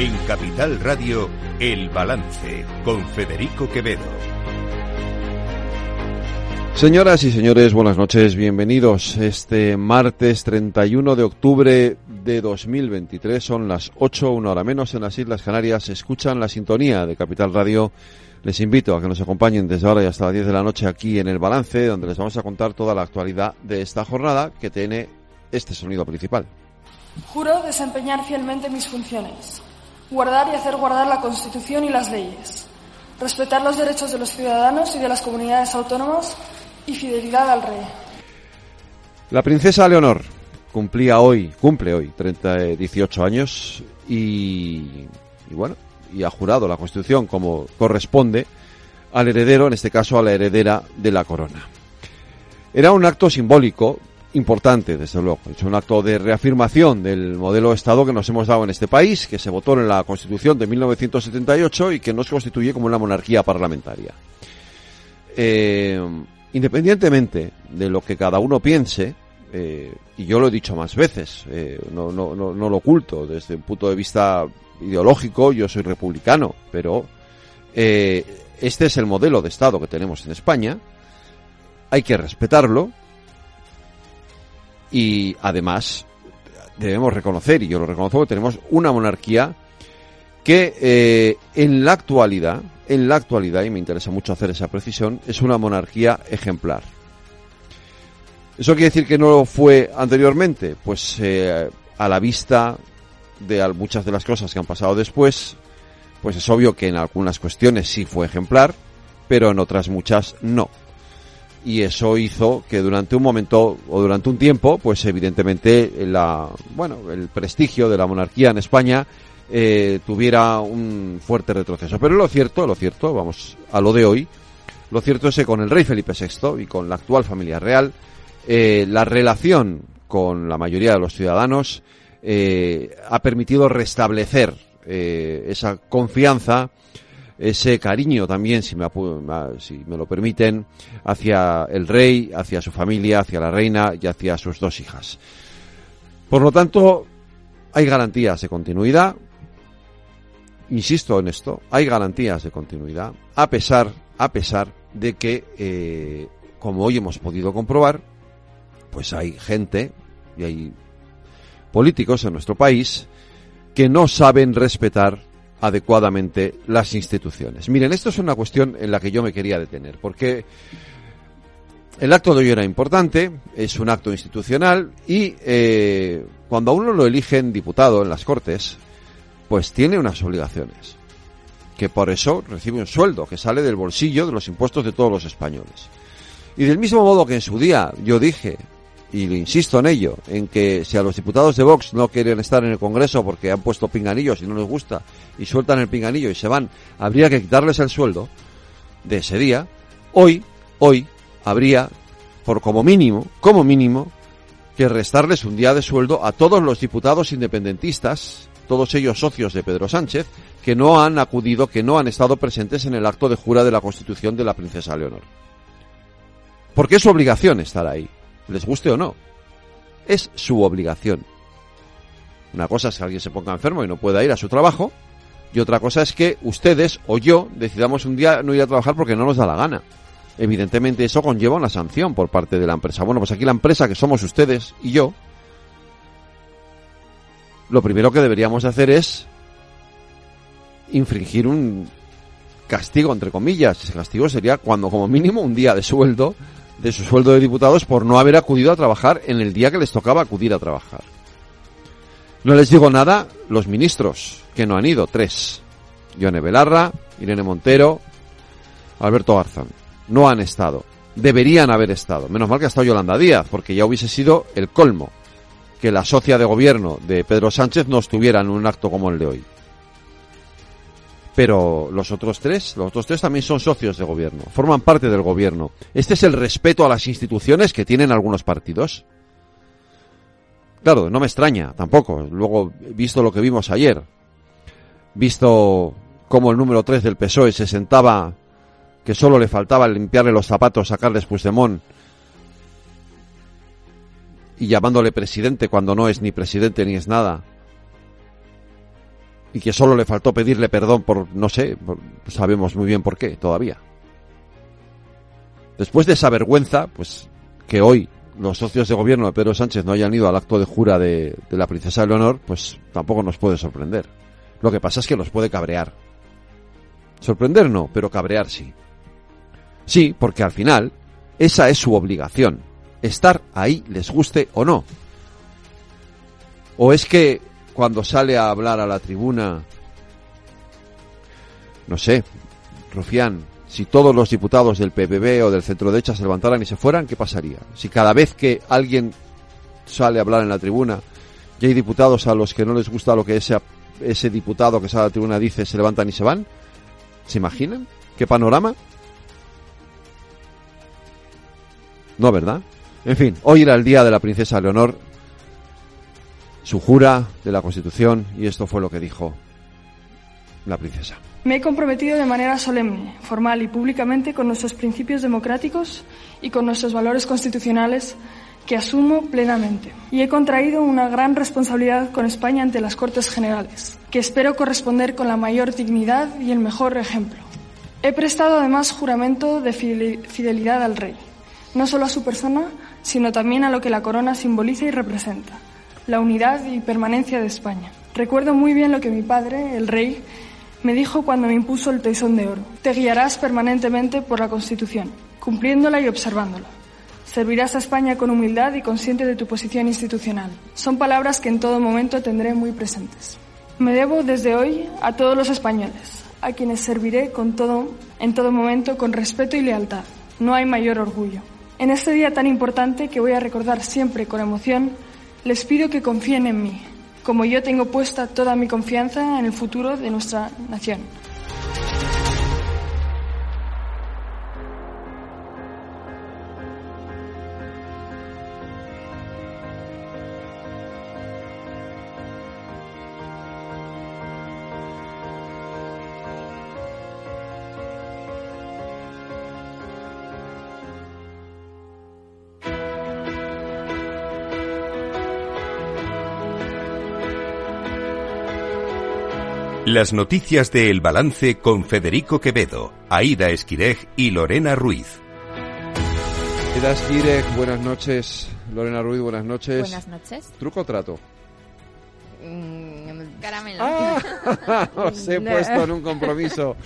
En Capital Radio, El Balance, con Federico Quevedo. Señoras y señores, buenas noches, bienvenidos. Este martes 31 de octubre de 2023 son las 8, una hora menos en las Islas Canarias. Escuchan la sintonía de Capital Radio. Les invito a que nos acompañen desde ahora y hasta las 10 de la noche aquí en El Balance, donde les vamos a contar toda la actualidad de esta jornada que tiene este sonido principal. Juro desempeñar fielmente mis funciones guardar y hacer guardar la Constitución y las leyes, respetar los derechos de los ciudadanos y de las comunidades autónomas y fidelidad al rey. La princesa Leonor cumplía hoy, cumple hoy 30, 18 años y, y bueno, y ha jurado la Constitución como corresponde al heredero, en este caso a la heredera de la corona. Era un acto simbólico importante, desde luego. Es un acto de reafirmación del modelo de Estado que nos hemos dado en este país, que se votó en la Constitución de 1978 y que nos constituye como una monarquía parlamentaria. Eh, independientemente de lo que cada uno piense, eh, y yo lo he dicho más veces, eh, no, no, no, no, lo oculto, desde un punto de vista ideológico, yo soy republicano, pero este es el modelo de Estado que tenemos en España, hay que respetarlo, y además debemos reconocer, y yo lo reconozco, que tenemos una monarquía que eh, en la actualidad, en la actualidad, y me interesa mucho hacer esa precisión, es una monarquía ejemplar. ¿Eso quiere decir que no lo fue anteriormente? Pues eh, a la vista de muchas de las cosas que han pasado después, pues es obvio que en algunas cuestiones sí fue ejemplar, pero en otras muchas no y eso hizo que durante un momento o durante un tiempo, pues evidentemente la, bueno, el prestigio de la monarquía en España eh, tuviera un fuerte retroceso. Pero lo cierto, lo cierto, vamos a lo de hoy, lo cierto es que con el rey Felipe VI y con la actual familia real, eh, la relación con la mayoría de los ciudadanos eh, ha permitido restablecer esa confianza ese cariño también, si me, lo permiten, hacia el rey, hacia su familia, hacia la reina y hacia sus dos hijas. Por lo tanto, hay garantías de continuidad. Insisto en esto, hay garantías de continuidad, a pesar, a pesar de que, eh, como hoy hemos podido comprobar, pues hay gente y hay políticos en nuestro país que no saben respetar adecuadamente las instituciones. Miren, esto es una cuestión en la que yo me quería detener, porque el acto de hoy era importante, es un acto institucional y eh, cuando a uno lo eligen diputado en las Cortes, pues tiene unas obligaciones, que por eso recibe un sueldo que sale del bolsillo de los impuestos de todos los españoles. Y del mismo modo que en su día yo dije y le insisto en ello, en que si a los diputados de Vox no quieren estar en el Congreso porque han puesto pinganillos y no les gusta y sueltan el pinganillo y se van, habría que quitarles el sueldo de ese día. Hoy, hoy, habría, por como mínimo, como mínimo, que restarles un día de sueldo a todos los diputados independentistas, todos ellos socios de Pedro Sánchez, que no han acudido, que no han estado presentes en el acto de jura de la Constitución de la princesa Leonor. Porque es su obligación estar ahí les guste o no. Es su obligación. Una cosa es que alguien se ponga enfermo y no pueda ir a su trabajo, y otra cosa es que ustedes o yo decidamos un día no ir a trabajar porque no nos da la gana. Evidentemente eso conlleva una sanción por parte de la empresa. Bueno, pues aquí la empresa que somos ustedes y yo, lo primero que deberíamos hacer es infringir un castigo, entre comillas. Ese castigo sería cuando como mínimo un día de sueldo de su sueldo de diputados por no haber acudido a trabajar en el día que les tocaba acudir a trabajar. No les digo nada los ministros, que no han ido, tres. Yone Belarra, Irene Montero, Alberto Garzón. No han estado. Deberían haber estado. Menos mal que ha estado Yolanda Díaz, porque ya hubiese sido el colmo que la socia de gobierno de Pedro Sánchez no estuviera en un acto como el de hoy. Pero los otros tres, los otros tres también son socios de gobierno, forman parte del gobierno. Este es el respeto a las instituciones que tienen algunos partidos. Claro, no me extraña tampoco. Luego, visto lo que vimos ayer, visto cómo el número 3 del PSOE se sentaba, que solo le faltaba limpiarle los zapatos a Carles Puigdemont, y llamándole presidente cuando no es ni presidente ni es nada, y que solo le faltó pedirle perdón por, no sé, sabemos muy bien por qué todavía. Después de esa vergüenza, pues que hoy los socios de gobierno de Pedro Sánchez no hayan ido al acto de jura de, de la princesa Leonor, pues tampoco nos puede sorprender. Lo que pasa es que los puede cabrear. Sorprender no, pero cabrear sí. Sí, porque al final esa es su obligación. Estar ahí, les guste o no. ¿O es que cuando sale a hablar a la tribuna, no sé, Rufián, si todos los diputados del PPB o del centro derecha se levantaran y se fueran, ¿qué pasaría? Si cada vez que alguien sale a hablar en la tribuna y hay diputados a los que no les gusta lo que ese, ese diputado que sale a la tribuna dice, se levantan y se van, ¿se imaginan? ¿Qué panorama? No, ¿verdad? En fin, hoy era el día de la princesa Leonor, su jura de la Constitución, y esto fue lo que dijo la princesa. Me he comprometido de manera solemne, formal y públicamente con nuestros principios democráticos y con nuestros valores constitucionales que asumo plenamente. Y he contraído una gran responsabilidad con España ante las Cortes Generales, que espero corresponder con la mayor dignidad y el mejor ejemplo. He prestado además juramento de fidelidad al rey, no solo a su persona, sino también a lo que la corona simboliza y representa, la unidad y permanencia de España. Recuerdo muy bien lo que mi padre, el rey, me dijo cuando me impuso el tesón de oro. Te guiarás permanentemente por la Constitución, cumpliéndola y observándola. Servirás a España con humildad y consciente de tu posición institucional. Son palabras que en todo momento tendré muy presentes. Me debo desde hoy a todos los españoles, a quienes serviré con todo, en todo momento con respeto y lealtad. No hay mayor orgullo. En este día tan importante que voy a recordar siempre con emoción, les pido que confíen en mí, como yo tengo puesta toda mi confianza en el futuro de nuestra nación. Las noticias de El Balance con Federico Quevedo, Aida Esquirej y Lorena Ruiz. Aida Esquirej, buenas noches. Lorena Ruiz, buenas noches. Buenas noches. ¿Truco o trato? Mm, caramelo. Ah, os he puesto en un compromiso.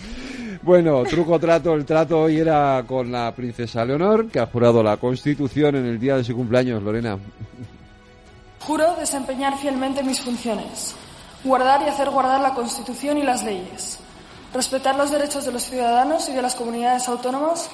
Bueno, truco o trato, el trato hoy era con la princesa Leonor, que ha jurado la Constitución en el día de su cumpleaños, Lorena. Juro desempeñar fielmente mis funciones guardar y hacer guardar la Constitución y las leyes, respetar los derechos de los ciudadanos y de las comunidades autónomas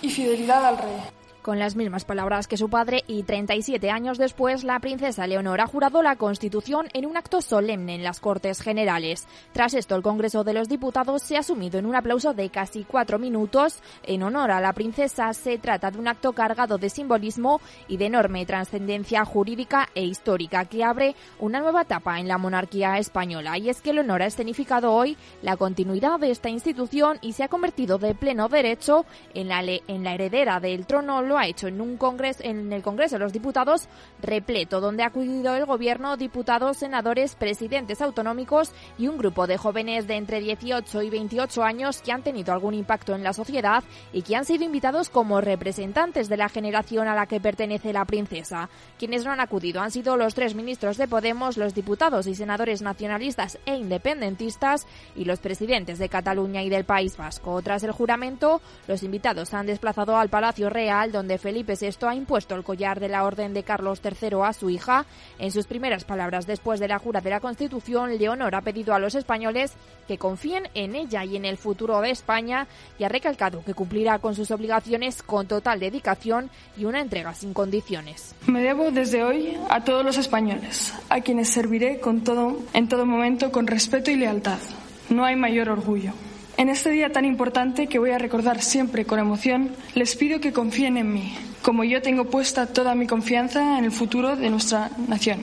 y fidelidad al rey. Con las mismas palabras que su padre y 37 años después, la princesa Leonor ha jurado la Constitución en un acto solemne en las Cortes Generales. Tras esto, el Congreso de los Diputados se ha sumido en un aplauso de casi cuatro minutos. En honor a la princesa, se trata de un acto cargado de simbolismo y de enorme trascendencia jurídica e histórica que abre una nueva etapa en la monarquía española. Y es que Leonor ha escenificado hoy la continuidad de esta institución y se ha convertido de pleno derecho en la, en la heredera del trono ha hecho en un congreso, en el Congreso de los Diputados repleto, donde ha acudido el gobierno, diputados, senadores, presidentes autonómicos y un grupo de jóvenes de entre 18 y 28 años que han tenido algún impacto en la sociedad y que han sido invitados como representantes de la generación a la que pertenece la princesa. Quienes no han acudido han sido los tres ministros de Podemos, los diputados y senadores nacionalistas e independentistas y los presidentes de Cataluña y del País Vasco. Tras el juramento, los invitados han desplazado al Palacio Real, donde donde Felipe VI ha impuesto el collar de la Orden de Carlos III a su hija. En sus primeras palabras después de la jura de la Constitución, Leonor ha pedido a los españoles que confíen en ella y en el futuro de España y ha recalcado que cumplirá con sus obligaciones con total dedicación y una entrega sin condiciones. Me debo desde hoy a todos los españoles, a quienes serviré con todo, en todo momento con respeto y lealtad. No hay mayor orgullo. En este día tan importante que voy a recordar siempre con emoción, les pido que confíen en mí, como yo tengo puesta toda mi confianza en el futuro de nuestra nación,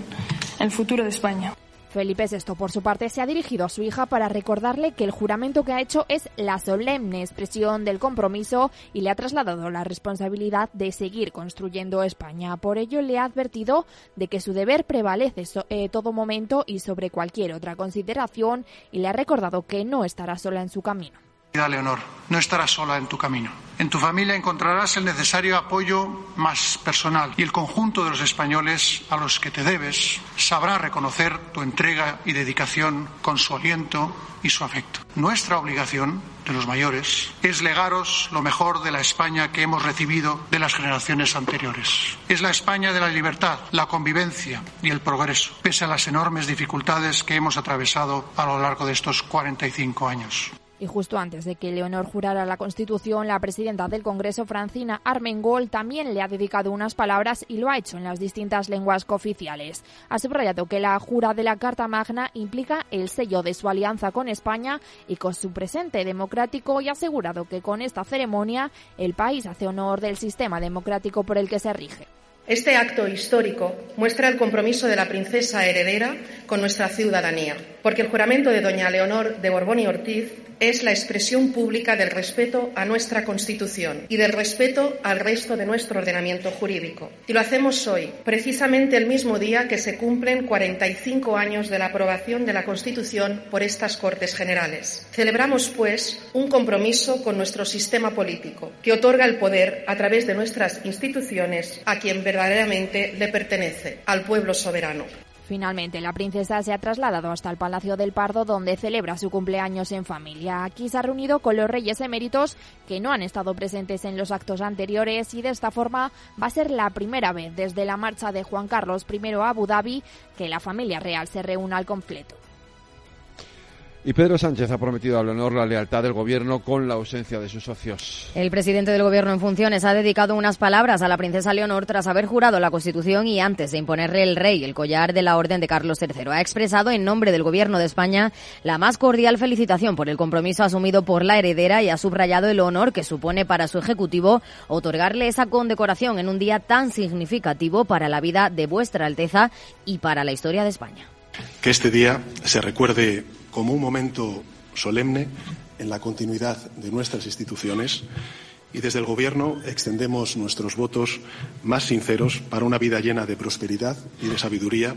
en el futuro de España. Felipe VI, por su parte, se ha dirigido a su hija para recordarle que el juramento que ha hecho es la solemne expresión del compromiso y le ha trasladado la responsabilidad de seguir construyendo España. Por ello, le ha advertido de que su deber prevalece en eh, todo momento y sobre cualquier otra consideración y le ha recordado que no estará sola en su camino. Leonor, no estarás sola en tu camino. En tu familia encontrarás el necesario apoyo más personal y el conjunto de los españoles a los que te debes sabrá reconocer tu entrega y dedicación con su aliento y su afecto. Nuestra obligación de los mayores es legaros lo mejor de la España que hemos recibido de las generaciones anteriores. Es la España de la libertad, la convivencia y el progreso, pese a las enormes dificultades que hemos atravesado a lo largo de estos 45 años. Y justo antes de que Leonor jurara la Constitución, la presidenta del Congreso, Francina Armengol, también le ha dedicado unas palabras y lo ha hecho en las distintas lenguas cooficiales. Ha subrayado que la jura de la Carta Magna implica el sello de su alianza con España y con su presente democrático y ha asegurado que con esta ceremonia el país hace honor del sistema democrático por el que se rige. Este acto histórico muestra el compromiso de la princesa heredera con nuestra ciudadanía, porque el juramento de doña Leonor de Borbón y Ortiz es la expresión pública del respeto a nuestra Constitución y del respeto al resto de nuestro ordenamiento jurídico. Y lo hacemos hoy, precisamente el mismo día que se cumplen 45 años de la aprobación de la Constitución por estas Cortes Generales. Celebramos, pues, un compromiso con nuestro sistema político, que otorga el poder a través de nuestras instituciones a quien verdaderamente le pertenece, al pueblo soberano. Finalmente, la princesa se ha trasladado hasta el Palacio del Pardo, donde celebra su cumpleaños en familia. Aquí se ha reunido con los reyes eméritos que no han estado presentes en los actos anteriores y de esta forma va a ser la primera vez desde la marcha de Juan Carlos I a Abu Dhabi que la familia real se reúna al completo. Y Pedro Sánchez ha prometido a Leonor la lealtad del gobierno con la ausencia de sus socios. El presidente del gobierno en funciones ha dedicado unas palabras a la princesa Leonor tras haber jurado la Constitución y antes de imponerle el rey el collar de la Orden de Carlos III. Ha expresado en nombre del gobierno de España la más cordial felicitación por el compromiso asumido por la heredera y ha subrayado el honor que supone para su ejecutivo otorgarle esa condecoración en un día tan significativo para la vida de vuestra Alteza y para la historia de España. Que este día se recuerde como un momento solemne en la continuidad de nuestras instituciones y desde el Gobierno extendemos nuestros votos más sinceros para una vida llena de prosperidad y de sabiduría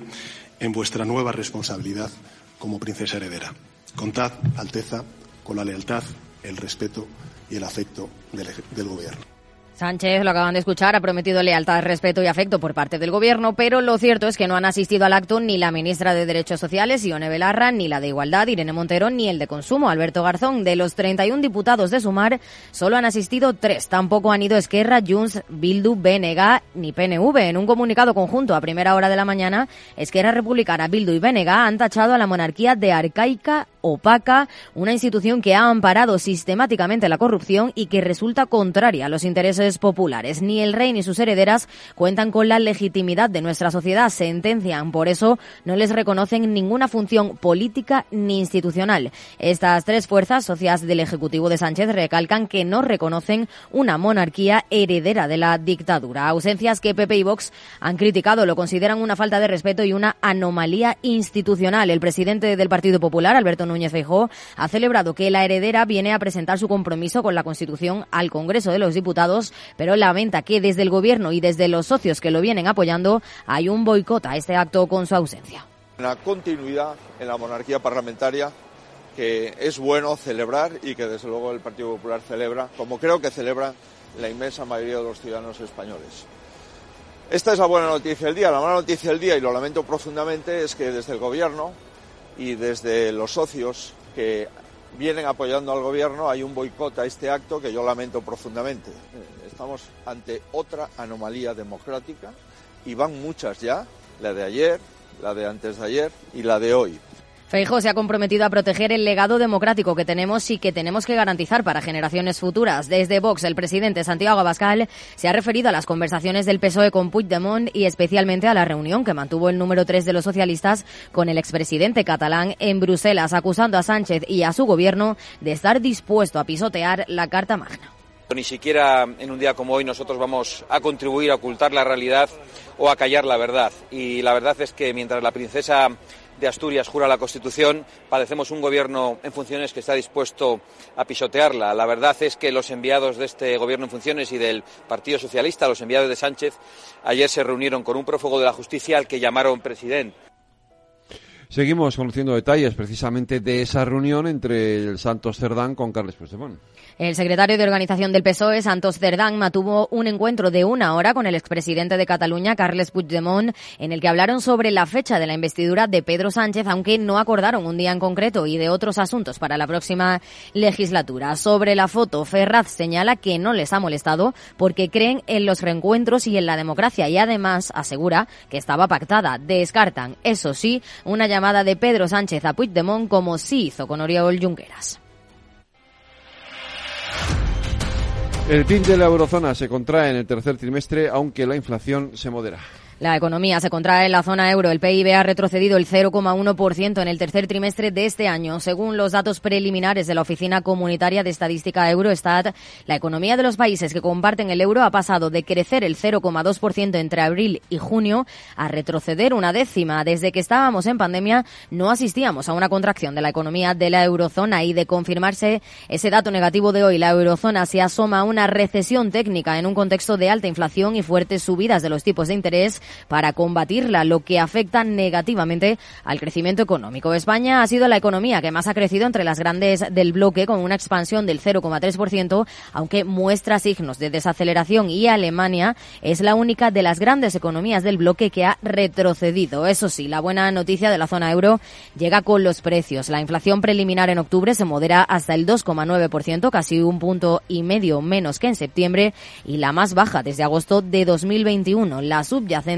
en vuestra nueva responsabilidad como princesa heredera. Contad, Alteza, con la lealtad, el respeto y el afecto del, Gobierno. Sánchez, lo acaban de escuchar, ha prometido lealtad, respeto y afecto por parte del Gobierno, pero lo cierto es que no han asistido al acto ni la ministra de Derechos Sociales, Ione Belarra, ni la de Igualdad, Irene Montero, ni el de Consumo, Alberto Garzón. De los 31 diputados de Sumar, solo han asistido tres. Tampoco han ido Esquerra, Junts, Bildu, BNG ni PNV. En un comunicado conjunto a primera hora de la mañana, Esquerra Republicana, Bildu y BNG han tachado a la monarquía de arcaica, opaca, una institución que ha amparado sistemáticamente la corrupción y que resulta contraria a los intereses populares. Ni el rey ni sus herederas cuentan con la legitimidad de nuestra sociedad, sentencian. Por eso no les reconocen ninguna función política ni institucional. Estas tres fuerzas, socias del Ejecutivo de Sánchez, recalcan que no reconocen una monarquía heredera de la dictadura. Ausencias que Pepe y Vox han criticado, lo consideran una falta de respeto y una anomalía institucional. El presidente del Partido Popular, Alberto Núñez Feijóo, ha celebrado que la heredera viene a presentar su compromiso con la Constitución al Congreso de los Diputados, pero lamenta que desde el Gobierno y desde los socios que lo vienen apoyando hay un boicot a este acto con su ausencia. La continuidad en la monarquía parlamentaria que es bueno celebrar y que desde luego el Partido Popular celebra, como creo que celebra la inmensa mayoría de los ciudadanos españoles. Esta es la buena noticia del día. La mala noticia del día, y lo lamento profundamente, es que desde el Gobierno y desde los socios que vienen apoyando al gobierno hay un boicot a este acto que yo lamento profundamente. Estamos ante otra anomalía democrática y van muchas ya, la de ayer, la de antes de ayer y la de hoy. Feijo se ha comprometido a proteger el legado democrático que tenemos y que tenemos que garantizar para generaciones futuras. Desde Vox, el presidente Santiago Abascal se ha referido a las conversaciones del PSOE con Puigdemont y especialmente a la reunión que mantuvo el número 3 de los socialistas con el expresidente catalán en Bruselas, acusando a Sánchez y a su gobierno de estar dispuesto a pisotear la Carta Magna. Ni siquiera en un día como hoy nosotros vamos a contribuir a ocultar la realidad o a callar la verdad. Y la verdad es que mientras la princesa de Asturias jura la Constitución, padecemos un gobierno en funciones que está dispuesto a pisotearla. La verdad es que los enviados de este gobierno en funciones y del Partido Socialista, los enviados de Sánchez, ayer se reunieron con un prófugo de la justicia al que llamaron presidente. Seguimos conociendo detalles precisamente de esa reunión entre el Santos Cerdán con Carles Puigdemont. El secretario de Organización del PSOE, Santos Cerdán, mantuvo un encuentro de una hora con el expresidente de Cataluña, Carles Puigdemont, en el que hablaron sobre la fecha de la investidura de Pedro Sánchez, aunque no acordaron un día en concreto y de otros asuntos para la próxima legislatura. Sobre la foto, Ferraz señala que no les ha molestado porque creen en los reencuentros y en la democracia y además asegura que estaba pactada. Descartan, eso sí, una llamada de Pedro Sánchez a Puigdemont como sí hizo con Oriol Junqueras. El PIB de la eurozona se contrae en el tercer trimestre, aunque la inflación se modera. La economía se contrae en la zona euro. El PIB ha retrocedido el 0,1% en el tercer trimestre de este año. Según los datos preliminares de la Oficina Comunitaria de Estadística Eurostat, la economía de los países que comparten el euro ha pasado de crecer el 0,2% entre abril y junio a retroceder una décima. Desde que estábamos en pandemia no asistíamos a una contracción de la economía de la eurozona y de confirmarse ese dato negativo de hoy, la eurozona se asoma a una recesión técnica en un contexto de alta inflación y fuertes subidas de los tipos de interés para combatirla, lo que afecta negativamente al crecimiento económico. España ha sido la economía que más ha crecido entre las grandes del bloque, con una expansión del 0,3%, aunque muestra signos de desaceleración y Alemania es la única de las grandes economías del bloque que ha retrocedido. Eso sí, la buena noticia de la zona euro llega con los precios. La inflación preliminar en octubre se modera hasta el 2,9%, casi un punto y medio menos que en septiembre, y la más baja desde agosto de 2021. La subyacente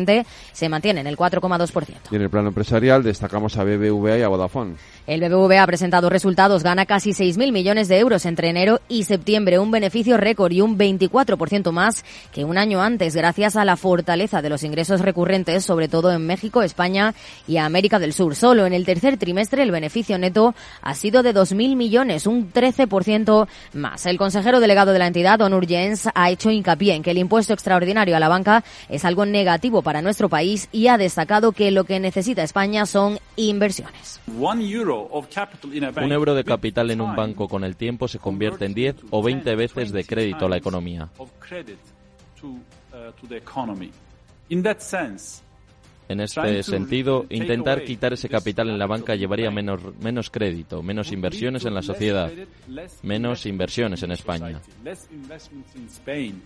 se mantiene en el 4,2%. Y en el plano empresarial destacamos a BBVA y a Vodafone. El BBVA ha presentado resultados, gana casi 6.000 millones de euros entre enero y septiembre, un beneficio récord y un 24% más que un año antes, gracias a la fortaleza de los ingresos recurrentes, sobre todo en México, España y América del Sur. Solo en el tercer trimestre el beneficio neto ha sido de 2.000 millones, un 13% más. El consejero delegado de la entidad, Don Urgens, ha hecho hincapié en que el impuesto extraordinario a la banca es algo negativo para nuestro país y ha destacado que lo que necesita España son inversiones. Un euro de capital en un banco con el tiempo se convierte en 10 o 20 veces de crédito a la economía. En este sentido, intentar quitar ese capital en la banca llevaría menos, menos crédito, menos inversiones en la sociedad, menos inversiones en España.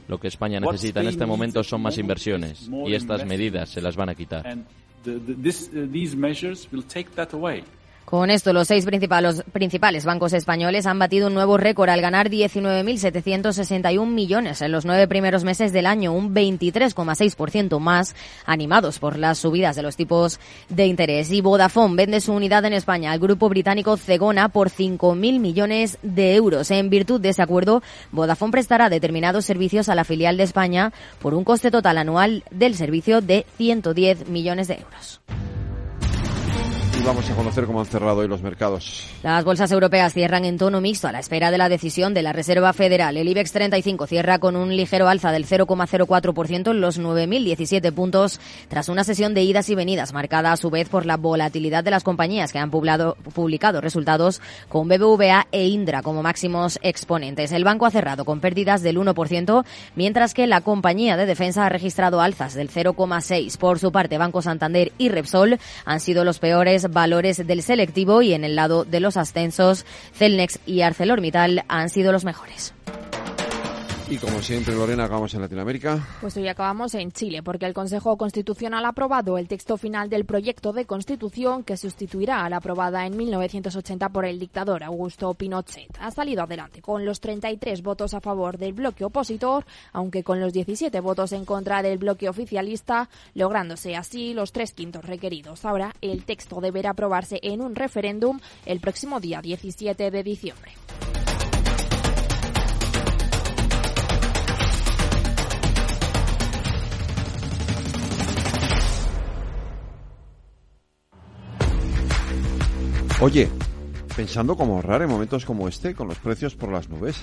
Lo que España necesita en este momento son más inversiones y estas medidas se las van a quitar. Con esto, los seis principales bancos españoles han batido un nuevo récord al ganar 19.761 millones en los nueve primeros meses del año, un 23,6% más, animados por las subidas de los tipos de interés. Y Vodafone vende su unidad en España al grupo británico Cegona por 5.000 millones de euros. En virtud de ese acuerdo, Vodafone prestará determinados servicios a la filial de España por un coste total anual del servicio de 110 millones de euros vamos a conocer cómo han cerrado hoy los mercados. Las bolsas europeas cierran en tono mixto a la espera de la decisión de la Reserva Federal. El IBEX 35 cierra con un ligero alza del 0,04% en los 9.017 puntos tras una sesión de idas y venidas marcada a su vez por la volatilidad de las compañías que han publicado resultados con BBVA e Indra como máximos exponentes. El banco ha cerrado con pérdidas del 1%, mientras que la compañía de defensa ha registrado alzas del 0,6%. Por su parte, Banco Santander y Repsol han sido los peores valores del selectivo y en el lado de los ascensos, Celnex y ArcelorMittal han sido los mejores. Y como siempre, Lorena, acabamos en Latinoamérica. Pues hoy acabamos en Chile, porque el Consejo Constitucional ha aprobado el texto final del proyecto de constitución que sustituirá a la aprobada en 1980 por el dictador Augusto Pinochet. Ha salido adelante con los 33 votos a favor del bloque opositor, aunque con los 17 votos en contra del bloque oficialista, lográndose así los tres quintos requeridos. Ahora, el texto deberá aprobarse en un referéndum el próximo día 17 de diciembre. Oye, pensando cómo ahorrar en momentos como este, con los precios por las nubes.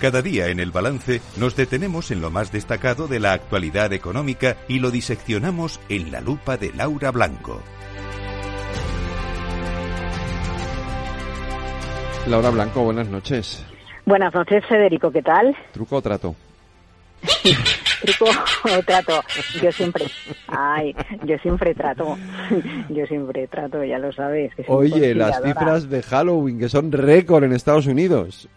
Cada día en el balance nos detenemos en lo más destacado de la actualidad económica y lo diseccionamos en la lupa de Laura Blanco. Laura Blanco, buenas noches. Buenas noches, Federico, ¿qué tal? ¿Truco o trato? Truco o trato. Yo siempre, ay, yo siempre trato. Yo siempre trato, ya lo sabes. Que Oye, las cifras de Halloween que son récord en Estados Unidos.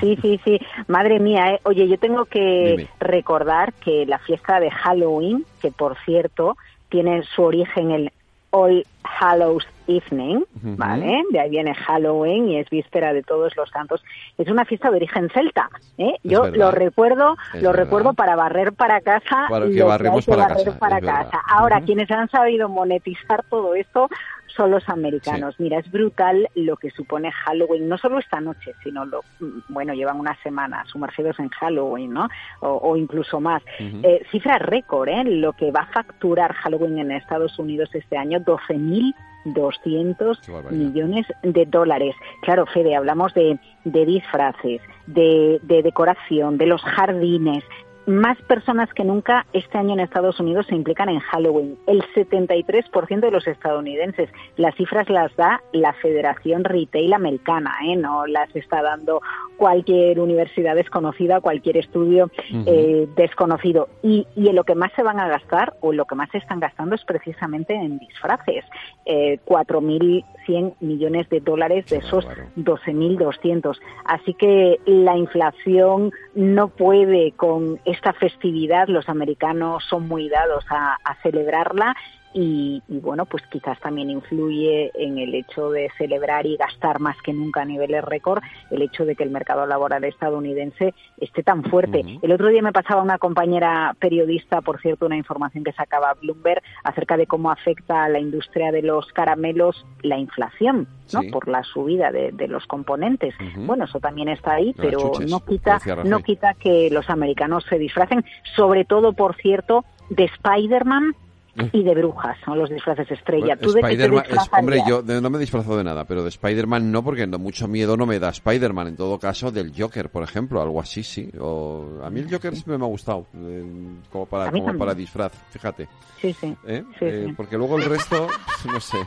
Sí, sí, sí. Madre mía, ¿eh? oye, yo tengo que recordar que la fiesta de Halloween, que por cierto tiene su origen en All Hallows Evening, ¿vale? De ahí viene Halloween y es víspera de todos los santos. Es una fiesta de origen celta, ¿eh? Yo lo recuerdo, lo recuerdo para barrer para casa. Para que barremos para, casa, para casa. Ahora, quienes han sabido monetizar todo esto son los americanos. Mira, es brutal lo que supone Halloween, no solo esta noche, sino lo, bueno, llevan una semana sumergidos en Halloween, ¿no? O, incluso más. eh, cifra récord, ¿eh? Lo que va a facturar Halloween en Estados Unidos este año, 12.000 200 millones de dólares. Claro, Fede, hablamos de, de disfraces, de, de decoración, de los jardines, más personas que nunca este año en Estados Unidos se implican en Halloween. El 73% de los estadounidenses. Las cifras las da la Federación Retail Americana, ¿eh? no las está dando cualquier universidad desconocida, cualquier estudio eh, desconocido. Y, y, en lo que más se van a gastar, o lo que más se están gastando, es precisamente en disfraces. Eh, 4.100 millones de dólares de esos 12.200. Así que la inflación no puede con esta festividad, los americanos son muy dados a, celebrarla y, bueno, pues quizás también influye en el hecho de celebrar y gastar más que nunca a niveles récord el hecho de que el mercado laboral estadounidense esté tan fuerte. El otro día me pasaba una compañera periodista, por cierto, una información que sacaba Bloomberg acerca de cómo afecta a la industria de los caramelos la inflación, ¿no? Por la subida de, los componentes. Bueno, eso también está ahí, pero no quita, no quita que los americanos se disfracen, sobre todo, por cierto, de Spider-Man y de brujas, son los disfraces estrella. ¿Tú de qué hombre, yo no me disfrazo de nada, pero de Spider-Man no, porque no, mucho miedo no me da Spider-Man. En todo caso, del Joker, por ejemplo, algo así, sí. O, a mí el Joker siempre me ha gustado, eh, como, para, como para disfraz, fíjate. Sí, sí. ¿Eh? Eh, porque luego el resto, no sé.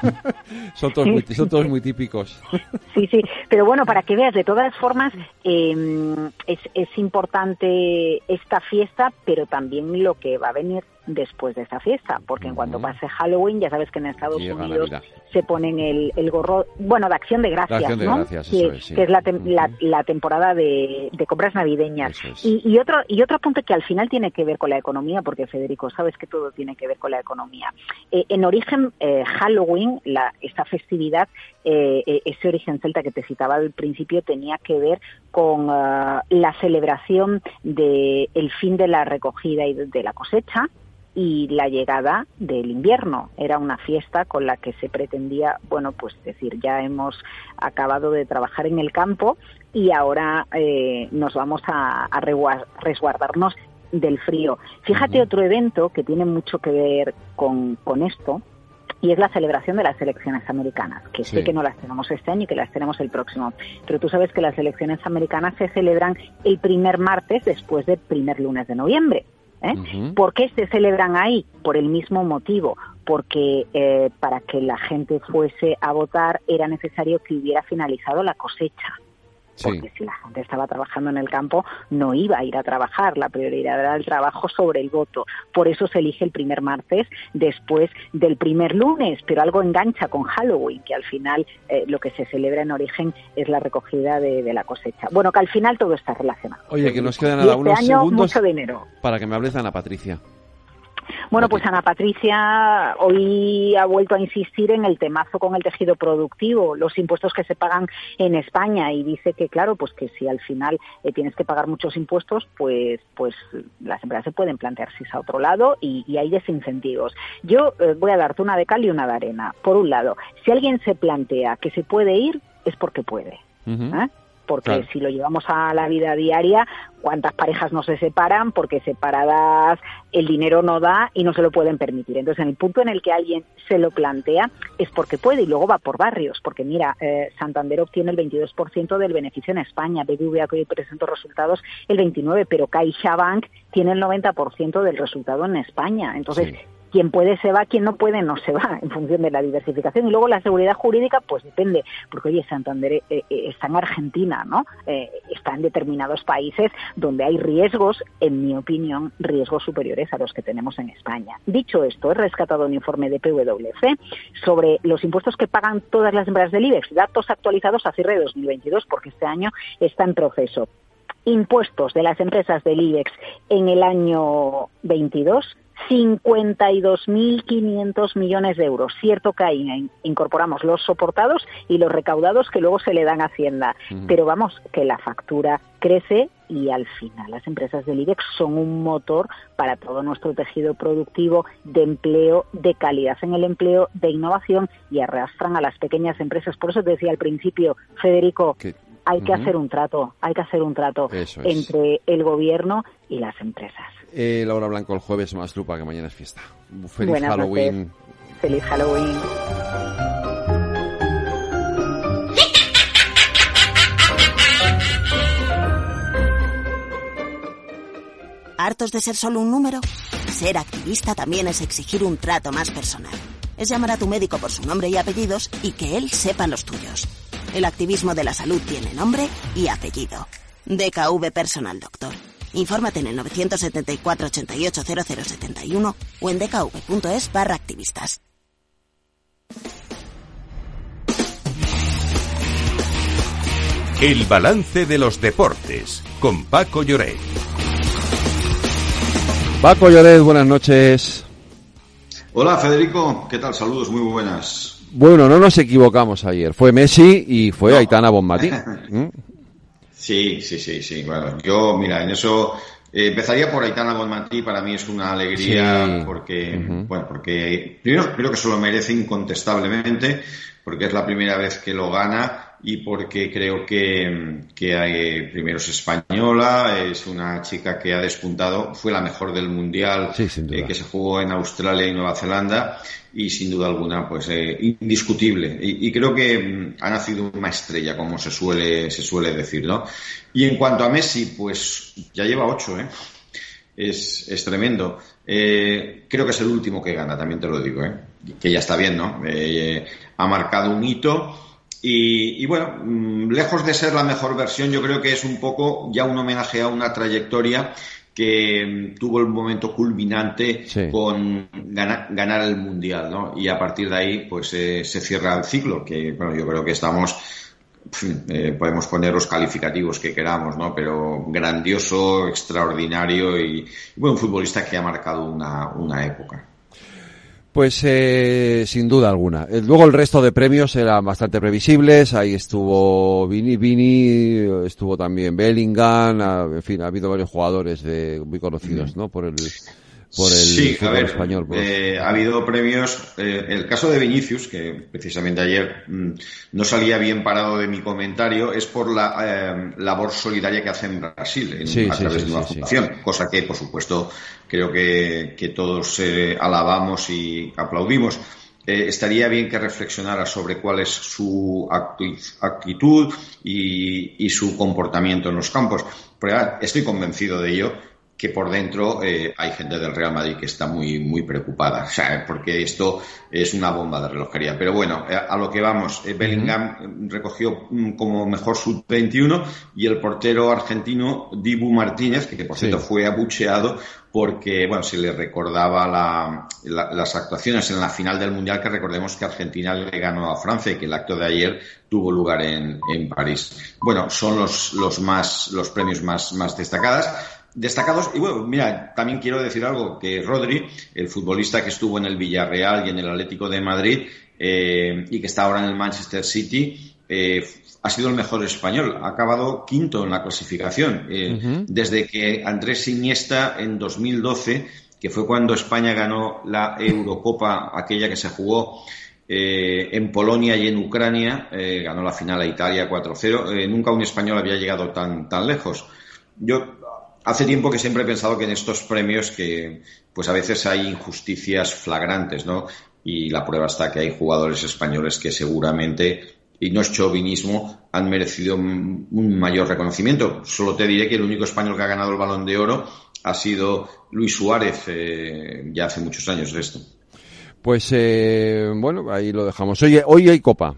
son, todos muy, son todos muy típicos. sí, sí. Pero bueno, para que veas, de todas formas, em, es, es importante esta fiesta, pero también lo que va a venir después de esta fiesta, porque en cuanto pase Halloween, ya sabes que en Estados Unidos se ponen el, el, gorro, bueno, de acción de gracias, ¿no? que, es, la, la, temporada de, de, compras navideñas. Y, y, otro y otro punto que al final tiene que ver con la economía, porque Federico, sabes que todo tiene que ver con la economía. Eh, en origen, eh, Halloween, la, esta festividad, eh, ese origen celta que te citaba al principio, tenía que ver con la celebración del el fin de la recogida y de la cosecha, y la llegada del invierno. Era una fiesta con la que se pretendía, bueno, pues decir, ya hemos acabado de trabajar en el campo y ahora eh, nos vamos a, resguardarnos del frío. Fíjate otro evento que tiene mucho que ver con, con esto, y es la celebración de las elecciones americanas, que sé que no las tenemos este año y que las tenemos el próximo. Pero tú sabes que las elecciones americanas se celebran el primer martes después del primer lunes de noviembre. ¿Eh? ¿Por qué se celebran ahí? Por el mismo motivo, porque eh, para que la gente fuese a votar era necesario que hubiera finalizado la cosecha. Porque si la gente estaba trabajando en el campo no iba a ir a trabajar, la prioridad era el trabajo sobre el voto. Por eso se elige el primer martes después del primer lunes, pero algo engancha con Halloween, que al final eh, lo que se celebra en origen es la recogida de, la cosecha. Bueno, que al final todo está relacionado. Oye, que nos quedan este unos año, segundos mucho dinero. para que me hables de Ana Patricia. Bueno, pues Ana Patricia hoy ha vuelto a insistir en el temazo con el tejido productivo, los impuestos que se pagan en España y dice que claro, pues que si al final eh, tienes que pagar muchos impuestos, pues pues las empresas se pueden plantear si es a otro lado y, hay desincentivos. Yo eh, voy a darte una de cal y una de arena. Por un lado, si alguien se plantea que se puede ir, es porque puede porque si lo llevamos a la vida diaria, cuántas parejas no se separan porque separadas el dinero no da y no se lo pueden permitir. Entonces, en el punto en el que alguien se lo plantea es porque puede y luego va por barrios, porque mira, eh, Santander obtiene el 22% del beneficio en España, BBVA que hoy presento resultados el 29%, pero CaixaBank tiene el 90% del resultado en España. Entonces, quien puede se va, quien no puede no se va, en función de la diversificación. Y luego la seguridad jurídica, pues depende, porque oye, Santander eh, eh, está en Argentina, ¿no? Eh, está en determinados países donde hay riesgos, en mi opinión, riesgos superiores a los que tenemos en España. Dicho esto, he rescatado un informe de PwC sobre los impuestos que pagan todas las empresas del IBEX, datos actualizados a cierre de 2022, porque este año está en proceso impuestos de las empresas del IBEX en el año 22 52.500 millones de euros. Cierto que ahí incorporamos los soportados y los recaudados que luego se le dan a Hacienda. Pero vamos, que la factura crece y al final las empresas del IBEX son un motor para todo nuestro tejido productivo de empleo, de calidad en el empleo, de innovación y arrastran a las pequeñas empresas. Por eso te decía al principio, Federico, hay que hacer un trato, hay que hacer un trato entre el gobierno y las empresas. Eh, Laura Blanco, el jueves más lupa, que mañana es fiesta. Feliz Halloween. Feliz Halloween. ¿Hartos de ser solo un número? Ser activista también es exigir un trato más personal. Es llamar a tu médico por su nombre y apellidos y que él sepa los tuyos. El activismo de la salud tiene nombre y apellido. DKV Personal Doctor. Infórmate en el 974 88 0071 o en dkv.es barra activistas. El balance de los deportes con Paco Lloret. Paco Lloret, buenas noches. Hola Federico, ¿qué tal? Saludos, muy buenas. Bueno, no nos equivocamos ayer. Fue Messi y fue Aitana Bonmatí. ¿Mm? Sí, sí, sí, sí. Bueno, yo, mira, en eso eh, empezaría por Aitana Bonmatí. Para mí es una alegría porque, bueno, porque primero creo que se lo merece incontestablemente, porque es la primera vez que lo gana y porque creo que, que hay, primero es española, es una chica que ha despuntado, fue la mejor del mundial eh, que se jugó en Australia y Nueva Zelanda y sin duda alguna pues eh, indiscutible. Y, creo que mm, ha nacido una estrella como se suele se suele decir no y en cuanto a Messi pues ya lleva ocho eh es, es tremendo. Eh, creo que es el último que gana también te lo digo eh que ya está bien no eh, ha marcado un hito y, y, bueno, mm, lejos de ser la mejor versión, yo creo que es un poco ya un homenaje a una trayectoria que mm, tuvo el momento culminante con ganar, el mundial, ¿no? Y a partir de ahí, pues eh, se cierra el ciclo, que bueno, yo creo que estamos, eh, podemos poner los calificativos que queramos, ¿no? Pero grandioso, extraordinario y, buen futbolista que ha marcado una, una época. Pues eh, sin duda alguna. Eh, luego el resto de premios eran bastante previsibles. Ahí estuvo Vini, Vini, estuvo también Bellingham. en fin, ha habido varios jugadores de, muy conocidos, ¿no? Por el por el sí, español. Pues. Eh, ha habido premios. Eh, el caso de Vinicius, que precisamente ayer mm, no salía bien parado de mi comentario, es por la eh, labor solidaria que hace en Brasil en, a través de una fundación, cosa que, por supuesto, creo que, que todos alabamos y aplaudimos. estaría bien que reflexionara sobre cuál es su actitud y, y su comportamiento en los campos. Pero estoy convencido de ello que por dentro eh, hay gente del Real Madrid que está muy, muy preocupada, o sea, porque esto es una bomba de relojería. Pero bueno, eh, a lo que vamos, eh, Bellingham recogió mm, como mejor sub-21 y el portero argentino Dibu Martínez, que, por cierto fue abucheado porque, bueno, se le recordaba las actuaciones en la final del Mundial, que recordemos que Argentina le ganó a Francia y que el acto de ayer tuvo lugar en, en París. Bueno, son los, los más, los premios más, más destacados destacados. Y bueno, mira, también quiero decir algo, que Rodri, el futbolista que estuvo en el Villarreal y en el Atlético de Madrid eh, y que está ahora en el Manchester City, eh, ha sido el mejor español. Ha acabado quinto en la clasificación. Eh, desde que Andrés Iniesta en 2012, que fue cuando España ganó la Eurocopa, aquella que se jugó en Polonia y en Ucrania, ganó la final a Italia 4-0. nunca un español había llegado tan, tan lejos. Yo Hace tiempo que siempre he pensado que en estos premios que pues a veces hay injusticias flagrantes, ¿no? Y la prueba está que hay jugadores españoles que seguramente, y no es chauvinismo, han merecido un mayor reconocimiento. Solo te diré que el único español que ha ganado el balón de oro ha sido Luis Suárez, eh, ya hace muchos años de esto. Pues eh, bueno, ahí lo dejamos. Oye, hoy hay copa.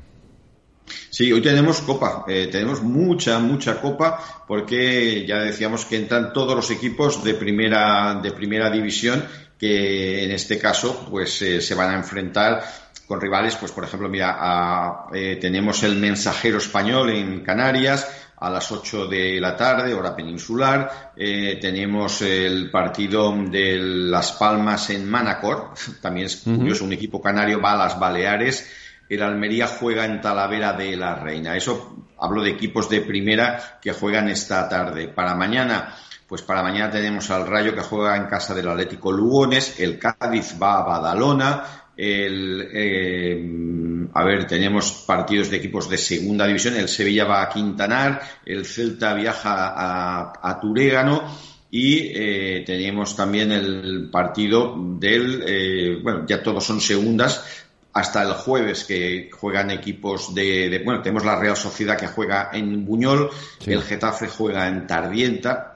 Sí, hoy tenemos copa, eh, tenemos mucha, mucha copa, porque ya decíamos que entran todos los equipos de primera, de primera división, que en este caso, pues eh, se van a enfrentar con rivales, pues por ejemplo, mira, eh, tenemos el mensajero español en Canarias, a las 8 de la tarde, hora peninsular. tenemos el partido de Las Palmas en Manacor, también es curioso, un equipo canario va a las Baleares el Almería juega en Talavera de la Reina. Eso hablo de equipos de primera que juegan esta tarde. Para mañana, pues para mañana tenemos al Rayo que juega en casa del Atlético Lugones, el Cádiz va a Badalona, el, eh, a ver, tenemos partidos de equipos de segunda división, el Sevilla va a Quintanar, el Celta viaja a, a Turégano y eh, tenemos también el partido del, eh, bueno, ya todos son segundas, hasta el jueves que juegan equipos de, bueno tenemos la Real Sociedad que juega en Buñol el Getafe juega en Tardienta.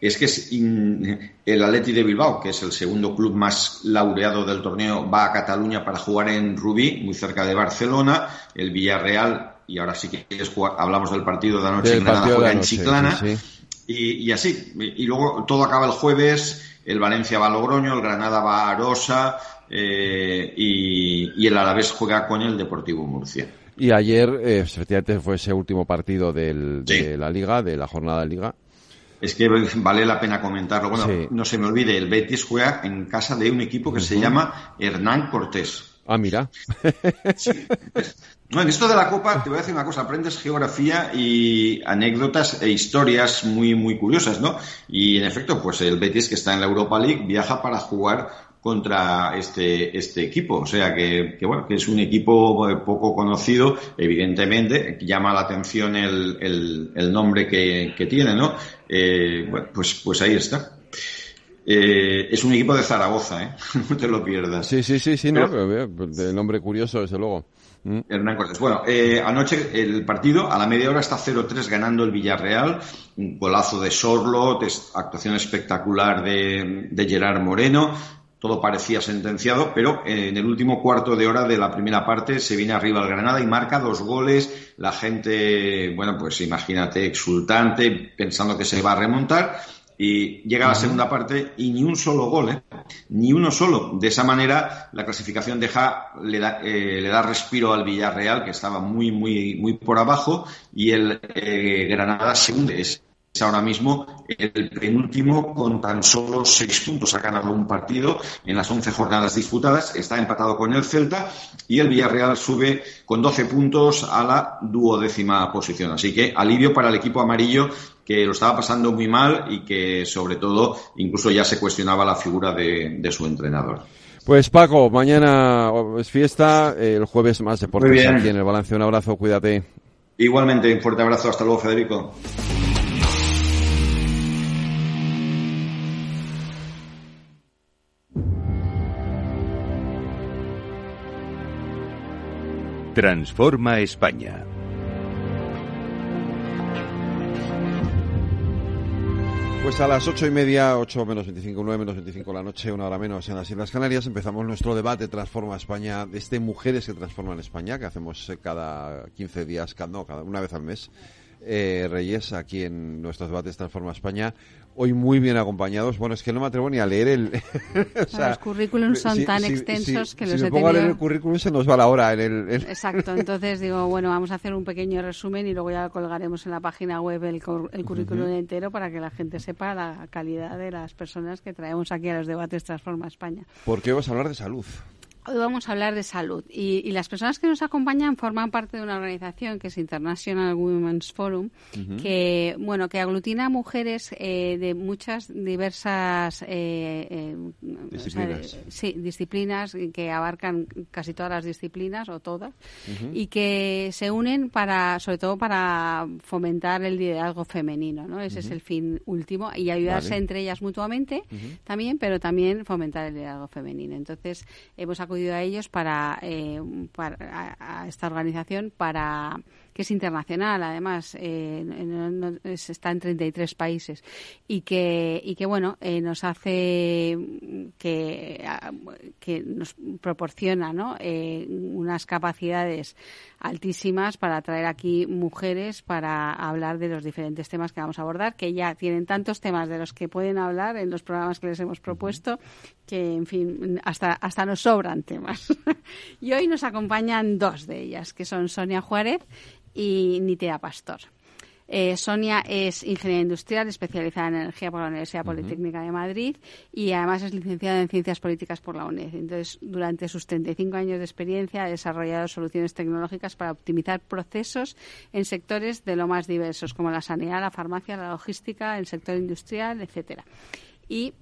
Es que es el Atleti de Bilbao que es el segundo club más laureado del torneo va a Cataluña para jugar en Rubí muy cerca de Barcelona. El Villarreal y ahora sí que hablamos del partido de anoche en Granada juega en Chiclana. Y, así y luego todo acaba el jueves el Valencia va a Logroño el Granada va a Arosa eh, y, el Alavés juega con el Deportivo Murcia. Y ayer, eh, efectivamente, fue ese último partido de la Liga, de la jornada de Liga. Es que vale la pena comentarlo. Bueno, no se me olvide, el Betis juega en casa de un equipo que se llama Hernán Cortés. Ah, mira. en esto de la Copa, te voy a decir una cosa, aprendes geografía y anécdotas e historias muy, muy curiosas, ¿no? Y en efecto, pues el Betis, que está en la Europa League, viaja para jugar contra este, este equipo. O sea que, bueno, que es un equipo eh, poco conocido, evidentemente, llama la atención el, el, nombre que, que, tiene, ¿no? Eh, bueno, pues, pues ahí está. Eh, es un equipo de Zaragoza, ¿eh? no te lo pierdas. Sí, sí, sí, sí, no, de nombre curioso, desde luego. Mm. Hernán Cortés. Bueno, eh, anoche el partido a la media hora está 0-3 ganando el Villarreal, un golazo de Sorlot, actuación espectacular de, de Gerard Moreno, todo parecía sentenciado, pero en el último cuarto de hora de la primera parte se viene arriba el Granada y marca dos goles. La gente, bueno, pues imagínate, exultante, pensando que se va a remontar. Y llega la segunda parte y ni un solo gol, ¿eh? ni uno solo. De esa manera la clasificación deja, le da, eh, le da respiro al Villarreal, que estaba muy, muy, muy por abajo, y el eh, Granada se hunde es ahora mismo el penúltimo con tan solo seis puntos. Ha ganado un partido en las once jornadas disputadas, está empatado con el Celta y el Villarreal sube con doce puntos a la duodécima posición. Así que alivio para el equipo amarillo que lo estaba pasando muy mal y que sobre todo incluso ya se cuestionaba la figura de, su entrenador. Pues Paco, mañana es fiesta, el jueves más deportes aquí en el balance. Un abrazo, cuídate. Igualmente, un fuerte abrazo. Hasta luego, Federico. Transforma España. Pues a las ocho y media, ocho menos veinticinco, nueve menos veinticinco la noche, una hora menos en las Islas Canarias, empezamos nuestro debate Transforma España, este Mujeres que Transforman España, que hacemos eh, cada 15 días, no, cada una vez al mes. Eh, Reyes, aquí en nuestros debates Transforma España hoy muy bien acompañados. Bueno, es que no me atrevo ni a leer el... los currículums son tan extensos que los si me pongo a leer el currículum se nos va la hora. En el, Exacto, entonces digo, bueno, vamos a hacer un pequeño resumen y luego ya colgaremos en la página web el, el currículum entero para que la gente sepa la calidad de las personas que traemos aquí a los debates Transforma España. ¿Por qué vas a hablar de salud? Hoy vamos a hablar de salud y, las personas que nos acompañan forman parte de una organización que es International Women's Forum, que bueno que aglutina mujeres eh, de muchas diversas eh, eh, disciplinas. sí, disciplinas que abarcan casi todas las disciplinas o todas y que se unen para sobre todo para fomentar el liderazgo femenino, ¿no? Ese es el fin último y ayudarse entre ellas mutuamente también, pero también fomentar el liderazgo femenino. Entonces hemos acudido a ellos para, eh, para a, esta organización para que es internacional, además eh, está en 33 países y que y que bueno eh, nos hace que, que nos proporciona ¿no? Eh, unas capacidades altísimas para traer aquí mujeres para hablar de los diferentes temas que vamos a abordar, que ya tienen tantos temas de los que pueden hablar en los programas que les hemos propuesto, que en fin, hasta, hasta nos sobran temas. y hoy nos acompañan dos de ellas, que son Sonia Juárez y Nitea Pastor. Eh, Sonia es ingeniera industrial especializada en energía por la Universidad Politécnica de Madrid y además es licenciada en ciencias políticas por la UNED. Entonces, durante sus 35 años de experiencia ha desarrollado soluciones tecnológicas para optimizar procesos en sectores de lo más diversos, como la sanidad, la farmacia, la logística, el sector industrial, etcétera. Y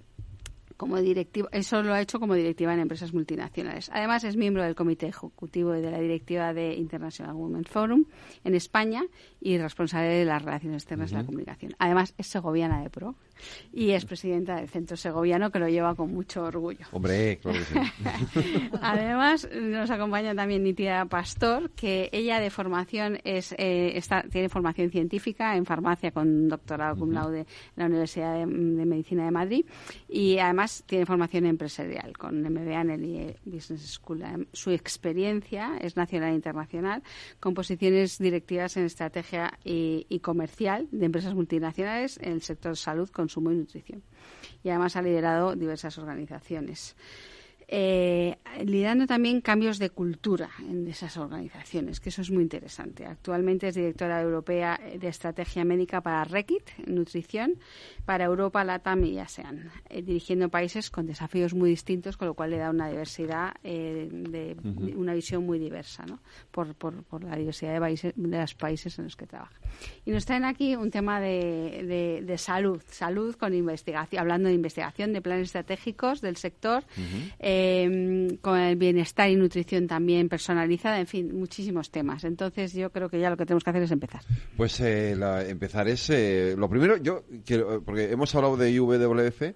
como directiva, eso lo ha hecho como directiva en empresas multinacionales. Además, es miembro del comité ejecutivo y de la directiva de International Women's Forum en España y responsable de las relaciones externas de la comunicación. Además, es segoviana de pro y es presidenta del Centro Segoviano, que lo lleva con mucho orgullo. Hombre, claro que sí. Además, nos acompaña también Nitia Pastor, que ella de formación es, eh, está, tiene formación científica en farmacia con doctorado cum laude en la Universidad de, Medicina de Madrid y además tiene formación empresarial con MBA en el IE Business School. Su experiencia es nacional e internacional con posiciones directivas en estrategia y, comercial de empresas multinacionales en el sector salud con consumo y nutrición. Y además ha liderado diversas organizaciones eh, liderando también cambios de cultura en esas organizaciones, que eso es muy interesante. Actualmente es directora europea de estrategia médica para REKIT, nutrición, para Europa, LATAM y ASEAN, eh, dirigiendo países con desafíos muy distintos, con lo cual le da una diversidad, eh, de, una visión muy diversa, ¿no? por, por, por, la diversidad de, países, de los países en los que trabaja. Y nos traen aquí un tema de, de, salud, salud con investigación, hablando de investigación, de planes estratégicos del sector. Em, con el bienestar y nutrición también personalizada, en fin, muchísimos temas. Entonces yo creo que ya lo que tenemos que hacer es empezar. Pues eh, empezar es, eh, lo primero, yo quiero, porque hemos hablado de IWF,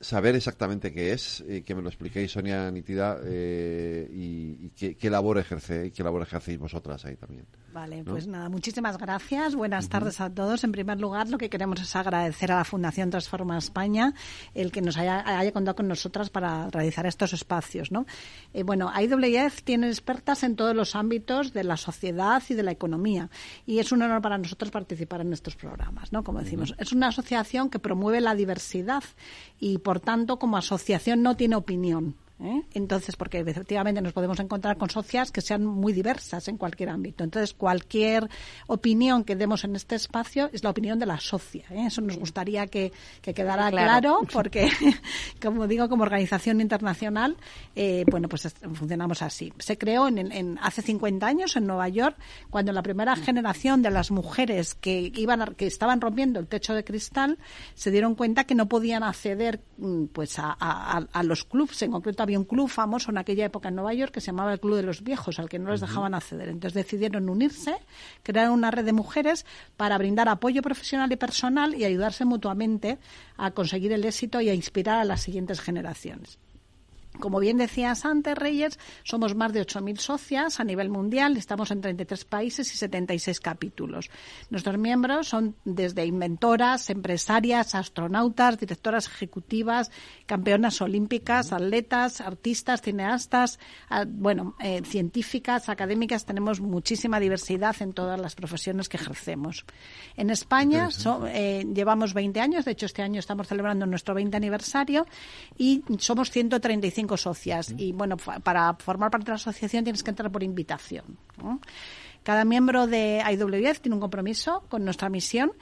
saber exactamente qué es, y que me lo expliquéis, Sonia Nitida, eh, y, qué, labor ejerce y qué labor ejercéis vosotras ahí también. Vale, pues nada, muchísimas gracias. Buenas tardes a todos. En primer lugar, lo que queremos es agradecer a la Fundación Transforma España el que nos haya, contado con nosotras para realizar estos espacios. ¿no? Eh, bueno, IWF tiene expertas en todos los ámbitos de la sociedad y de la economía y es un honor para nosotros participar en estos programas. ¿no? Como decimos, es una asociación que promueve la diversidad y por tanto como asociación no tiene opinión. ¿Eh? Entonces, porque efectivamente nos podemos encontrar con socias que sean muy diversas en cualquier ámbito. Entonces, cualquier opinión que demos en este espacio es la opinión de la socia. ¿eh? Eso nos gustaría que, quedara claro. porque, como digo, como organización internacional, eh, bueno, pues funcionamos así. Se creó en, hace 50 años en Nueva York, cuando la primera generación de las mujeres que iban que estaban rompiendo el techo de cristal se dieron cuenta que no podían acceder mm, pues a, a los clubs, en concreto había un club famoso en aquella época en Nueva York que se llamaba el Club de los Viejos, al que no les dejaban acceder. Entonces decidieron unirse, crear una red de mujeres para brindar apoyo profesional y personal y ayudarse mutuamente a conseguir el éxito y a inspirar a las siguientes generaciones. Como bien decías antes, Reyes, somos más de 8.000 socias a nivel mundial, estamos en 33 países y 76 capítulos. Nuestros miembros son desde inventoras, empresarias, astronautas, directoras ejecutivas, campeonas olímpicas, atletas, artistas, cineastas, bueno, eh, científicas, académicas. Tenemos muchísima diversidad en todas las profesiones que ejercemos. En España eh, llevamos 20 años, de hecho este año estamos celebrando nuestro 20 aniversario y somos 135 socias. Y bueno, para formar parte de la asociación tienes que entrar por invitación. Cada miembro de IWF tiene un compromiso con nuestra misión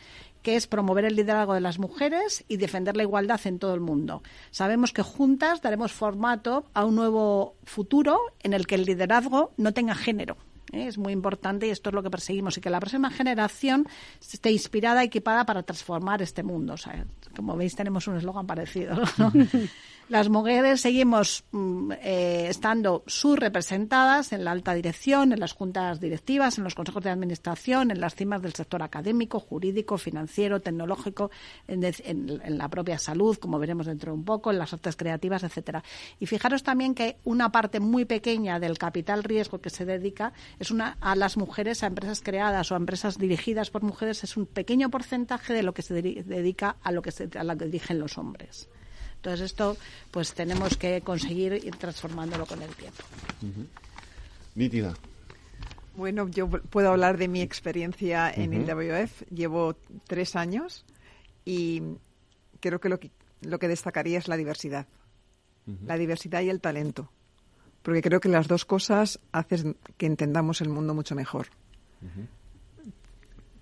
que es promover el liderazgo de las mujeres y defender la igualdad en todo el mundo. Sabemos que juntas daremos formato a un nuevo futuro en el que el liderazgo no tenga género. ¿eh? Es muy importante y esto es lo que perseguimos y que la próxima generación esté inspirada, y equipada para transformar este mundo. como veis, tenemos un eslogan parecido. Las mujeres seguimos mm, eh, estando subrepresentadas en la alta dirección, en las juntas directivas, en los consejos de administración, en las cimas del sector académico, jurídico, financiero, tecnológico, en, la propia salud, como veremos dentro de un poco, en las artes creativas, etcétera. Y fijaros también que una parte muy pequeña del capital riesgo que se dedica es una a las mujeres, a empresas creadas o a empresas dirigidas por mujeres, es un pequeño porcentaje de lo que se dedica a lo que se, a lo que dirigen los hombres. Entonces esto pues tenemos que conseguir ir transformándolo con el tiempo. Nítida. Bueno, yo puedo hablar de mi experiencia en el WF. Llevo tres años y creo que lo que, lo que destacaría es la diversidad. La diversidad y el talento. Porque creo que las dos cosas hacen que entendamos el mundo mucho mejor.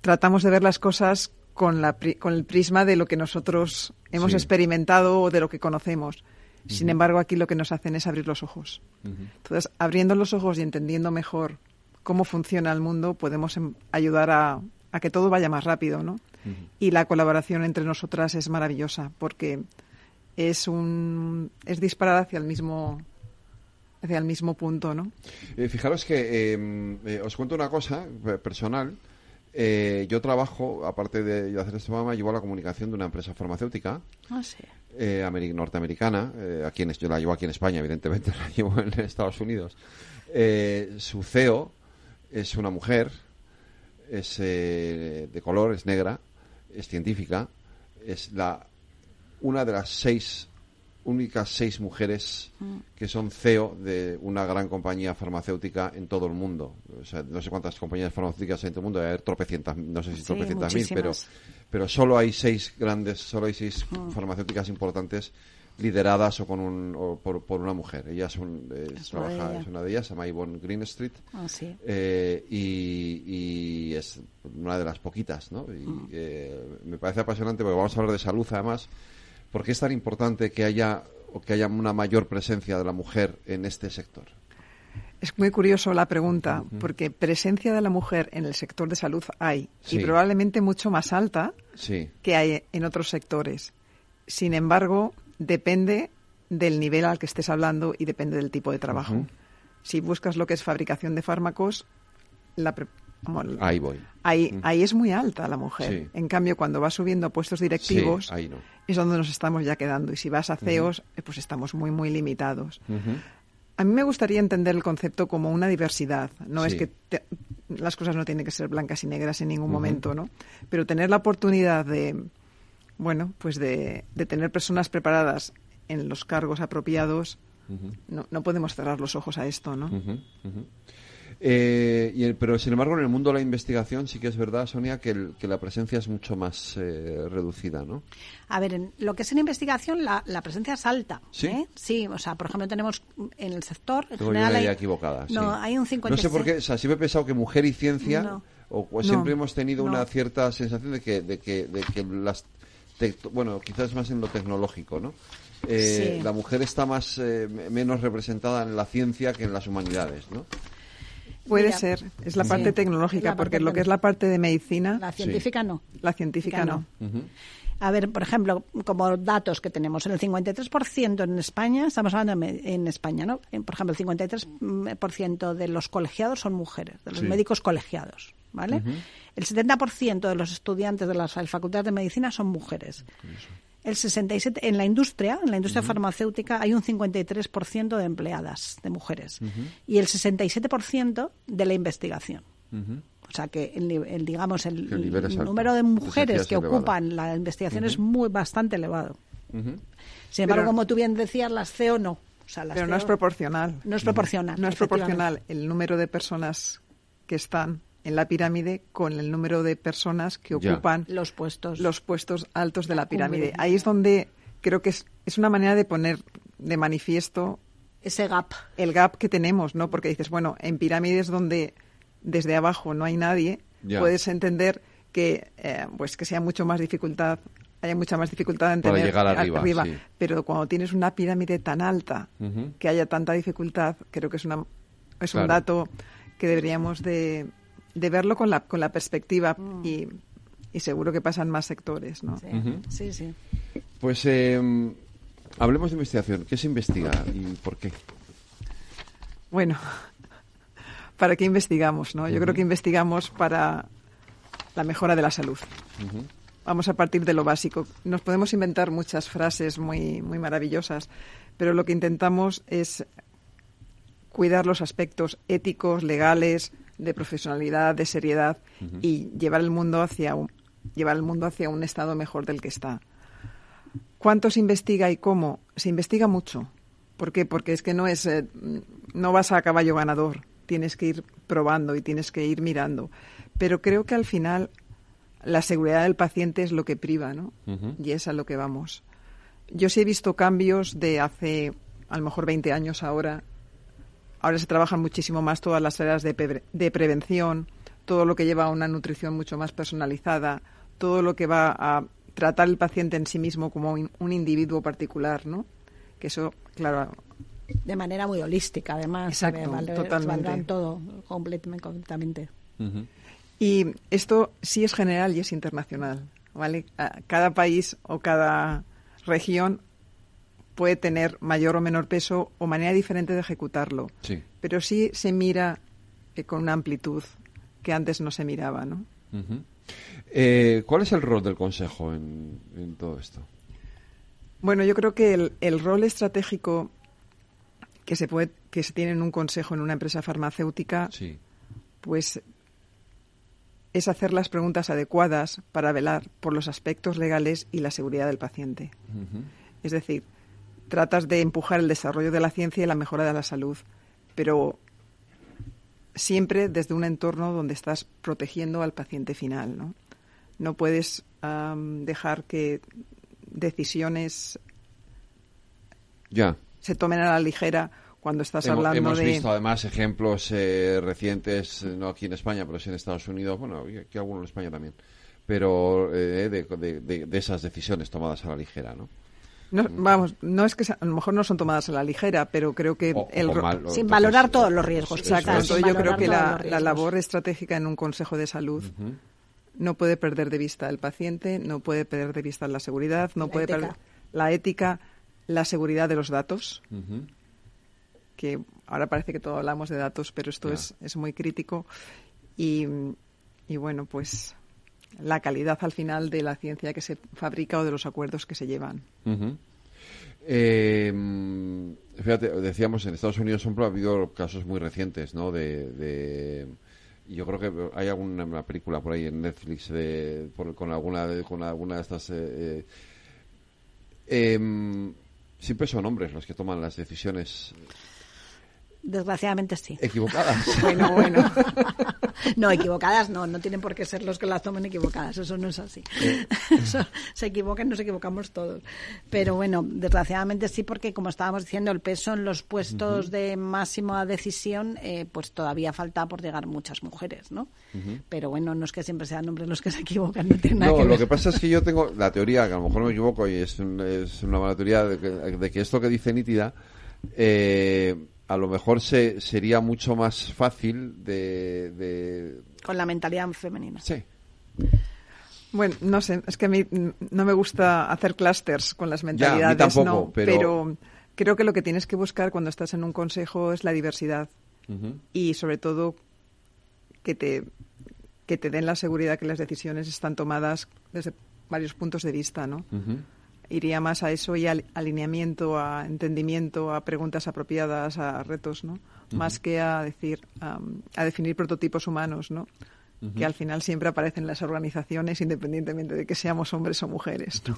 Tratamos de ver las cosas con, la, con el prisma de lo que nosotros hemos experimentado o de lo que conocemos. Sin embargo, aquí lo que nos hacen es abrir los ojos. Entonces, abriendo los ojos y entendiendo mejor cómo funciona el mundo, podemos em, ayudar a, a, que todo vaya más rápido, ¿no? Y la colaboración entre nosotras es maravillosa porque es un es disparar hacia el mismo hacia el mismo punto, ¿no? Eh, fijaros que em, eh, os cuento una cosa personal. Eh, yo trabajo, aparte de hacer este programa, llevo la comunicación de una empresa farmacéutica ah, sí. eh, norteamericana. Eh, aquí en, yo la llevo aquí en España, evidentemente, la llevo en Estados Unidos. Eh, su CEO es una mujer, es eh, de color, es negra, es científica, es la una de las seis únicas seis mujeres mm. que son CEO de una gran compañía farmacéutica en todo el mundo. O sea, no sé cuántas compañías farmacéuticas hay en todo el mundo, hay tropecientas, no sé si tropecientas mil, pero, pero solo hay seis grandes, solo hay seis mm. farmacéuticas importantes lideradas o con un, o por, por, una mujer. Ella es, trabaja, es una de ellas, se llama Yvonne Greenstreet. Ah, sí. eh, y, y, es una de las poquitas, ¿no? Y, mm. eh, me parece apasionante porque vamos a hablar de salud además ¿Por qué es tan importante que haya o que haya una mayor presencia de la mujer en este sector? Es muy curioso la pregunta, porque presencia de la mujer en el sector de salud hay, y probablemente mucho más alta que hay en otros sectores. Sin embargo, depende del nivel al que estés hablando y depende del tipo de trabajo. Si buscas lo que es fabricación de fármacos, la, ahí voy. Ahí, ahí es muy alta la mujer. En cambio, cuando va subiendo a puestos directivos, es donde nos estamos ya quedando. Y si vas a CEOs, eh, pues estamos muy, muy limitados. A mí me gustaría entender el concepto como una diversidad. No es que las cosas no tienen que ser blancas y negras en ningún momento, ¿no? Pero tener la oportunidad de, bueno, pues de, de tener personas preparadas en los cargos apropiados, no, no, podemos cerrar los ojos a esto, ¿no? Eh, y pero sin embargo, en el mundo de la investigación sí que es verdad, Sonia, que, que la presencia es mucho más eh, reducida, ¿no? A ver, en lo que es en investigación, la, la presencia es alta. ¿Sí? ¿eh? Sí, o sea, por ejemplo, tenemos en el sector. En Tengo general, una idea equivocada. No, hay un 56. No sé por qué, o sea, siempre he pensado que mujer y ciencia, o, siempre hemos tenido una cierta sensación de que, de que, de que las. bueno, quizás más en lo tecnológico, ¿no? Eh, La mujer está más menos representada en la ciencia que en las humanidades, ¿no? Puede ser, es la parte tecnológica, porque lo que es la parte de medicina. La científica no. La científica no. A ver, por ejemplo, como datos que tenemos, en el 53% en España, estamos hablando en España, ¿no? Por ejemplo, el 53% de los colegiados son mujeres, de los médicos colegiados, ¿vale? El 70% de los estudiantes de las facultades de medicina son mujeres. El 67 en la industria, en la industria farmacéutica hay un 53% de empleadas de mujeres y el 67% de la investigación. O sea que el, digamos el, número de mujeres que ocupan la investigación es muy bastante elevado. Sin embargo, como tú bien decías, las CEO no. Pero no es proporcional. No es proporcional. No es proporcional el número de personas que están en la pirámide con el número de personas que ocupan los puestos. los puestos altos de la pirámide. Ahí es donde creo que es, es una manera de poner de manifiesto ese gap. El gap que tenemos, ¿no? Porque dices, bueno, en pirámides donde desde abajo no hay nadie, puedes entender que eh, pues que sea mucho más dificultad haya mucha más dificultad en tener llegar arriba, pero cuando tienes una pirámide tan alta que haya tanta dificultad creo que es una es un dato que deberíamos de, de verlo con la, con la perspectiva mm. y, y, seguro que pasan más sectores, ¿no? Sí, sí. Pues em, hablemos de investigación. ¿Qué se investiga y por qué? Bueno, ¿para qué investigamos, no? Yo creo que investigamos para la mejora de la salud. Vamos a partir de lo básico. Nos podemos inventar muchas frases muy, muy maravillosas, pero lo que intentamos es cuidar los aspectos éticos, legales, de profesionalidad, de seriedad y llevar el mundo hacia un, llevar el mundo hacia un estado mejor del que está. ¿Cuánto se investiga y cómo? Se investiga mucho. ¿Por qué? Porque es que no es eh, no vas a caballo ganador, tienes que ir probando y tienes que ir mirando. Pero creo que al final la seguridad del paciente es lo que priva, ¿no? Y es a lo que vamos. Yo sí he visto cambios de hace a lo mejor 20 años ahora Ahora se trabajan muchísimo más todas las áreas de, prevención, todo lo que lleva a una nutrición mucho más personalizada, todo lo que va a tratar el paciente en sí mismo como un, individuo particular, ¿no? Que eso, claro. De manera muy holística, además. Exacto, totalmente. todo completamente. Y esto sí es general y es internacional, ¿vale? Cada país o cada región puede tener mayor o menor peso o manera diferente de ejecutarlo. Sí. Pero sí se mira eh, con una amplitud que antes no se miraba, ¿no? Eh, ¿Cuál es el rol del Consejo en, todo esto? Bueno, yo creo que el, rol estratégico que se puede que se tiene en un consejo en una empresa farmacéutica, pues es hacer las preguntas adecuadas para velar por los aspectos legales y la seguridad del paciente. Es decir, tratas de empujar el desarrollo de la ciencia y la mejora de la salud, pero siempre desde un entorno donde estás protegiendo al paciente final, ¿no? No puedes dejar que decisiones ya. se tomen a la ligera cuando estás hablando hemos de... Hemos visto además ejemplos eh, recientes, no aquí en España, pero sí en Estados Unidos, bueno, aquí alguno en España también, pero eh, de, de, esas decisiones tomadas a la ligera, ¿no? No, vamos, no es que a lo mejor no son tomadas a la ligera, pero creo que el sin valorar todos los riesgos. Exacto. yo creo que la, labor estratégica en un Consejo de Salud no puede perder de vista el paciente, no puede perder de vista la seguridad, no puede perder la ética, la seguridad de los datos, que ahora parece que todo hablamos de datos, pero esto es, es muy crítico. Y, y bueno, pues la calidad al final de la ciencia que se fabrica o de los acuerdos que se llevan. Eh, fíjate, decíamos en Estados Unidos ha habido casos muy recientes, ¿no? De, yo creo que hay alguna película por ahí en Netflix de, con alguna con alguna de estas. Eh, eh, em, siempre son hombres los que toman las decisiones Desgraciadamente sí. Equivocadas. bueno, bueno. no, equivocadas no, no tienen por qué ser los que las tomen equivocadas, eso no es así. se equivocan, nos equivocamos todos. Pero bueno, desgraciadamente sí, porque como estábamos diciendo, el peso en los puestos de máxima decisión, eh, pues todavía falta por llegar muchas mujeres, ¿no? Pero bueno, no es que siempre sean hombres los que se equivocan, no tiene nada no, que lo que pasa es que yo tengo la teoría, que a lo mejor me equivoco y es, es una mala teoría, de que, de que esto que dice Nítida, eh, a lo mejor se, sería mucho más fácil de, Con la mentalidad femenina. Sí. Bueno, no sé, es que a mí no me gusta hacer clusters con las mentalidades, no, pero... creo que lo que tienes que buscar cuando estás en un consejo es la diversidad y sobre todo que te que te den la seguridad que las decisiones están tomadas desde varios puntos de vista, ¿no? Iría más a eso y al alineamiento, a entendimiento, a preguntas apropiadas, a retos, ¿no? Más que a decir, a definir prototipos humanos, ¿no? Que al final siempre aparecen en las organizaciones independientemente de que seamos hombres o mujeres.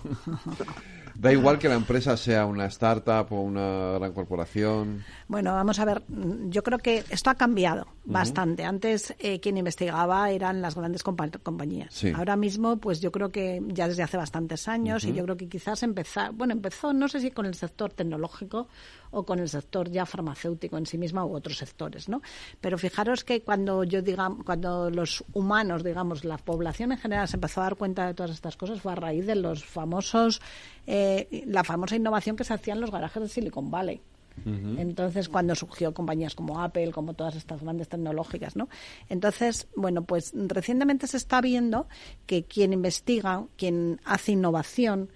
Da igual que la empresa sea una startup o una gran corporación. Bueno, vamos a ver, yo creo que esto ha cambiado bastante. Antes eh, quien investigaba eran las grandes compañías. Ahora mismo, pues yo creo que ya desde hace bastantes años y yo creo que quizás empezar, bueno, empezó no sé si con el sector tecnológico o con el sector ya farmacéutico en sí misma u otros sectores, ¿no? Pero fijaros que cuando yo diga, cuando los humanos, digamos, la población en general se empezó a dar cuenta de todas estas cosas fue a raíz de los famosos, eh, la famosa innovación que se hacía en los garajes de Silicon Valley. Entonces, cuando surgió compañías como Apple, como todas estas grandes tecnológicas, ¿no? Entonces, bueno, pues recientemente se está viendo que quien investiga, quien hace innovación,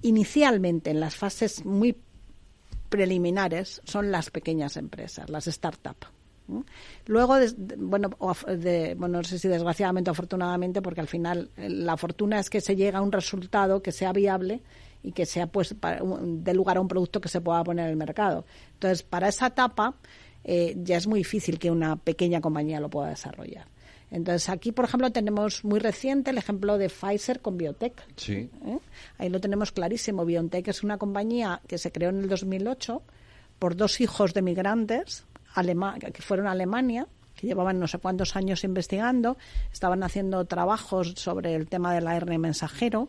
inicialmente en las fases muy preliminares son las pequeñas empresas, las startups. Luego, bueno, no sé si desgraciadamente o afortunadamente, porque al final eh, la fortuna es que se llega a un resultado que sea viable y que sea, pues, de lugar a un producto que se pueda poner en el mercado. Entonces, para esa etapa eh, ya es muy difícil que una pequeña compañía lo pueda desarrollar. Entonces, aquí, por ejemplo, tenemos muy reciente el ejemplo de Pfizer con Biotech. Sí. ¿Eh? Ahí lo tenemos clarísimo. Biotech es una compañía que se creó en el 2008 por dos hijos de migrantes que fueron a Alemania que llevaban no sé cuántos años investigando, estaban haciendo trabajos sobre el tema del ARN mensajero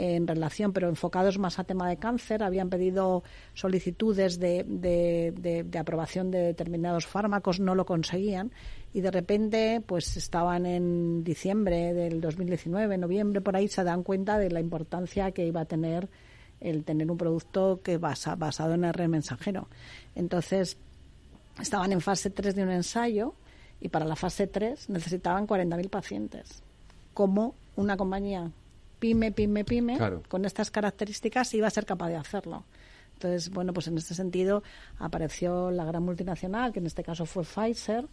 en relación, pero enfocados más a tema de cáncer. Habían pedido solicitudes de, de, aprobación de determinados fármacos, no lo conseguían y de repente pues estaban en diciembre del 2019, noviembre, por ahí se dan cuenta de la importancia que iba a tener el tener un producto que basa, basado en R mensajero. Entonces, estaban en fase 3 de un ensayo y para la fase 3 necesitaban 40.000 pacientes. Como una compañía pyme, pyme, pyme, con estas características iba a ser capaz de hacerlo. Entonces, bueno, pues en este sentido apareció la gran multinacional, que en este caso fue Pfizer,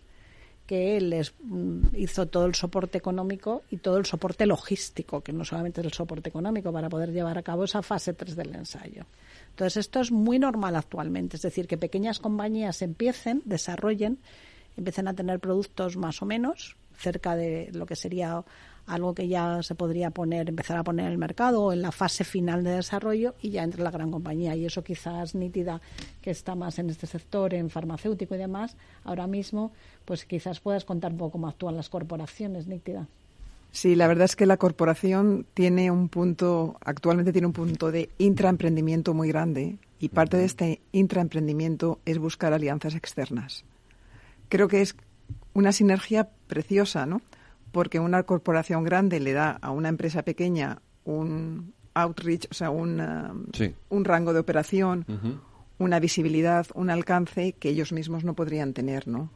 que les mm, hizo todo el soporte económico y todo el soporte logístico, que no solamente es el soporte económico, para poder llevar a cabo esa fase 3 del ensayo. Entonces, esto es muy normal actualmente, es decir, que pequeñas compañías empiecen, desarrollen, empiecen a tener productos más o menos cerca de lo que sería algo que ya se podría poner, empezar a poner en el mercado o en la fase final de desarrollo y ya entre la gran compañía. Y eso quizás nítida que está más en este sector, en farmacéutico y demás, ahora mismo, pues quizás puedas contar un poco cómo actúan las corporaciones, nítida. Sí, la verdad es que la corporación tiene un punto, actualmente tiene un punto de intraemprendimiento muy grande y parte de este intraemprendimiento es buscar alianzas externas. Creo que es una sinergia preciosa, ¿no? Porque una corporación grande le da a una empresa pequeña un outreach, o sea, un, un rango de operación, una visibilidad, un alcance que ellos mismos no podrían tener, ¿no?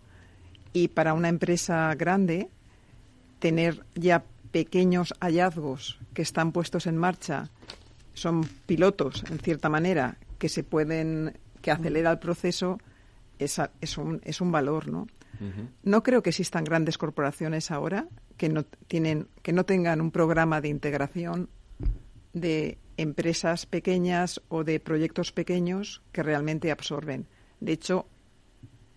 Y para una empresa grande, tener ya pequeños hallazgos que están puestos en marcha, son pilotos, en cierta manera, que se pueden, que acelera el proceso, es, es, un, es un valor, ¿no? No creo que existan grandes corporaciones ahora que no, tienen, que no tengan un programa de integración de empresas pequeñas o de proyectos pequeños que realmente absorben. De hecho,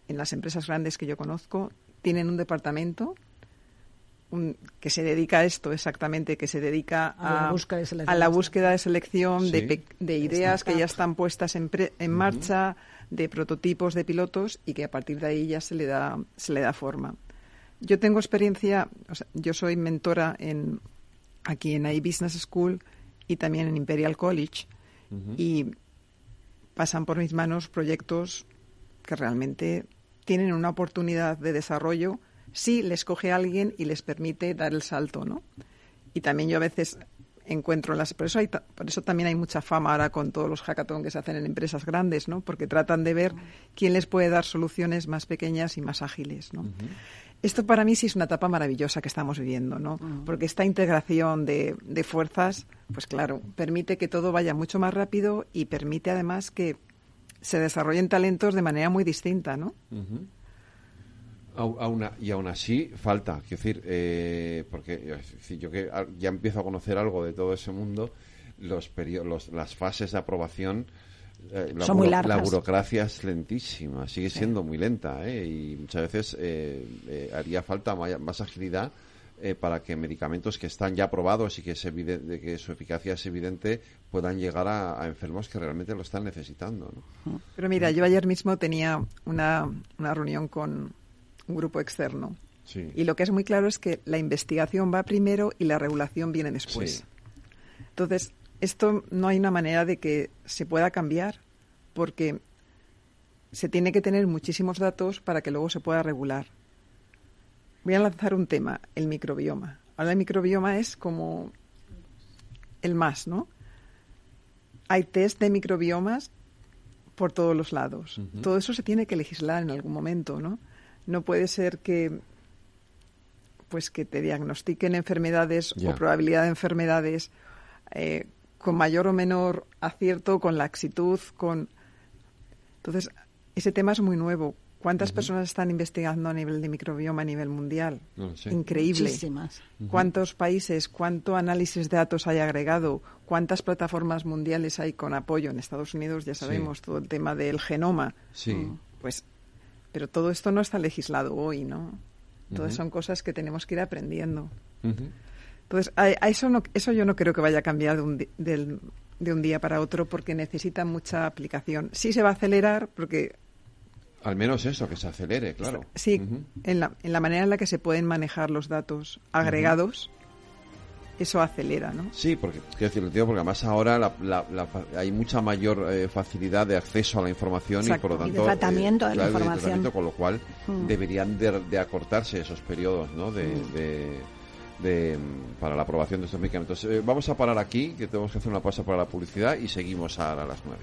en las empresas grandes que yo conozco, tienen un departamento que se dedica a esto exactamente, que se dedica a, la búsqueda de selección, de, ideas que ya están puestas en, en marcha, de prototipos de pilotos y que a partir de ahí ya se le da, se le da forma. Yo tengo experiencia, yo soy mentora en, aquí en iBusiness School y también en Imperial College y pasan por mis manos proyectos que realmente tienen una oportunidad de desarrollo si les coge alguien y les permite dar el salto, ¿no? Y también yo a veces encuentro en las por eso hay, por eso también hay mucha fama ahora con todos los hackathons que se hacen en empresas grandes no porque tratan de ver quién les puede dar soluciones más pequeñas y más ágiles no esto para mí sí es una etapa maravillosa que estamos viviendo no porque esta integración de, de fuerzas pues claro permite que todo vaya mucho más rápido y permite además que se desarrollen talentos de manera muy distinta no y aún así falta, quiero decir, eh, porque yo que ya empiezo a conocer algo de todo ese mundo, los, las fases de aprobación eh, la, Son muy largas. la burocracia es lentísima, sigue siendo muy lenta ¿eh? y muchas veces eh, haría falta más agilidad para que medicamentos que están ya aprobados y que, es evidente, que su eficacia es evidente puedan llegar a, enfermos que realmente lo están necesitando. Pero mira, yo ayer mismo tenía una, una reunión con un grupo externo y lo que es muy claro es que la investigación va primero y la regulación viene después. Entonces, esto no hay una manera de que se pueda cambiar porque se tiene que tener muchísimos datos para que luego se pueda regular. Voy a lanzar un tema, el microbioma. Ahora el microbioma es como el más, ¿no? Hay test de microbiomas por todos los lados. Todo eso se tiene que legislar en algún momento, ¿no? No puede ser que pues que te diagnostiquen enfermedades o probabilidad de enfermedades eh, con mayor o menor acierto, con laxitud, con... Entonces, ese tema es muy nuevo. ¿Cuántas personas están investigando a nivel de microbioma a nivel mundial? Increíble. Muchísimas. ¿Cuántos países, cuánto análisis de datos hay agregado? ¿Cuántas plataformas mundiales hay con apoyo? En Estados Unidos ya sabemos todo el tema del genoma. Sí. Mm, pues, pero todo esto no está legislado hoy, ¿no? Todas son cosas que tenemos que ir aprendiendo. Entonces, a, eso, no, eso yo no creo que vaya a cambiar de un, de un día para otro porque necesita mucha aplicación. Sí se va a acelerar porque... Al menos eso, que se acelere, claro. Sí, en, la, en la manera en la que se pueden manejar los datos agregados. Eso acelera, ¿no? Sí, porque quiero decirlo, tío, porque además ahora hay mucha mayor eh, facilidad de acceso a la información y por lo tanto de tratamiento de la información, con lo cual mm. deberían de, acortarse esos periodos, ¿no? de mm para la aprobación de estos medicamentos. Eh, vamos a parar aquí, que tenemos que hacer una pausa para la publicidad y seguimos a, a las nueve.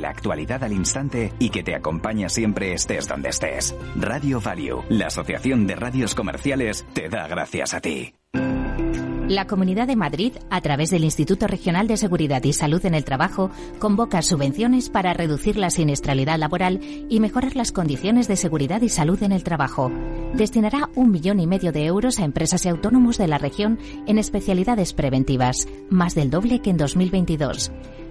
la actualidad al instante y que te acompaña siempre estés donde estés. Radio Value, la Asociación de Radios Comerciales, te da gracias a ti. La Comunidad de Madrid, a través del Instituto Regional de Seguridad y Salud en el Trabajo, convoca subvenciones para reducir la siniestralidad laboral y mejorar las condiciones de seguridad y salud en el trabajo. Destinará un millón y medio de euros a empresas y autónomos de la región en especialidades preventivas, más del doble que en 2022.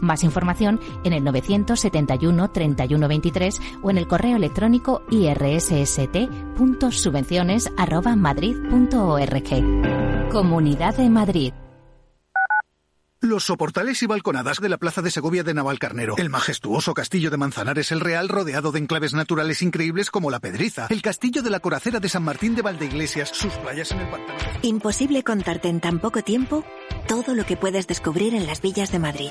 Más información en el 971 3123 o en el correo electrónico irsst.subvenciones.madrid.org. Comunidad de Madrid. Los soportales y balconadas de la Plaza de Segovia de Navalcarnero. El majestuoso castillo de Manzanares el Real rodeado de enclaves naturales increíbles como la Pedriza. El castillo de la Coracera de San Martín de Valdeiglesias. Sus playas en el pantano. Imposible contarte en tan poco tiempo todo lo que puedes descubrir en las villas de Madrid.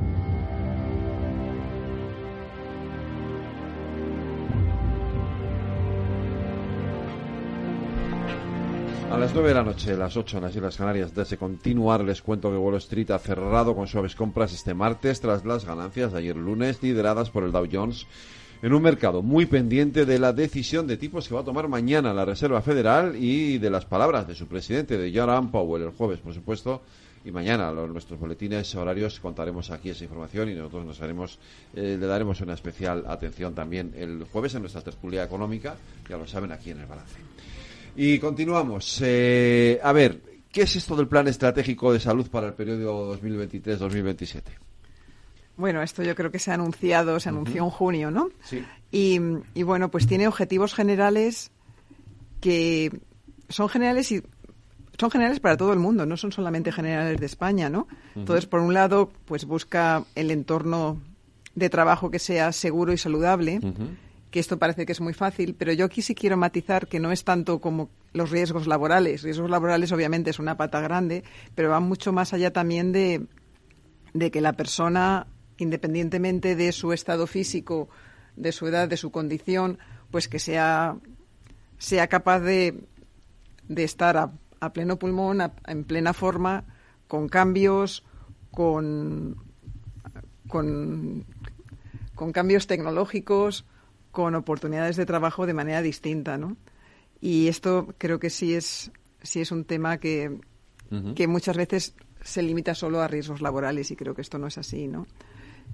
A las 9 de la noche, las 8 en las Islas Canarias, desde continuar, les cuento que Wall Street ha cerrado con suaves compras este martes tras las ganancias de ayer lunes, lideradas por el Dow Jones, en un mercado muy pendiente de la decisión de tipos que va a tomar mañana la Reserva Federal y de las palabras de su presidente, de Jerome Powell, el jueves, por supuesto, y mañana en nuestros boletines horarios contaremos aquí esa información y nosotros nos haremos, eh, le daremos una especial atención también el jueves en nuestra tertulia económica, ya lo saben aquí en el balance. Y continuamos. Eh, a ver, ¿qué es esto del plan estratégico de salud para el periodo 2023-2027? Bueno, esto yo creo que se ha anunciado, se anunció en junio, ¿no? Sí. Y, bueno, pues tiene objetivos generales que son generales y son generales para todo el mundo, no son solamente generales de España, ¿no? Entonces, por un lado, pues busca el entorno de trabajo que sea seguro y saludable que esto parece que es muy fácil, pero yo aquí sí quiero matizar que no es tanto como los riesgos laborales. Riesgos laborales obviamente es una pata grande, pero va mucho más allá también de, que la persona, independientemente de su estado físico, de su edad, de su condición, pues que sea, sea capaz de, de estar a, pleno pulmón, en plena forma, con cambios, con, con cambios tecnológicos, con oportunidades de trabajo de manera distinta, ¿no? Y esto creo que sí es, sí es un tema que, que muchas veces se limita solo a riesgos laborales y creo que esto no es así, ¿no?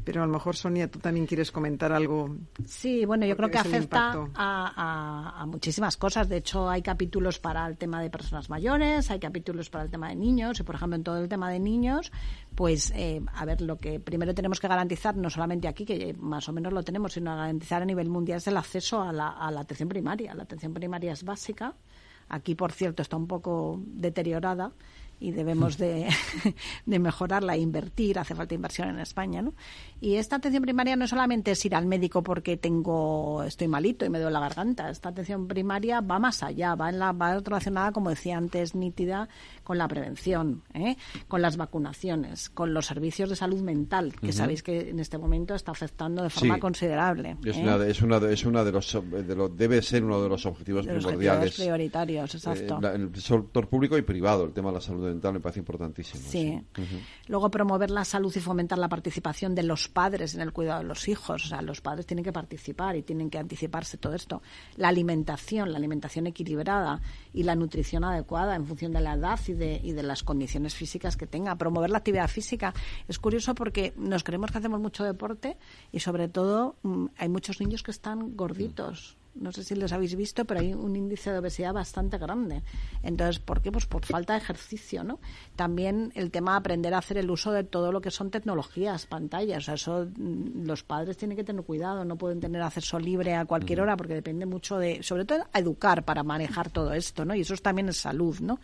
Pero a lo mejor, Sonia, tú también quieres comentar algo. Sí, bueno, yo creo que afecta a, muchísimas cosas. De hecho, hay capítulos para el tema de personas mayores, hay capítulos para el tema de niños. Y, por ejemplo, en todo el tema de niños, pues, eh, a ver, lo que primero tenemos que garantizar, no solamente aquí, que más o menos lo tenemos, sino garantizar a nivel mundial es el acceso a la, a la atención primaria. La atención primaria es básica. Aquí, por cierto, está un poco deteriorada y debemos de, de, mejorarla invertir, hace falta inversión en España, ¿no? Y esta atención primaria no solamente es ir al médico porque tengo, estoy malito y me duele la garganta, esta atención primaria va más allá, va, en la, va relacionada, como decía antes, nítida con la prevención, ¿eh? con las vacunaciones, con los servicios de salud mental, que sabéis que en este momento está afectando de forma considerable. Es, ¿eh? una de, es, una es una de los, de debe ser uno de los objetivos primordiales. prioritarios, exacto. Eh, el sector público y privado, el tema de la salud mental me parece importantísimo. Sí. Luego promover la salud y fomentar la participación de los padres en el cuidado de los hijos. O sea, los padres tienen que participar y tienen que anticiparse todo esto. La alimentación, la alimentación equilibrada y la nutrición adecuada en función de la edad y de, y de las condiciones físicas que tenga. Promover la actividad física. Es curioso porque nos creemos que hacemos mucho deporte y sobre todo mm, hay muchos niños que están gorditos no sé si los habéis visto, pero hay un índice de obesidad bastante grande. Entonces, ¿por qué? Pues por falta de ejercicio, ¿no? También el tema de aprender a hacer el uso de todo lo que son tecnologías, pantallas. O sea, eso mm, los padres tienen que tener cuidado, no pueden tener acceso libre a cualquier hora porque depende mucho de, sobre todo, educar para manejar todo esto, ¿no? Y eso también es salud, ¿no?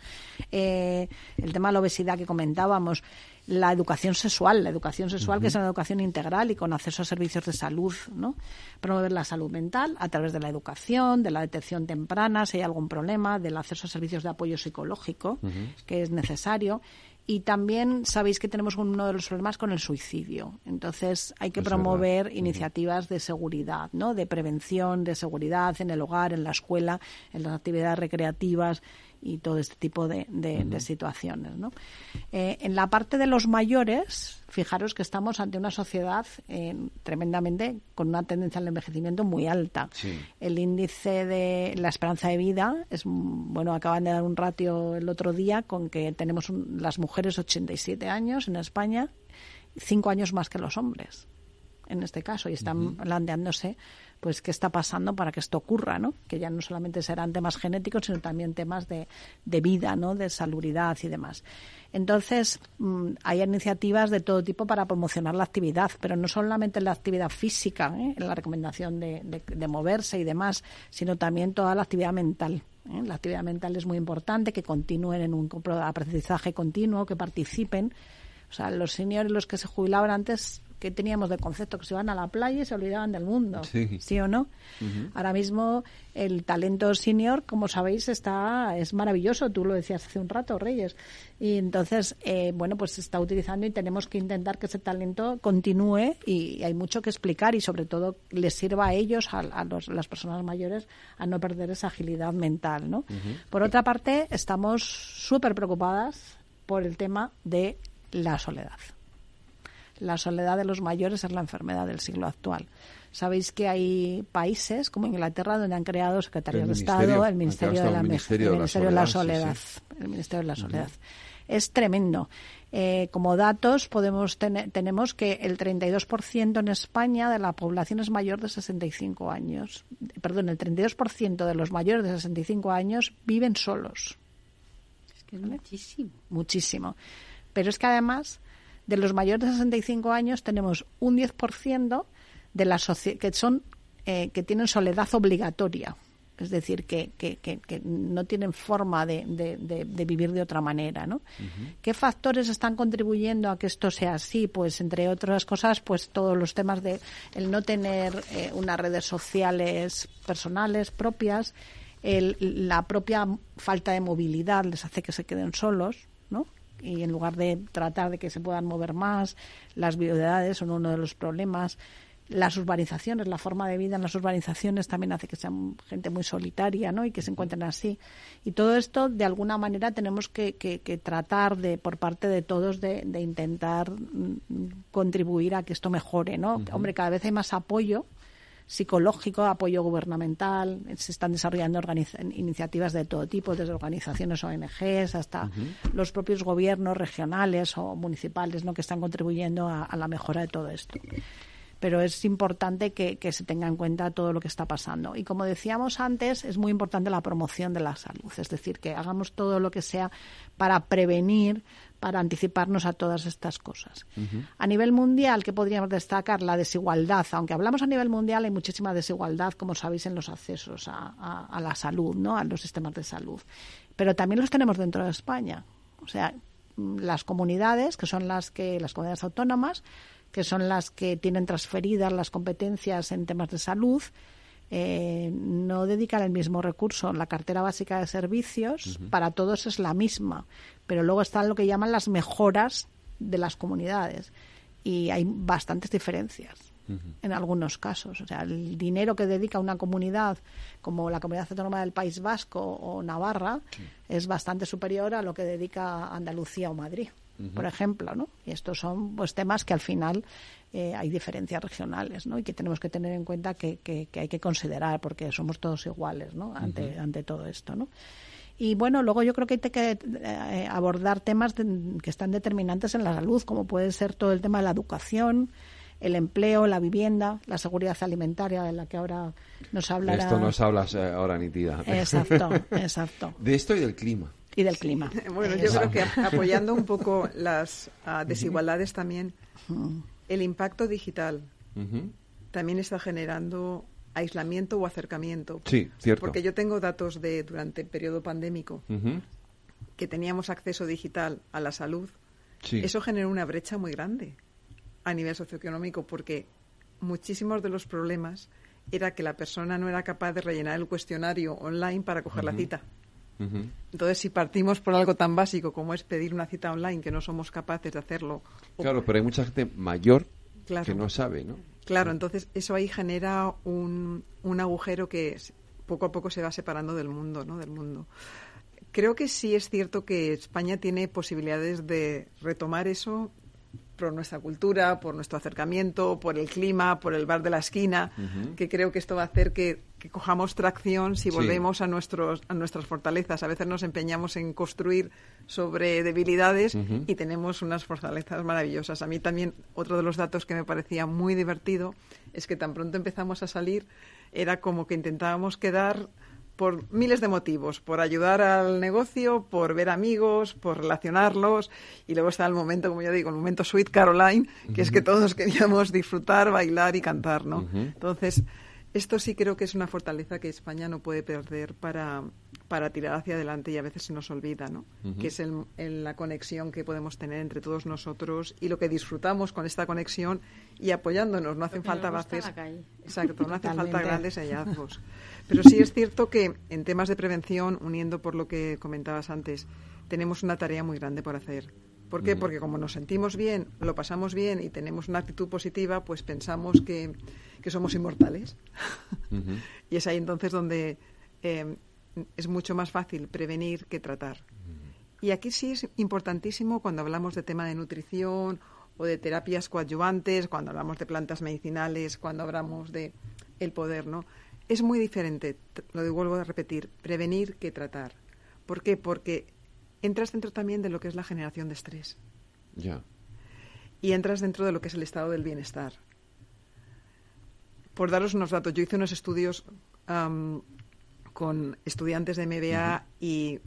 Eh, el tema de la obesidad que comentábamos, la educación sexual, la educación sexual que es una educación integral y con acceso a servicios de salud, ¿no? Promover la salud mental a través de la educación, de la detección temprana si hay algún problema, del acceso a servicios de apoyo psicológico que es necesario y también sabéis que tenemos uno de los problemas con el suicidio. Entonces hay que promover iniciativas de seguridad, ¿no? De prevención, de seguridad en el hogar, en la escuela, en las actividades recreativas y todo este tipo de, situaciones. ¿no? Eh, en la parte de los mayores, fijaros que estamos ante una sociedad eh, tremendamente con una tendencia al envejecimiento muy alta. El índice de la esperanza de vida es, bueno, acaban de dar un ratio el otro día con que tenemos las mujeres 87 años en España, cinco años más que los hombres en este caso y están planteándose pues qué está pasando para que esto ocurra, ¿no? Que ya no solamente serán temas genéticos, sino también temas de, de vida, ¿no? De salubridad y demás. Entonces, mm, hay iniciativas de todo tipo para promocionar la actividad, pero no solamente la actividad física, ¿eh? la recomendación de, de, moverse y demás, sino también toda la actividad mental. ¿eh? La actividad mental es muy importante, que continúen en un aprendizaje continuo, que participen. O sea, los señores, los que se jubilaban antes, que teníamos de concepto que se iban a la playa y se olvidaban del mundo, sí, o no? Ahora mismo el talento senior, como sabéis, está es maravilloso. Tú lo decías hace un rato, Reyes. Y entonces, eh, bueno, pues se está utilizando y tenemos que intentar que ese talento continúe y hay mucho que explicar y sobre todo les sirva a ellos, a, las personas mayores, a no perder esa agilidad mental, ¿no? Por otra parte, estamos súper preocupadas por el tema de la soledad la soledad de los mayores es la enfermedad del siglo actual. Sabéis que hay países como Inglaterra donde han creado secretarías de Estado, el Ministerio de la, Ministerio de la Soledad, el Ministerio de la Soledad. Es tremendo. Eh, como datos podemos tenemos que el 32% en España de la población es mayor de 65 años. Perdón, el 32% de los mayores de 65 años viven solos. Es que es muchísimo. Muchísimo. Pero es que además de los mayores de 65 años tenemos un 10% de la que son eh, que tienen soledad obligatoria. Es decir, que, que, que, no tienen forma de, de, vivir de otra manera, ¿no? ¿Qué factores están contribuyendo a que esto sea así? Pues, entre otras cosas, pues todos los temas de el no tener eh, unas redes sociales personales propias, el, la propia falta de movilidad les hace que se queden solos. Y en lugar de tratar de que se puedan mover más, las viudedades son uno de los problemas. Las urbanizaciones, la forma de vida en las urbanizaciones también hace que sean gente muy solitaria ¿no? y que se encuentren así. Y todo esto, de alguna manera, tenemos que, que, tratar, de por parte de todos, de, de, intentar mm, contribuir a que esto mejore. ¿no? Hombre, cada vez hay más apoyo psicológico, apoyo gubernamental, se están desarrollando iniciativas de todo tipo, desde organizaciones ONGs hasta los propios gobiernos regionales o municipales ¿no? que están contribuyendo a, la mejora de todo esto pero es importante que, que, se tenga en cuenta todo lo que está pasando. Y como decíamos antes, es muy importante la promoción de la salud, es decir, que hagamos todo lo que sea para prevenir para anticiparnos a todas estas cosas. A nivel mundial, ¿qué podríamos destacar? La desigualdad. Aunque hablamos a nivel mundial, hay muchísima desigualdad, como sabéis, en los accesos a, la salud, ¿no? a los sistemas de salud. Pero también los tenemos dentro de España. O sea, las comunidades, que son las que las comunidades autónomas, que son las que tienen transferidas las competencias en temas de salud, eh, no dedican el mismo recurso. La cartera básica de servicios para todos es la misma, pero luego están lo que llaman las mejoras de las comunidades y hay bastantes diferencias. En algunos casos. O sea, el dinero que dedica una comunidad como la Comunidad Autónoma del País Vasco o Navarra es bastante superior a lo que dedica Andalucía o Madrid, por ejemplo. ¿no? Y estos son pues, temas que al final eh, hay diferencias regionales, ¿no? Y que tenemos que tener en cuenta que, que, hay que considerar porque somos todos iguales, ¿no? Ante, ante todo esto, ¿no? Y bueno, luego yo creo que hay que eh, abordar temas que están determinantes en la salud, como puede ser todo el tema de la educación, el empleo, la vivienda, la seguridad alimentaria, de la que ahora nos hablará. esto nos hablas eh, ahora, Nitida. Exacto, exacto. De esto y del clima. Y del clima. Bueno, yo creo que apoyando un poco las ah, desigualdades también, el impacto digital también está generando aislamiento o acercamiento. Sí, cierto. Porque yo tengo datos de durante el periodo pandémico que teníamos acceso digital a la salud. Eso generó una brecha muy grande a nivel socioeconómico porque muchísimos de los problemas era que la persona no era capaz de rellenar el cuestionario online para coger la cita. Entonces, si partimos por algo tan básico como es pedir una cita online, que no somos capaces de hacerlo. Claro, pero hay mucha gente mayor que no sabe, ¿no? Claro, entonces eso ahí genera un, un agujero que poco a poco se va separando del mundo, ¿no? Del mundo. creo que sí es cierto que España tiene posibilidades de retomar eso por nuestra cultura, por nuestro acercamiento, por el clima, por el bar de la esquina, que creo que esto va a hacer que, cojamos tracción si volvemos a, nuestros, a nuestras fortalezas. A veces nos empeñamos en construir sobre debilidades y tenemos unas fortalezas maravillosas. A mí también otro de los datos que me parecía muy divertido es que tan pronto empezamos a salir era como que intentábamos quedar por miles de motivos, por ayudar al negocio, por ver amigos, por relacionarlos y luego está el momento, como yo digo, el momento Sweet Caroline, que es que todos queríamos disfrutar, bailar y cantar, ¿no? Entonces, esto sí creo que es una fortaleza que España no puede perder para, para tirar hacia adelante y a veces se nos olvida, ¿no? Que es el, la conexión que podemos tener entre todos nosotros y lo que disfrutamos con esta conexión y apoyándonos. No hacen falta bases. Exacto, no hacen falta grandes hallazgos. Pero sí es cierto que en temas de prevención, uniendo por lo que comentabas antes, tenemos una tarea muy grande por hacer. ¿Por qué? Porque como nos sentimos bien, lo pasamos bien y tenemos una actitud positiva, pues pensamos que que somos inmortales. y es ahí entonces donde eh, es mucho más fácil prevenir que tratar. Y aquí sí es importantísimo cuando hablamos de tema de nutrición o de terapias coadyuvantes, cuando hablamos de plantas medicinales, cuando hablamos de el poder, ¿no? Es muy diferente, lo vuelvo a repetir, prevenir que tratar. ¿Por qué? Porque entras dentro también de lo que es la generación de estrés. Ya. Y entras dentro de lo que es el estado del bienestar por daros unos datos, yo hice unos estudios con estudiantes de MBA y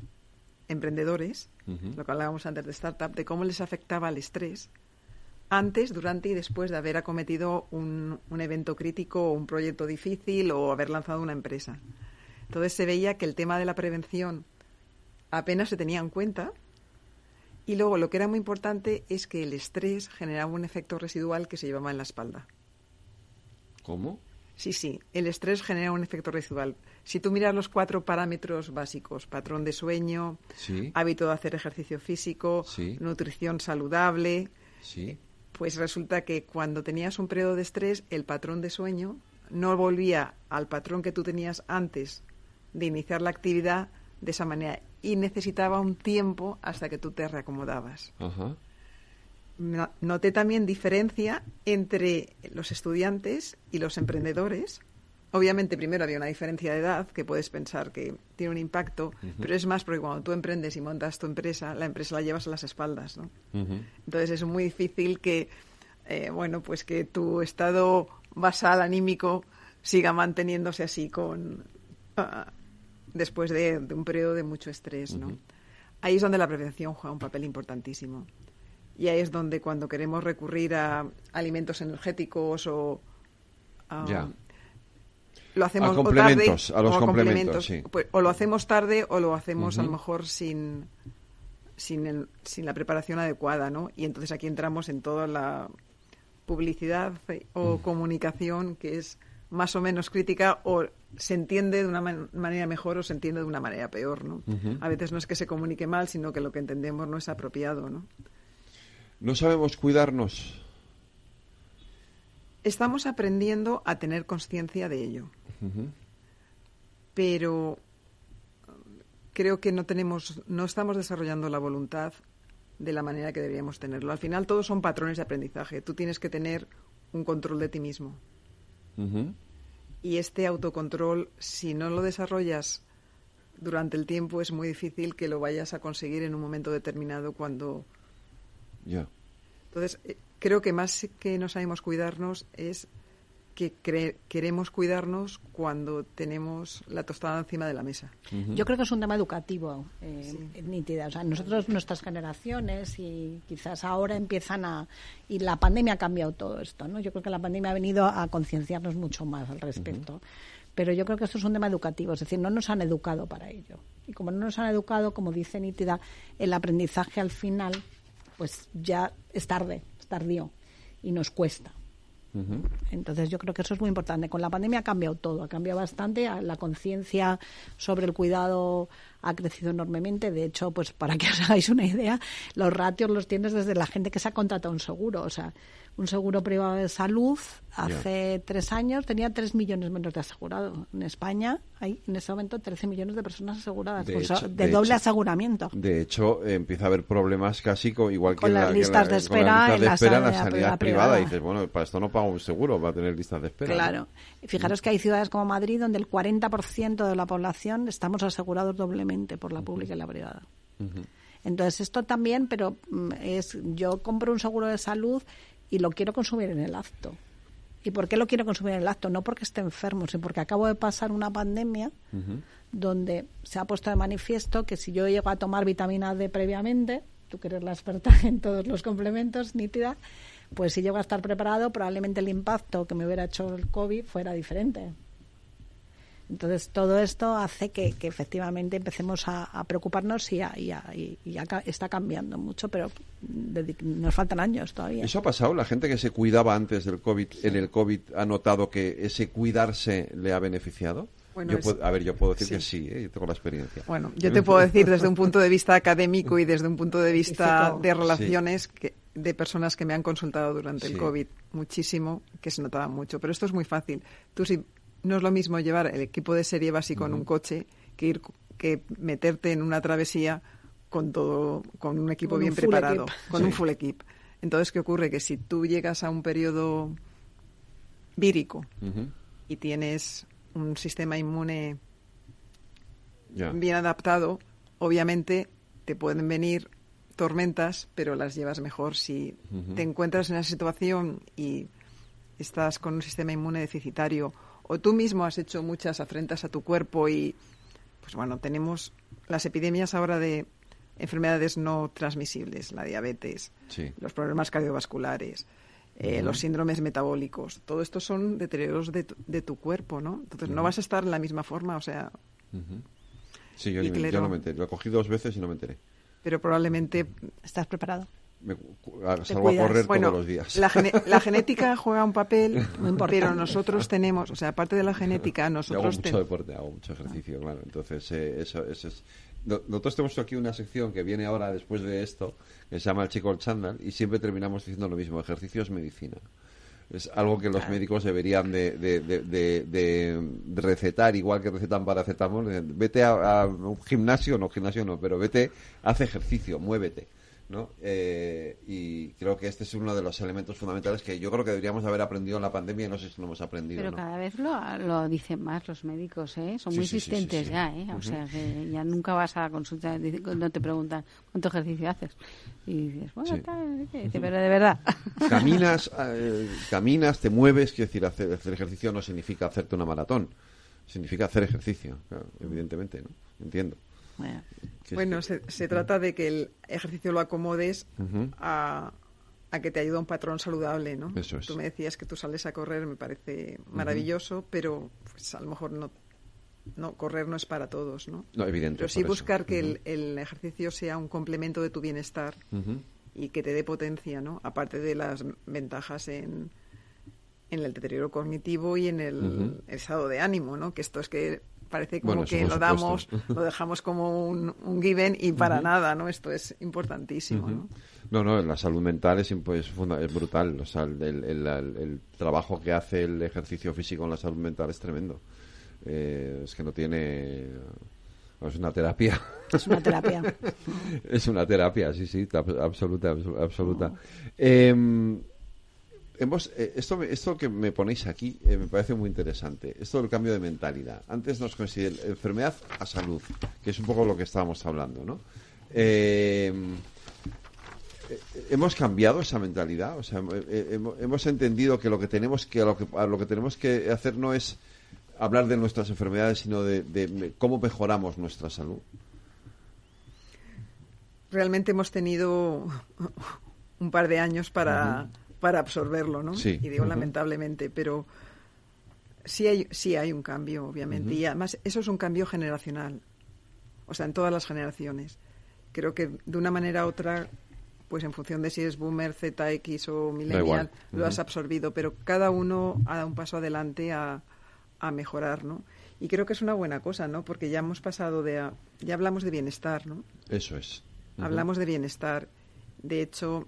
emprendedores, lo que hablábamos antes de startup, de cómo les afectaba el estrés antes, durante y después de haber acometido un, un evento crítico o un proyecto difícil o haber lanzado una empresa. Entonces se veía que el tema de la prevención apenas se tenía en cuenta y luego lo que era muy importante es que el estrés generaba un efecto residual que se llevaba en la espalda. ¿Cómo? Sí, sí, el estrés genera un efecto residual. Si tú miras los cuatro parámetros básicos, patrón de sueño, hábito de hacer ejercicio físico, nutrición saludable, pues resulta que cuando tenías un periodo de estrés, el patrón de sueño no volvía al patrón que tú tenías antes de iniciar la actividad de esa manera y necesitaba un tiempo hasta que tú te reacomodabas. Ajá noté también diferencia entre los estudiantes y los emprendedores. Obviamente, primero había una diferencia de edad que puedes pensar que tiene un impacto, pero es más porque cuando tú emprendes y montas tu empresa, la empresa la llevas a las espaldas, ¿no? Entonces es muy difícil que, eh, bueno, pues que tu estado basal anímico siga manteniéndose así con ah, después de, un periodo de mucho estrés, ¿no? Ahí es donde la prevención juega un papel importantísimo. Y ahí es donde cuando queremos recurrir a alimentos energéticos o lo hacemos a complementos, a los complementos, pues, o lo hacemos tarde o lo hacemos a lo mejor sin sin, sin la preparación adecuada, ¿no? Y entonces aquí entramos en toda la publicidad o comunicación que es más o menos crítica o se entiende de una manera mejor o se entiende de una manera peor, ¿no? A veces no es que se comunique mal, sino que lo que entendemos no es apropiado, ¿no? No sabemos cuidarnos. Estamos aprendiendo a tener conciencia de ello. Pero creo que no tenemos, no estamos desarrollando la voluntad de la manera que deberíamos tenerlo. Al final todos son patrones de aprendizaje. Tú tienes que tener un control de ti mismo. Y este autocontrol, si no lo desarrollas durante el tiempo, es muy difícil que lo vayas a conseguir en un momento determinado cuando entonces, eh, creo que más que no sabemos cuidarnos es que queremos cuidarnos cuando tenemos la tostada encima de la mesa. Yo creo que es un tema educativo, eh, nítida. O sea, nosotros, nuestras generaciones, y quizás ahora empiezan a... Y la pandemia ha cambiado todo esto, ¿no? Yo creo que la pandemia ha venido a concienciarnos mucho más al respecto. Pero yo creo que esto es un tema educativo, es decir, no nos han educado para ello. Y como no nos han educado, como dice Nítida, el aprendizaje al final pues ya es tarde, es tardío y nos cuesta. Entonces yo creo que eso es muy importante. Con la pandemia ha cambiado todo, ha cambiado bastante la conciencia sobre el cuidado ha crecido enormemente. De hecho, pues para que os hagáis una idea, los ratios los tienes desde la gente que se ha contratado un seguro. O sea, un seguro privado de salud hace tres años tenía tres millones menos de asegurados. En España hay en ese momento 13 millones de personas aseguradas, de, doble aseguramiento. De hecho, empieza a haber problemas casi con, igual que con las listas de espera, en, la, sanidad, privada. Y dices, bueno, para esto no pago un seguro, va a tener listas de espera. Claro. Fijaros que hay ciudades como Madrid donde el 40% de la población estamos asegurados doblemente por la pública y la privada. Entonces esto también, pero mm, es yo compro un seguro de salud y lo quiero consumir en el acto. ¿Y por qué lo quiero consumir en el acto? No porque esté enfermo, sino porque acabo de pasar una pandemia donde se ha puesto de manifiesto que si yo llego a tomar vitamina D previamente, tú que eres la experta en todos los complementos, nítida, pues si llego a estar preparado, probablemente el impacto que me hubiera hecho el COVID fuera diferente. Entonces, todo esto hace que, efectivamente empecemos a, preocuparnos y, está cambiando mucho, pero nos faltan años todavía. ¿Eso ha pasado? ¿La gente que se cuidaba antes del COVID, en el COVID, ha notado que ese cuidarse le ha beneficiado? a ver, yo puedo decir que sí, ¿eh? tengo la experiencia. Bueno, yo te puedo decir desde un punto de vista académico y desde un punto de vista de relaciones de personas que me han consultado durante el COVID muchísimo, que se notaba mucho. Pero esto es muy fácil. Tú si no es lo mismo llevar el equipo de serie básico en un coche que ir que meterte en una travesía con todo con un equipo bien preparado, con un full equip. Entonces, ¿qué ocurre? Que si tú llegas a un periodo vírico y tienes un sistema inmune bien adaptado, obviamente te pueden venir tormentas, pero las llevas mejor. Si te encuentras en esa situación y estás con un sistema inmune deficitario o tú mismo has hecho muchas afrentas a tu cuerpo y, pues bueno, tenemos las epidemias ahora de enfermedades no transmisibles, la diabetes, los problemas cardiovasculares, eh, los síndromes metabólicos. Todo esto son deterioros de tu, de tu cuerpo, ¿no? Entonces no vas a estar en la misma forma, o sea... Sí, yo, no me enteré. Lo cogí dos veces y no me enteré. Pero probablemente... ¿Estás preparado? Me salgo a correr todos los días. La, genética juega un papel, pero nosotros tenemos, o sea, aparte de la genética, nosotros... Yo hago mucho deporte, hago mucho ejercicio, claro. Entonces, eh, eso, eso es... Nosotros tenemos aquí una sección que viene ahora después de esto, que se llama El Chico el Chandal, y siempre terminamos diciendo lo mismo, ejercicio es medicina. Es algo que los médicos deberían de, de, recetar, igual que recetan paracetamol. Vete a, a, un gimnasio, no gimnasio no, pero vete, haz ejercicio, muévete ¿no? Eh, y creo que este es uno de los elementos fundamentales que yo creo que deberíamos haber aprendido en la pandemia y no sé si lo hemos aprendido. Pero cada vez lo, lo, dicen más los médicos, ¿eh? Son muy insistentes ya, ¿eh? O sea, que ya nunca vas a la consulta, no te preguntan cuánto ejercicio haces. Y dices, bueno, pero de verdad. Caminas, eh, caminas, te mueves, quiero decir, hacer, hacer, ejercicio no significa hacerte una maratón, significa hacer ejercicio, evidentemente, ¿no? Entiendo. Bueno, se, trata de que el ejercicio lo acomodes a, que te ayude a un patrón saludable, ¿no? Tú me decías que tú sales a correr, me parece maravilloso, pero pues a lo mejor no no correr no es para todos, ¿no? No, evidente. Pero sí buscar que el, ejercicio sea un complemento de tu bienestar y que te dé potencia, ¿no? Aparte de las ventajas en, en el deterioro cognitivo y en el, estado de ánimo, ¿no? Que esto es que parece como que lo damos, lo dejamos como un, un given y para nada, ¿no? Esto es importantísimo, ¿no? No, no, la salud mental es, pues, es brutal. O sea, el, el, trabajo que hace el ejercicio físico en la salud mental es tremendo. Eh, es que no tiene... Es una terapia. Es una terapia. es una terapia, sí, sí, absoluta, absoluta. Eh, hemos, eh, esto, esto que me ponéis aquí eh, me parece muy interesante. Esto del cambio de mentalidad. Antes nos considera enfermedad a salud, que es un poco lo que estábamos hablando, ¿no? Eh, hemos cambiado esa mentalidad, o sea, hemos entendido que lo que tenemos que, lo que lo que tenemos que hacer no es hablar de nuestras enfermedades, sino de, cómo mejoramos nuestra salud. Realmente hemos tenido un par de años para para absorberlo, ¿no? Y digo lamentablemente, pero sí hay, sí hay un cambio, obviamente. Y además, eso es un cambio generacional. O sea, en todas las generaciones. Creo que de una manera u otra, pues en función de si es boomer, ZX o millennial, lo has absorbido. Pero cada uno ha dado un paso adelante a, a mejorar, ¿no? Y creo que es una buena cosa, ¿no? Porque ya hemos pasado de... ya hablamos de bienestar, ¿no? Eso es. Hablamos de bienestar. De hecho,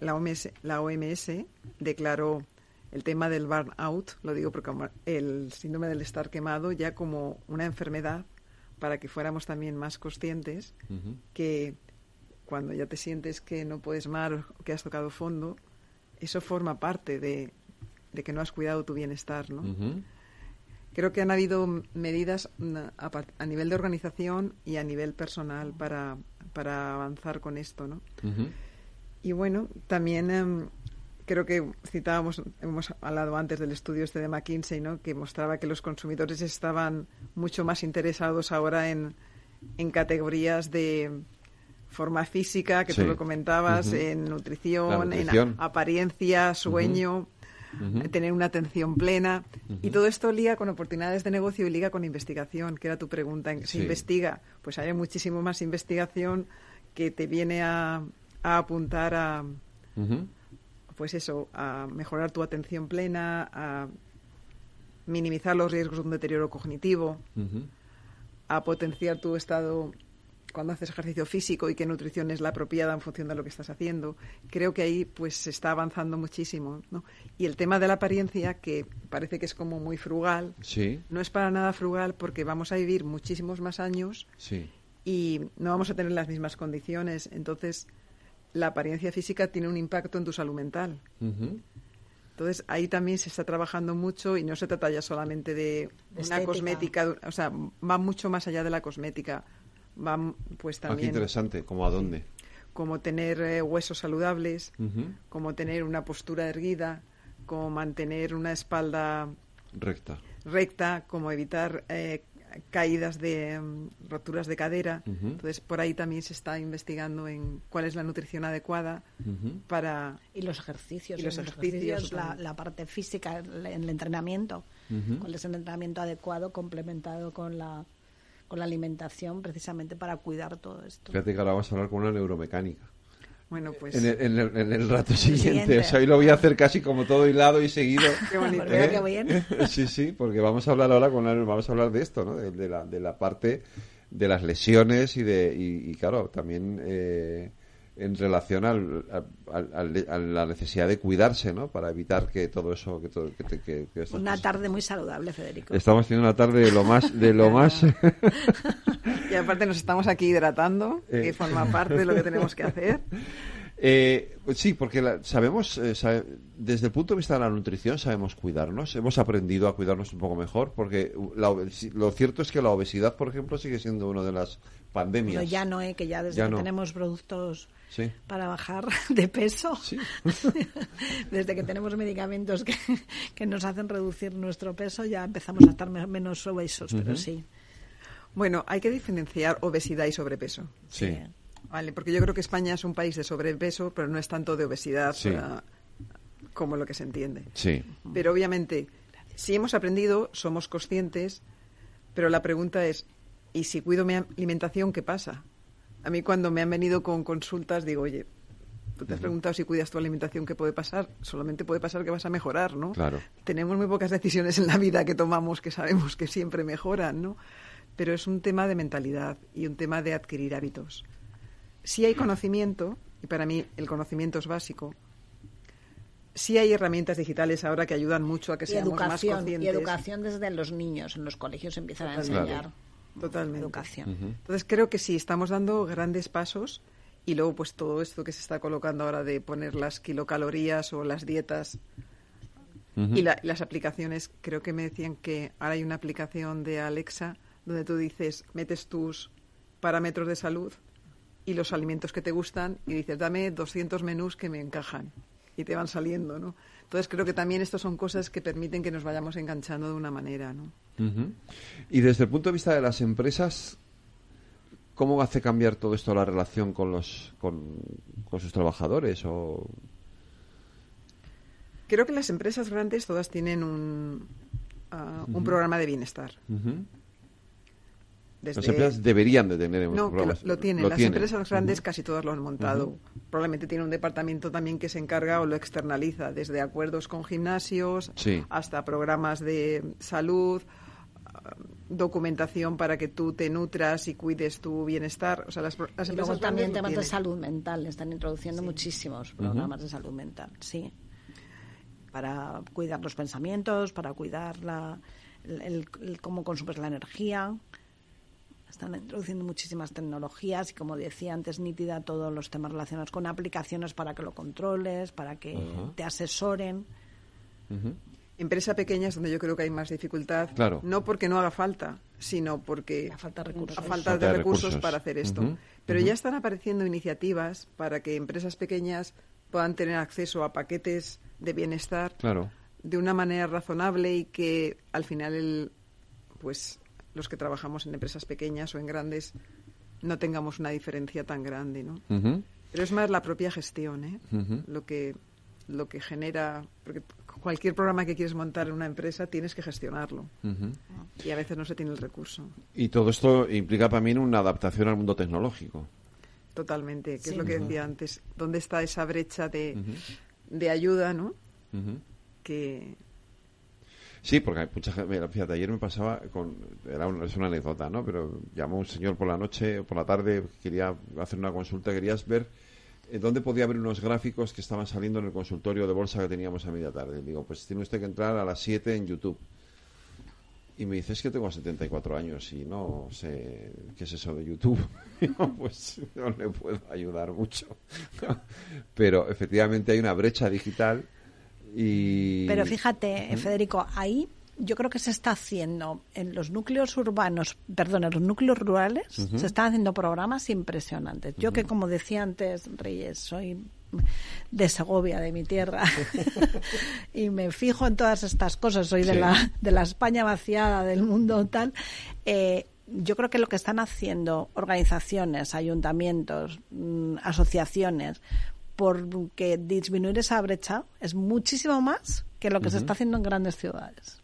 la OMS, la OMS declaró el tema del burnout, lo digo porque el síndrome del estar quemado, ya como una enfermedad para que fuéramos también más conscientes que cuando ya te sientes que no puedes más, que has tocado fondo, eso forma parte de, que no has cuidado tu bienestar, ¿no? Creo que han habido medidas a, nivel de organización y a nivel personal para, para avanzar con esto, ¿no? Y bueno, también em, creo que citábamos, hemos hablado antes del estudio este de McKinsey, ¿no? que mostraba que los consumidores estaban mucho más interesados ahora en, en categorías de forma física, que tú lo comentabas, en nutrición, en apariencia, sueño, tener una atención plena. Y todo esto liga con oportunidades de negocio y liga con investigación, que era tu pregunta. ¿Se investiga? Pues hay muchísimo más investigación que te viene a, a apuntar a, pues eso, a mejorar tu atención plena, a minimizar los riesgos de un deterioro cognitivo, a potenciar tu estado cuando haces ejercicio físico y qué nutrición es la apropiada en función de lo que estás haciendo. Creo que ahí pues se está avanzando muchísimo. ¿no? Y el tema de la apariencia, que parece que es como muy frugal, no es para nada frugal porque vamos a vivir muchísimos más años y no vamos a tener las mismas condiciones. Entonces, la apariencia física tiene un impacto en tu salud mental. Entonces, ahí también se está trabajando mucho y no se trata ya solamente de una cosmética, o sea, va mucho más allá de la cosmética. Va, pues ah, también. interesante, ¿cómo a dónde? Como tener eh, huesos saludables, como tener una postura erguida, como mantener una espalda recta, recta como evitar eh, caídas de mm, roturas de cadera. Entonces, por ahí también se está investigando en cuál es la nutrición adecuada para... Y los ejercicios. Y los, ejercicios, la, parte física, el, el entrenamiento. ¿Cuál es el entrenamiento adecuado complementado con la, con la alimentación precisamente para cuidar todo esto? Fíjate que ahora vamos a hablar con una neuromecánica. Bueno, pues... En el, rato siguiente. O sea, hoy lo voy a hacer casi como todo hilado y seguido. qué bonito. ¿Eh? Qué bien. Sí, sí, porque vamos a hablar ahora con vamos a hablar de esto, ¿no? De, la, de la parte de las lesiones y de y, claro, también eh, en relación al, a la necesidad de cuidarse, ¿no? Para evitar que todo eso que, todo, que, una tarde muy saludable, Federico. Estamos teniendo una tarde de lo más de lo más y aparte nos estamos aquí hidratando, que eh. forma parte de lo que tenemos que hacer. Eh, sí, porque sabemos, eh, desde el punto de vista de la nutrición, sabemos cuidarnos. Hemos aprendido a cuidarnos un poco mejor, porque lo cierto es que la obesidad, por ejemplo, sigue siendo una de las pandemias. Pero ya no, ¿eh? que ya desde que tenemos productos para bajar de peso, desde que tenemos medicamentos que, que, nos hacen reducir nuestro peso, ya empezamos a estar menos obesos, pero sí. Bueno, hay que diferenciar obesidad y sobrepeso. Sí. Vale, porque yo creo que España es un país de sobrepeso, pero no es tanto de obesidad como lo que se entiende. Sí. Pero obviamente, si hemos aprendido, somos conscientes, pero la pregunta es, ¿y si cuido mi alimentación, qué pasa? A mí cuando me han venido con consultas digo, oye, tú te has preguntado si cuidas tu alimentación, ¿qué puede pasar? Solamente puede pasar que vas a mejorar, ¿no? Claro. Tenemos muy pocas decisiones en la vida que tomamos que sabemos que siempre mejoran, ¿no? pero es un tema de mentalidad y un tema de adquirir hábitos. Si hay conocimiento, y para mí el conocimiento es básico, sí hay herramientas digitales ahora que ayudan mucho a que seamos más conscientes. Y educación desde los niños, en los colegios empiezan a enseñar. Totalmente. Educación. Entonces creo que sí, estamos dando grandes pasos y luego pues todo esto que se está colocando ahora de poner las kilocalorías o las dietas y las aplicaciones, creo que me decían que ahora hay una aplicación de Alexa donde tú dices, metes tus parámetros de salud y los alimentos que te gustan y dices, dame 200 menús que me encajan y te van saliendo, ¿no? Entonces creo que también estas son cosas que permiten que nos vayamos enganchando de una manera, ¿no? Y desde el punto de vista de las empresas, ¿cómo hace cambiar todo esto la relación con los con, sus trabajadores o Creo que las empresas grandes todas tienen un, ah, un programa de bienestar. Las empresas deberían de tener No, lo, tienen. Las empresas grandes casi todas lo han montado. Probablemente tiene un departamento también que se encarga o lo externaliza, desde acuerdos con gimnasios hasta programas de salud, documentación para que tú te nutras y cuides tu bienestar. O sea, las, las y luego también temas de salud mental. Están introduciendo muchísimos programas de salud mental, sí. Para cuidar los pensamientos, para cuidar la, el, cómo consumes la energía. Están introduciendo muchísimas tecnologías y, como decía antes, nítida todos los temas relacionados con aplicaciones para que lo controles, para que te asesoren. Empresa pequeña es donde yo creo que hay más dificultad. No porque no haga falta, sino porque a falta de recursos, falta de recursos, para hacer esto. Pero ya están apareciendo iniciativas para que empresas pequeñas puedan tener acceso a paquetes de bienestar de una manera razonable y que al final el, pues los que trabajamos en empresas pequeñas o en grandes no tengamos una diferencia tan grande, ¿no? Pero es más la propia gestión, ¿eh? Lo que lo que genera porque cualquier programa que quieres montar en una empresa tienes que gestionarlo. Y a veces no se tiene el recurso. Y todo esto implica para mí una adaptación al mundo tecnológico. Totalmente, que es lo que decía antes. ¿Dónde está esa brecha de, de ayuda, no? Que, Sí, porque mucha gente, fíjate, ayer me pasaba con, era una, es una anécdota, ¿no? Pero llamó un señor por la noche, por la tarde, quería hacer una consulta, querías ver eh, dónde podía ver unos gráficos que estaban saliendo en el consultorio de bolsa que teníamos a media tarde. Digo, pues tiene usted que entrar a las 7 en YouTube. Y me dice, es que tengo 74 años y no sé qué es eso de YouTube. pues no le puedo ayudar mucho. Pero efectivamente hay una brecha digital y... Pero fíjate, Federico, ahí yo creo que se está haciendo en los núcleos urbanos, perdón, en los núcleos rurales, se están haciendo programas impresionantes. Yo que, como decía antes Reyes, soy de Segovia, de mi tierra, y me fijo en todas estas cosas, soy de, la, de la España vaciada, del mundo tal, eh, yo creo que lo que están haciendo organizaciones, ayuntamientos, mm, asociaciones, por que disminuir esa brecha es muchísimo más que lo que se está haciendo en grandes ciudades.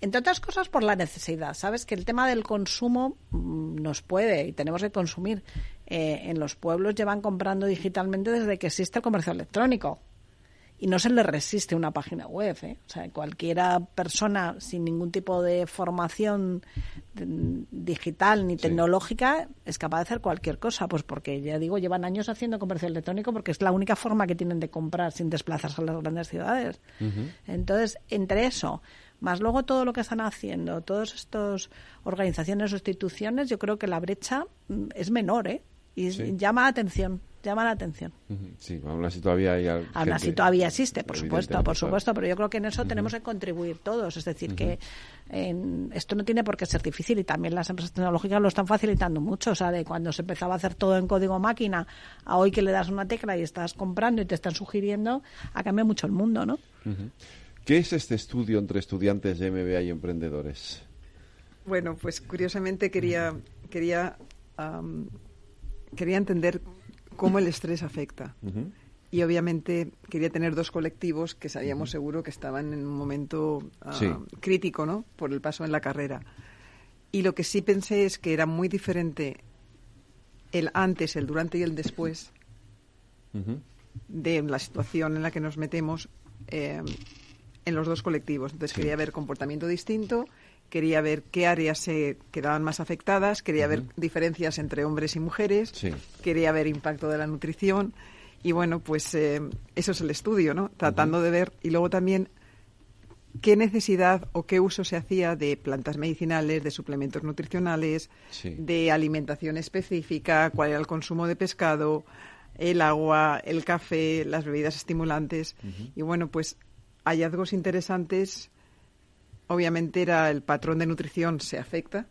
Entre otras cosas por la necesidad. Sabes que el tema del consumo mm, nos puede y tenemos que consumir. Eh, en los pueblos llevan comprando digitalmente desde que existe el comercio electrónico y no se le resiste una página web. ¿eh? O sea, cualquiera persona sin ningún tipo de formación digital ni tecnológica es capaz de hacer cualquier cosa, pues porque ya digo, llevan años haciendo comercio electrónico porque es la única forma que tienen de comprar sin desplazarse a las grandes ciudades. Entonces, entre eso, más luego todo lo que están haciendo, todas estas organizaciones o instituciones, yo creo que la brecha mm, es menor, ¿eh? Y llama la atención, llama la atención. Sí, aún así todavía hay Aún así todavía existe, por supuesto, por supuesto, pero yo creo que en eso tenemos que contribuir todos. Es decir, que esto no tiene por qué ser difícil y también las empresas tecnológicas lo están facilitando mucho. O sea, de cuando se empezaba a hacer todo en código máquina a hoy que le das una tecla y estás comprando y te están sugiriendo, ha cambiado mucho el mundo, ¿no? ¿Qué es este estudio entre estudiantes de MBA y emprendedores? Bueno, pues curiosamente quería, quería, quería entender cómo el estrés afecta. Y obviamente quería tener dos colectivos que sabíamos seguro que estaban en un momento ah, crítico, ¿no? Por el paso en la carrera. Y lo que sí pensé es que era muy diferente el antes, el durante y el después de la situación en la que nos metemos. Eh, en los dos colectivos. Entonces quería ver comportamiento distinto, quería ver qué áreas se quedaban más afectadas, quería ver diferencias entre hombres y mujeres, quería ver impacto de la nutrición. Y bueno, pues eh, eso es el estudio, ¿no? Tratando de ver y luego también qué necesidad o qué uso se hacía de plantas medicinales, de suplementos nutricionales, de alimentación específica, cuál era el consumo de pescado, el agua, el café, las bebidas estimulantes. Y bueno, pues hallazgos interesantes, obviamente era el patrón de nutrición se afecta,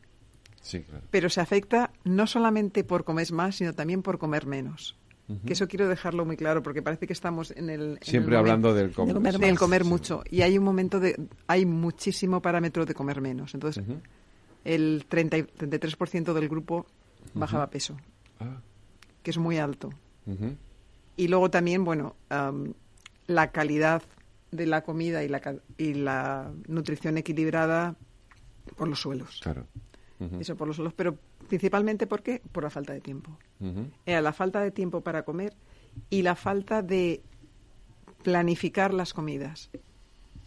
pero se afecta no solamente por comer más, sino también por comer menos. Que eso quiero dejarlo muy claro porque parece que estamos en el siempre hablando del comer, del comer mucho. Y hay un momento de hay muchísimo parámetro de comer menos. Entonces el 30, 33% del grupo bajaba peso, ah. que es muy alto. Y luego también, bueno, la calidad de la comida y la, y la nutrición equilibrada por los suelos. Claro. Eso por los suelos, pero principalmente ¿por qué? Por la falta de tiempo. Era la falta de tiempo para comer y la falta de planificar las comidas.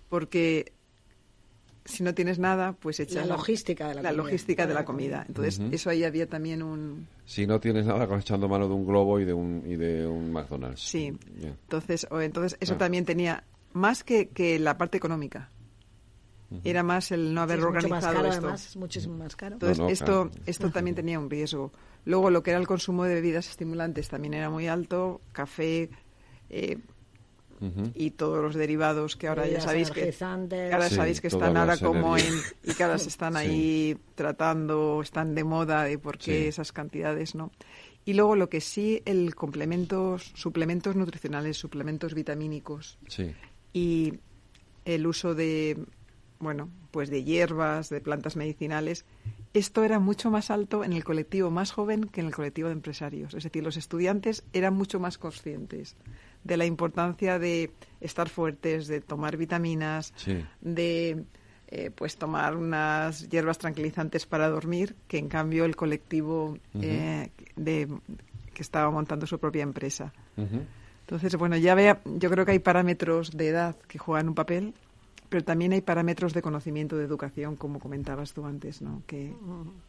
Porque si no tienes nada, pues echas la logística de la, la comida. logística de la comida. Entonces, eso ahí había también un Si no tienes nada, acabas echando mano de un globo y de un, y de un McDonald's. sí. Entonces, o entonces eso Ah. también tenía más que, que la parte económica. Era más el no haber Sí, es mucho más organizado caro, esto. además, es muchísimo más caro. Entonces, No, no, esto, claro. esto también tenía un riesgo. Luego, lo que era el consumo de bebidas estimulantes también era muy alto, café eh, y todos los derivados que ahora ya sabéis que, ahora Sí, sabéis que están ahora como en y que ahora se están Sí. ahí tratando, están de moda de por qué Sí. esas cantidades, ¿no? Y luego lo que sí, el complementos, suplementos nutricionales, suplementos vitamínicos Sí. Y el uso de bueno pues de hierbas de plantas medicinales esto era mucho más alto en el colectivo más joven que en el colectivo de empresarios es decir los estudiantes eran mucho más conscientes de la importancia de estar fuertes de tomar vitaminas Sí. de eh, pues tomar unas hierbas tranquilizantes para dormir que en cambio el colectivo eh, de que estaba montando su propia empresa. Entonces, bueno, ya vea, yo creo que hay parámetros de edad que juegan un papel, pero también hay parámetros de conocimiento, de educación, como comentabas tú antes, ¿no? Que,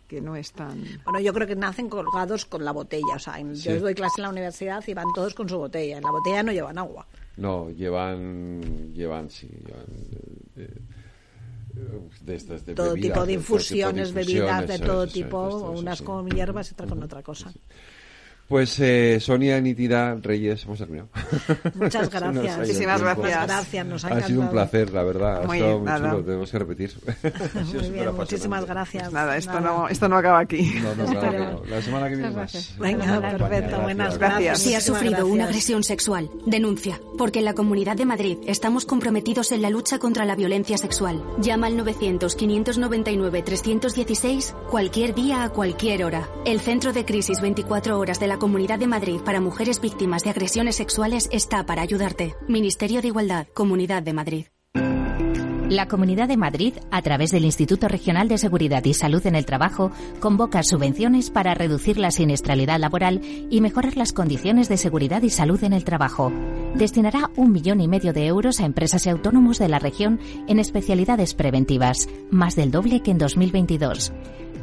que no es tan... Bueno, yo creo que nacen colgados con la botella. O sea, en- Sí. yo doy clase en la universidad y van todos con su botella. En la botella no llevan agua. No, llevan, llevan, sí, llevan eh, eh, de estas de todo bebidas, tipo de infusiones, bebidas de todo tipo, eso unas sí. con hierbas y otras con otra cosa. Pues eh, Sonia Nitira Reyes, hemos terminado. Muchas ha gracias. Muchísimas gracias. Gracias, nos ha Ha sido un placer, la verdad. Ha Muy estado bien, muy nada. chulo, tenemos que repetir. Ha Muy bien, muchísimas gracias. Nada, esto, Nada. No, esto no acaba aquí. No, no, claro que no. La semana que viene más. Venga, perfecto, buenas gracias. Si Muchísimas sufrido una agresión sexual, denuncia, porque en la Comunidad de Madrid estamos comprometidos en la lucha contra la violencia sexual. Llama al 900-599-316 cualquier día a cualquier hora. El Centro de Crisis 24 Horas de la Comunidad de Madrid para mujeres víctimas de agresiones sexuales está para ayudarte. Ministerio de Igualdad, Comunidad de Madrid. La Comunidad de Madrid, a través del Instituto Regional de Seguridad y Salud en el Trabajo, convoca subvenciones para reducir la siniestralidad laboral y mejorar las condiciones de seguridad y salud en el trabajo. Destinará un millón y medio de euros a empresas y autónomos de la región en especialidades preventivas, más del doble que en 2022.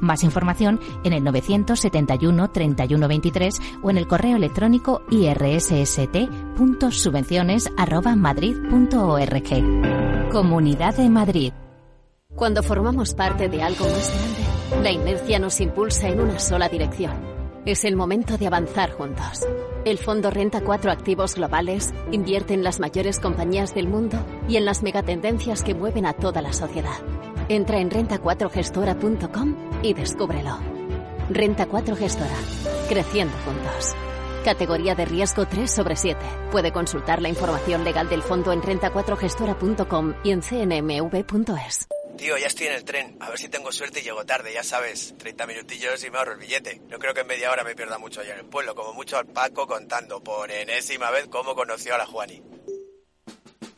Más información en el 971 31 23 o en el correo electrónico irsst.subvenciones@madrid.org. Comunidad de Madrid. Cuando formamos parte de algo más grande, la inercia nos impulsa en una sola dirección. Es el momento de avanzar juntos. El Fondo Renta 4 Activos Globales invierte en las mayores compañías del mundo y en las megatendencias que mueven a toda la sociedad. Entra en renta4gestora.com y descúbrelo. Renta 4 Gestora. Creciendo juntos. Categoría de riesgo 3 sobre 7. Puede consultar la información legal del fondo en renta4gestora.com y en cnmv.es. Tío, ya estoy en el tren. A ver si tengo suerte y llego tarde, ya sabes. 30 minutillos y me ahorro el billete. No creo que en media hora me pierda mucho allá en el pueblo. Como mucho al Paco contando por enésima vez cómo conoció a la Juani.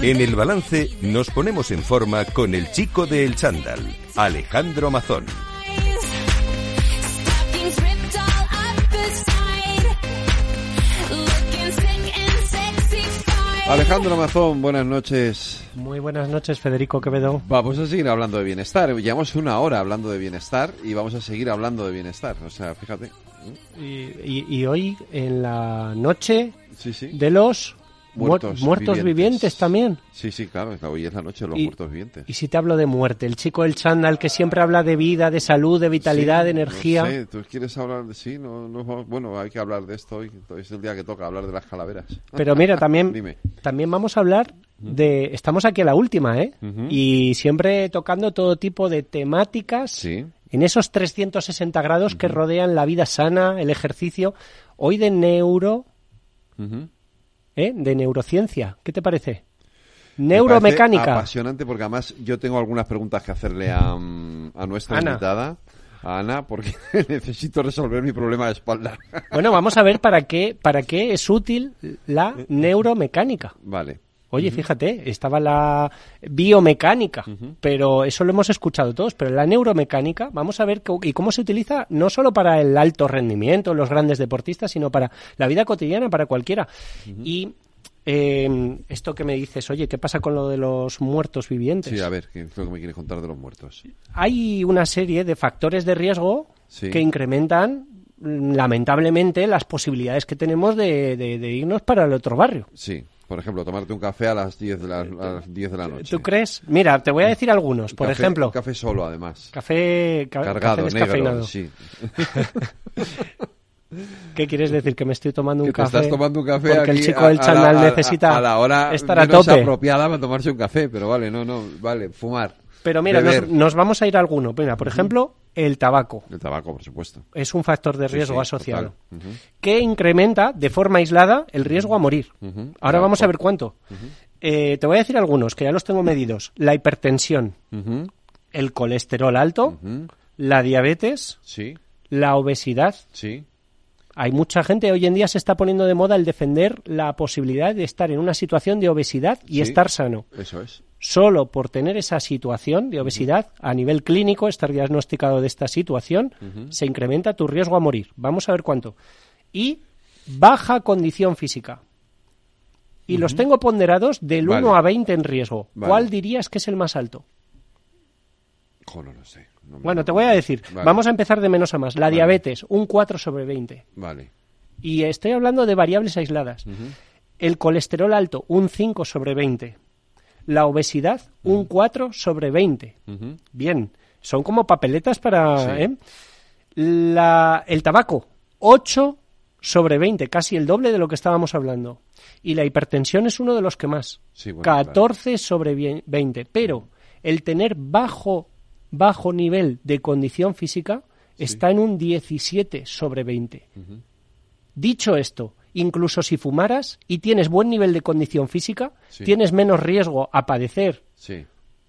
En el balance nos ponemos en forma con el chico de El Chándal, Alejandro Mazón. Alejandro Mazón, buenas noches. Muy buenas noches, Federico Quevedo. Vamos a seguir hablando de bienestar. Llevamos una hora hablando de bienestar y vamos a seguir hablando de bienestar. O sea, fíjate. Y, hoy, en la noche de los muertos, muertos vivientes. también. Sí, sí, claro, hoy es la noche de los muertos vivientes. Y si te hablo de muerte, el chico del chándal que siempre habla de vida, de salud, de vitalidad, de energía. Sí, tú quieres hablar de sí, no, no, bueno, hay que hablar de esto hoy, es el día que toca hablar de las calaveras. Pero mira, también, también vamos a hablar de, estamos aquí a la última, ¿eh? Y siempre tocando todo tipo de temáticas. En esos 360 grados que rodean la vida sana, el ejercicio, hoy de neuro, ¿eh? de neurociencia. ¿Qué te parece? Neuromecánica. apasionante porque además yo tengo algunas preguntas que hacerle a, mm, nuestra invitada. A Ana, porque necesito resolver mi problema de espalda. Bueno, vamos a ver para qué, para qué es útil la neuromecánica. Vale. Oye, fíjate, estaba la biomecánica, pero eso lo hemos escuchado todos, pero la neuromecánica, vamos a ver y cómo se utiliza no solo para el alto rendimiento, los grandes deportistas, sino para la vida cotidiana, para cualquiera. Y em, esto que me dices, oye, ¿qué pasa con lo de los muertos vivientes? Sí, a ver, ¿qué es lo que me quieres contar de los muertos? Hay una serie de factores de riesgo que incrementan lamentablemente las posibilidades que tenemos de, de irnos para el otro barrio. Sí. Por ejemplo, tomarte un café a las 10 de la, a las 10 de la noche. ¿Tú crees? Mira, te voy a decir algunos. Por ejemplo... café solo, además. Café... Cargado, negro, sí. ¿Qué quieres decir? Que me estoy tomando un café. estás tomando un café porque el chico del chandal necesita a la hora estar a tope. apropiada para tomarse un café, pero vale, no, no, vale, fumar. Pero mira, nos, vamos a ir a alguno. Mira, por ejemplo, el tabaco. El tabaco, por supuesto. Es un factor de riesgo asociado. Que incrementa de forma aislada el riesgo a morir. Ahora vamos a ver cuánto. Eh, te voy a decir algunos, que ya los tengo medidos. La hipertensión, el colesterol alto, la diabetes, la obesidad. Sí. Hay mucha gente, hoy en día se está poniendo de moda el defender la posibilidad de estar en una situación de obesidad y estar sano. Eso es solo por tener esa situación de obesidad a nivel clínico, estar diagnosticado de esta situación, se incrementa tu riesgo a morir. Vamos a ver cuánto. Y baja condición física. Y los tengo ponderados del 1 a 20 en riesgo. ¿Cuál dirías que es el más alto? no lo sé. bueno, te voy a decir. Vamos a empezar de menos a más. La diabetes, un 4 sobre 20. Vale. Y estoy hablando de variables aisladas. El colesterol alto, un 5 sobre 20 la obesidad un 4 sobre 20. Bien, son como papeletas para... ¿eh? La, el tabaco, 8 sobre 20, casi el doble de lo que estábamos hablando. Y la hipertensión es uno de los que más, 14 sobre 20. Pero el tener bajo, bajo nivel de condición física está en un 17 sobre 20. Dicho esto, incluso si fumaras y tienes buen nivel de condición física, tienes menos riesgo a padecer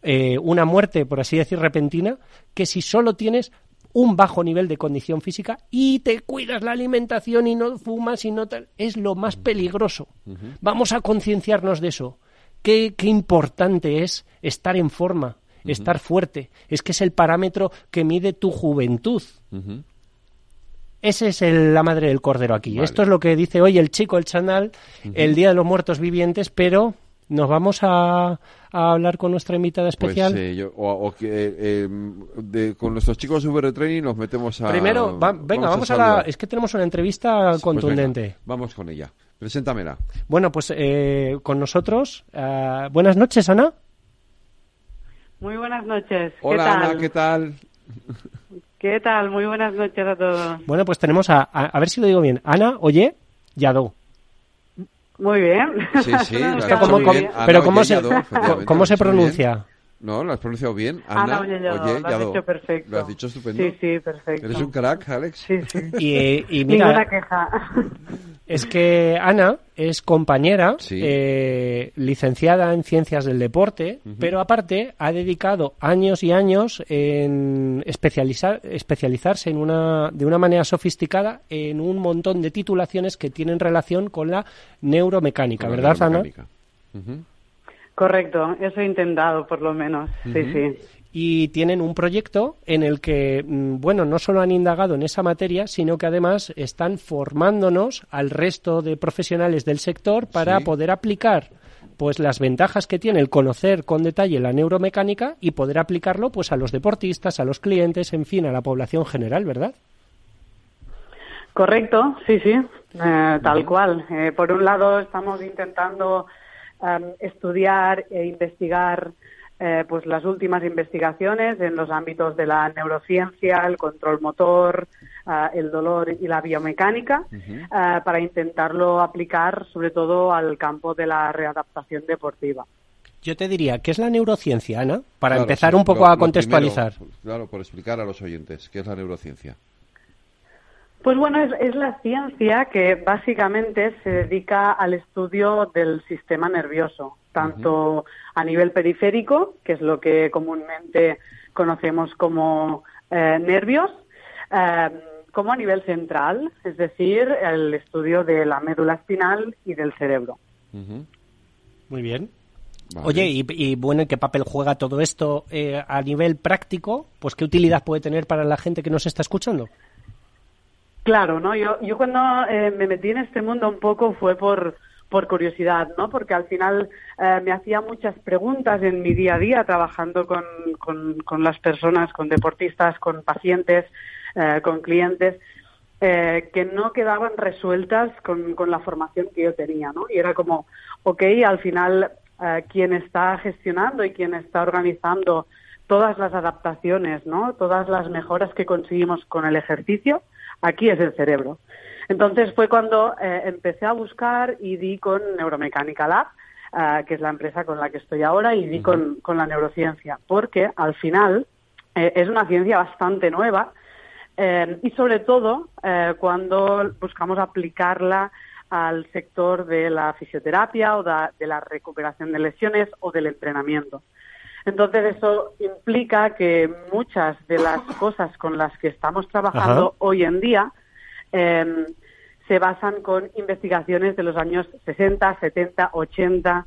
eh, una muerte, por así decir, repentina, que si solo tienes un bajo nivel de condición física y te cuidas la alimentación y no fumas y no tal, es lo más peligroso. Vamos a concienciarnos de eso. Qué, qué, importante es estar en forma, estar fuerte. Es que es el parámetro que mide tu juventud. Ese es la madre del cordero aquí. Esto es lo que dice hoy el chico, el chanal, el Día de los Muertos Vivientes, pero nos vamos a, hablar con nuestra invitada pues, especial. Pues, o, que eh, con nuestros chicos de Training nos metemos a... Primero, venga, vamos, a, la... Es que tenemos una entrevista pues contundente. vamos con ella. Preséntamela. Bueno, pues eh, con nosotros. buenas noches, Ana. Muy buenas noches. Hola, Ana, ¿qué tal? ¿Qué tal? Muy buenas noches a todos. Bueno, pues tenemos a, a, ver si lo digo bien, Ana Oye Yadó. Muy bien. Sí, sí, pero ¿cómo se, ¿cómo se pronuncia? No, lo has pronunciado bien. Ana, Oye, lo has dicho perfecto. Lo has dicho estupendo. Sí, sí, perfecto. Eres un crack, Alex. Sí, sí. Y, mira, Ninguna queja. Es que Ana es compañera, eh, licenciada en ciencias del deporte, pero aparte ha dedicado años y años en especializar, especializarse en una, de una manera sofisticada en un montón de titulaciones que tienen relación con la neuromecánica, ¿verdad, Ana? Correcto, eso he intentado por lo menos, sí, sí y tienen un proyecto en el que, mm, bueno, no solo han indagado en esa materia, sino que además están formándonos al resto de profesionales del sector para poder aplicar pues las ventajas que tiene el conocer con detalle la neuromecánica y poder aplicarlo pues a los deportistas, a los clientes, en fin, a la población general, ¿verdad? Correcto, sí, sí, eh, tal cual. Eh, por un lado, estamos intentando em, estudiar e investigar eh, pues las últimas investigaciones en los ámbitos de la neurociencia, el control motor, eh, el dolor y la biomecánica, eh, para intentarlo aplicar sobre todo al campo de la readaptación deportiva. Yo te diría, ¿qué es la neurociencia, Ana? Para empezar un poco a contextualizar. claro, por explicar a los oyentes, ¿qué es la neurociencia? Pues bueno, es, es, la ciencia que básicamente se dedica al estudio del sistema nervioso, tanto a nivel periférico, que es lo que comúnmente conocemos como eh, nervios, eh, como a nivel central, es decir, el estudio de la médula espinal y del cerebro. Muy bien. Oye, y, bueno, ¿qué papel juega todo esto eh, a nivel práctico? Pues qué utilidad puede tener para la gente que nos está escuchando. Claro, ¿no? Yo, yo cuando me metí en este mundo un poco fue por, por curiosidad, ¿no? Porque al final eh, me hacía muchas preguntas en mi día a día trabajando con, con, las personas, con deportistas, con pacientes, eh, con clientes, eh, que no quedaban resueltas con, con, la formación que yo tenía, ¿no? Y era como, ok, al final quien está gestionando y quien está organizando todas las adaptaciones, ¿no? Todas las mejoras que conseguimos con el ejercicio, aquí es el cerebro. Entonces fue cuando eh, empecé a buscar y di con Neuromecánica Lab, eh, que es la empresa con la que estoy ahora, y di con, la neurociencia, porque al final eh, es una ciencia bastante nueva y sobre todo cuando buscamos aplicarla al sector de la fisioterapia o de la recuperación de lesiones o del entrenamiento. Entonces eso implica que muchas de las cosas con las que estamos trabajando hoy en día eh, se basan con investigaciones de los años 60, 70, 80.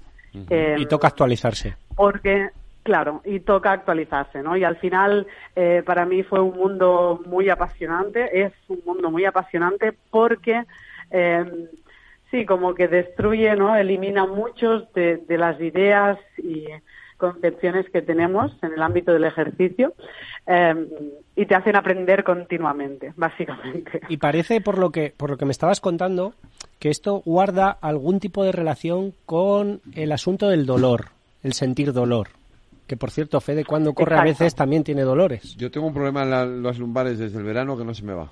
y toca actualizarse. Porque, claro, y toca actualizarse, ¿no? Y al final, eh, para mí fue un mundo muy apasionante, es un mundo muy apasionante porque, eh, sí, como que destruye, ¿no? Elimina muchos de, de las ideas y concepciones que tenemos en el ámbito del ejercicio em, y te hacen aprender continuamente, básicamente. Y parece, por lo que, por lo que me estabas contando, que esto guarda algún tipo de relación con el asunto del dolor, el sentir dolor. Que por cierto, Fede, cuando corre a veces también tiene dolores. Yo tengo un problema en las lumbares desde el verano que no se me va.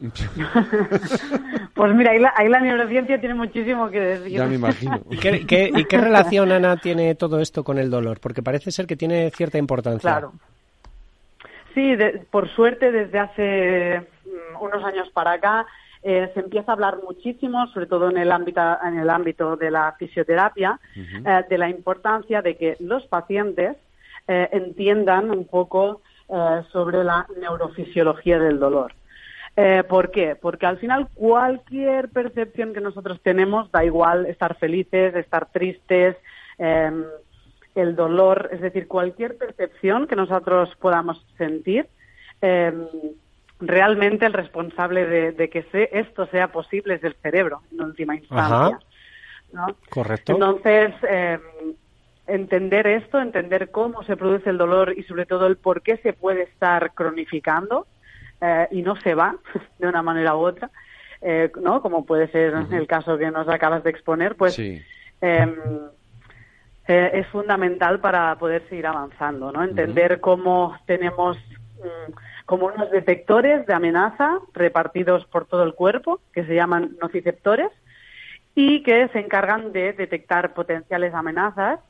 pues mira, ahí la, neurociencia tiene muchísimo que decir. Ya me imagino. ¿Y qué, relación, Ana, tiene todo esto con el dolor? Porque parece ser que tiene cierta importancia. Claro. Sí, por suerte desde hace mm, unos años para acá eh, se empieza a hablar muchísimo, sobre todo en el ámbito, en el ámbito de la fisioterapia, eh, de la importancia de que los pacientes eh, entiendan un poco sobre la neurofisiología del dolor. Eh, ¿Por qué? Porque al final cualquier percepción que nosotros tenemos, da igual estar felices, estar tristes, em, el dolor, es decir, cualquier percepción que nosotros podamos sentir, em, realmente el responsable de, que esto sea posible es el cerebro, en última instancia. Correcto. Entonces, em, entender esto, entender cómo se produce el dolor y sobre todo el por qué se puede estar cronificando, eh, y no se va de una manera u otra, eh, ¿no? Como puede ser el caso que nos acabas de exponer, pues em, eh, es fundamental para poder seguir avanzando, ¿no? Entender cómo tenemos mm, como unos detectores de amenaza repartidos por todo el cuerpo, que se llaman nociceptores, y que se encargan de detectar potenciales amenazas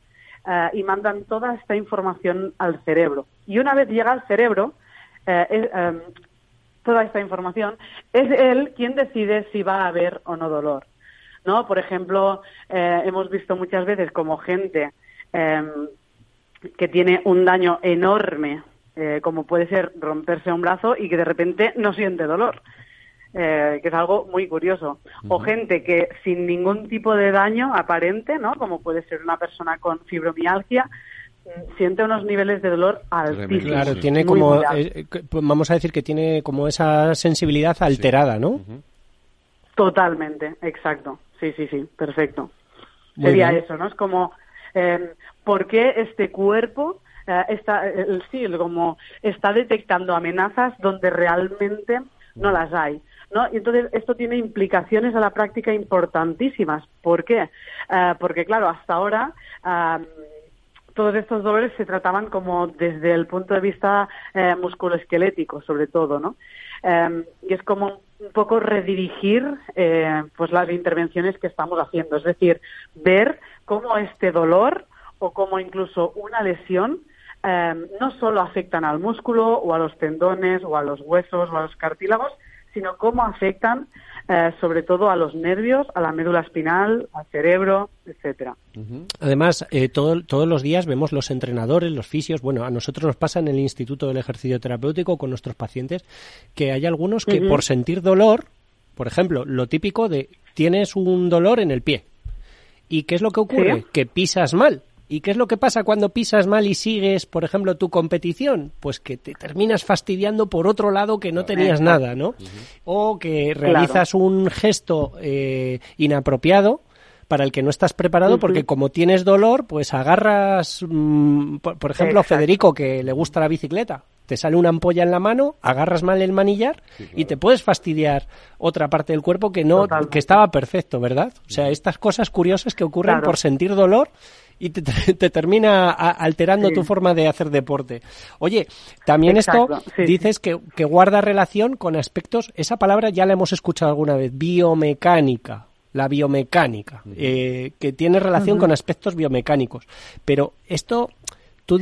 eh, y mandan toda esta información al cerebro. Y una vez llega al cerebro, eh, em, toda esta información, es él quien decide si va a haber o no dolor. ¿no? Por ejemplo, eh, hemos visto muchas veces como gente em, que tiene un daño enorme, como puede ser romperse un brazo y que de repente no siente dolor. Eh, que es algo muy curioso. O gente que sin ningún tipo de daño aparente, ¿no? Como puede ser una persona con fibromialgia, siente unos niveles de dolor altísimos. Claro, tiene como, eh, pues vamos a decir que tiene como esa sensibilidad alterada, ¿no? Totalmente, exacto. Sí, sí, sí, perfecto. Sería eso, ¿no? Es como, eh, ¿por qué este cuerpo eh, está, sí, como está detectando amenazas donde realmente no las hay? ¿no? Y entonces esto tiene implicaciones a la práctica importantísimas. ¿Por qué? Eh, porque, claro, hasta ahora todos estos dolores se trataban como desde el punto de vista eh, musculoesquelético, sobre todo, ¿no? Em, y es como un poco redirigir eh, pues las intervenciones que estamos haciendo, es decir, ver cómo este dolor o cómo incluso una lesión em, no solo afectan al músculo o a los tendones o a los huesos o a los cartílagos, sino cómo afectan eh, sobre todo a los nervios, a la médula espinal, al cerebro, etcétera. Además, eh, todos los días vemos los entrenadores, los fisios, bueno, a nosotros nos pasa en el Instituto del Ejercicio Terapéutico con nuestros pacientes que hay algunos que por sentir dolor, por ejemplo, lo típico de tienes un dolor en el pie. ¿Y qué es lo que ocurre? Que pisas mal. ¿Y qué es lo que pasa cuando pisas mal y sigues, por ejemplo, tu competición? Pues que te terminas fastidiando por otro lado que no tenías nada, ¿no? O que realizas un gesto eh, inapropiado para el que no estás preparado porque como tienes dolor, pues agarras, mm, por, ejemplo, Federico, que le gusta la bicicleta, te sale una ampolla en la mano, agarras mal el manillar y te puedes fastidiar otra parte del cuerpo que no que estaba perfecto, ¿verdad? O sea, estas cosas curiosas que ocurren por sentir dolor y te, termina alterando tu forma de hacer deporte. Oye, también esto dices Que, guarda relación con aspectos, esa palabra ya la hemos escuchado alguna vez, biomecánica la biomecánica, eh, que tiene relación con aspectos biomecánicos. Pero esto, tú,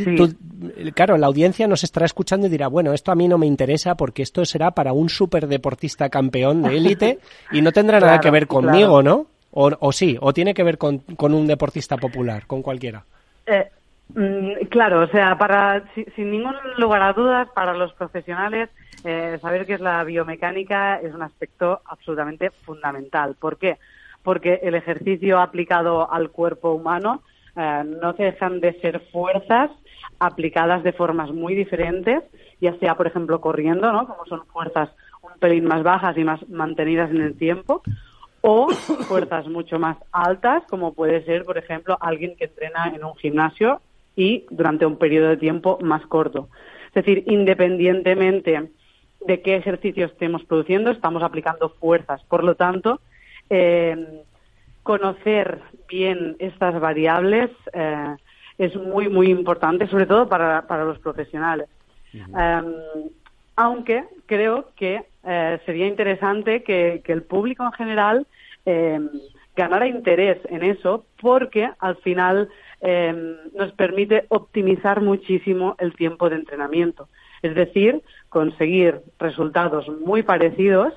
claro, la audiencia nos estará escuchando y dirá, bueno, esto a mí no me interesa porque esto será para un superdeportista campeón de élite y no tendrá nada que ver conmigo, ¿no? O, sí, o tiene que ver con, un deportista popular, con cualquiera. Eh, mm, claro, o sea, para sin ningún lugar a dudas, para los profesionales, eh, saber qué es la biomecánica es un aspecto absolutamente fundamental. ¿Por qué? Porque el ejercicio aplicado al cuerpo humano eh, no dejan de ser fuerzas aplicadas de formas muy diferentes, ya sea, por ejemplo, corriendo, ¿no? Como son fuerzas un pelín más bajas y más mantenidas en el tiempo, o fuerzas mucho más altas, como puede ser, por ejemplo, alguien que entrena en un gimnasio y durante un periodo de tiempo más corto. Es decir, independientemente de qué ejercicio estemos produciendo, estamos aplicando fuerzas. Por lo tanto, eh, conocer bien estas variables eh, es muy, muy importante, sobre todo para, los profesionales. Em, aunque creo que eh, sería interesante que, el público en general eh, ganara interés en eso porque al final eh, nos permite optimizar muchísimo el tiempo de entrenamiento. Es decir, conseguir resultados muy parecidos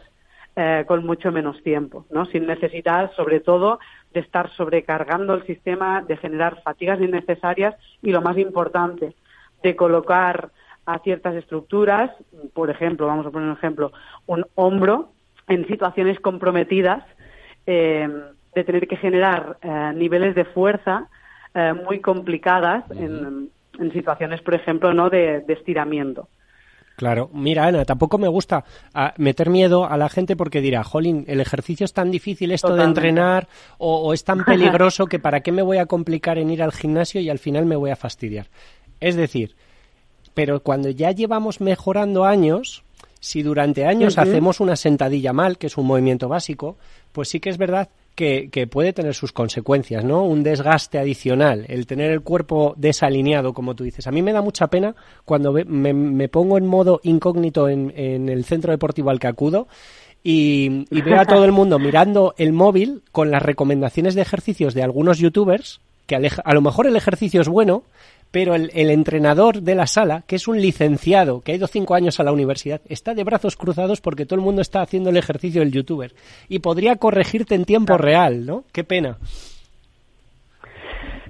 con mucho menos tiempo, ¿no? sin necesitar, sobre todo, de estar sobrecargando el sistema, de generar fatigas innecesarias y, lo más importante, de colocar a ciertas estructuras, por ejemplo, vamos a poner un ejemplo, un hombro en situaciones comprometidas eh, de tener que generar eh, niveles de fuerza eh, muy complicadas en, situaciones, por ejemplo, no de, estiramiento. Claro, mira Ana, tampoco me gusta ah, meter miedo a la gente porque dirá, jolín, el ejercicio es tan difícil esto de entrenar o, o es tan peligroso que para qué me voy a complicar en ir al gimnasio y al final me voy a fastidiar. Es decir, pero cuando ya llevamos mejorando años, Si durante años hacemos una sentadilla mal, que es un movimiento básico, pues sí que es verdad que, puede tener sus consecuencias, ¿no? Un desgaste adicional, el tener el cuerpo desalineado, como tú dices. A mí me da mucha pena cuando me, pongo en modo incógnito en, en, el centro deportivo al que acudo y, y veo a todo el mundo mirando el móvil con las recomendaciones de ejercicios de algunos youtubers, que a lo mejor el ejercicio es bueno, pero el, entrenador de la sala, que es un licenciado, que ha ido cinco años a la universidad, está de brazos cruzados porque todo el mundo está haciendo el ejercicio del youtuber. Y podría corregirte en tiempo real, ¿no? Qué pena.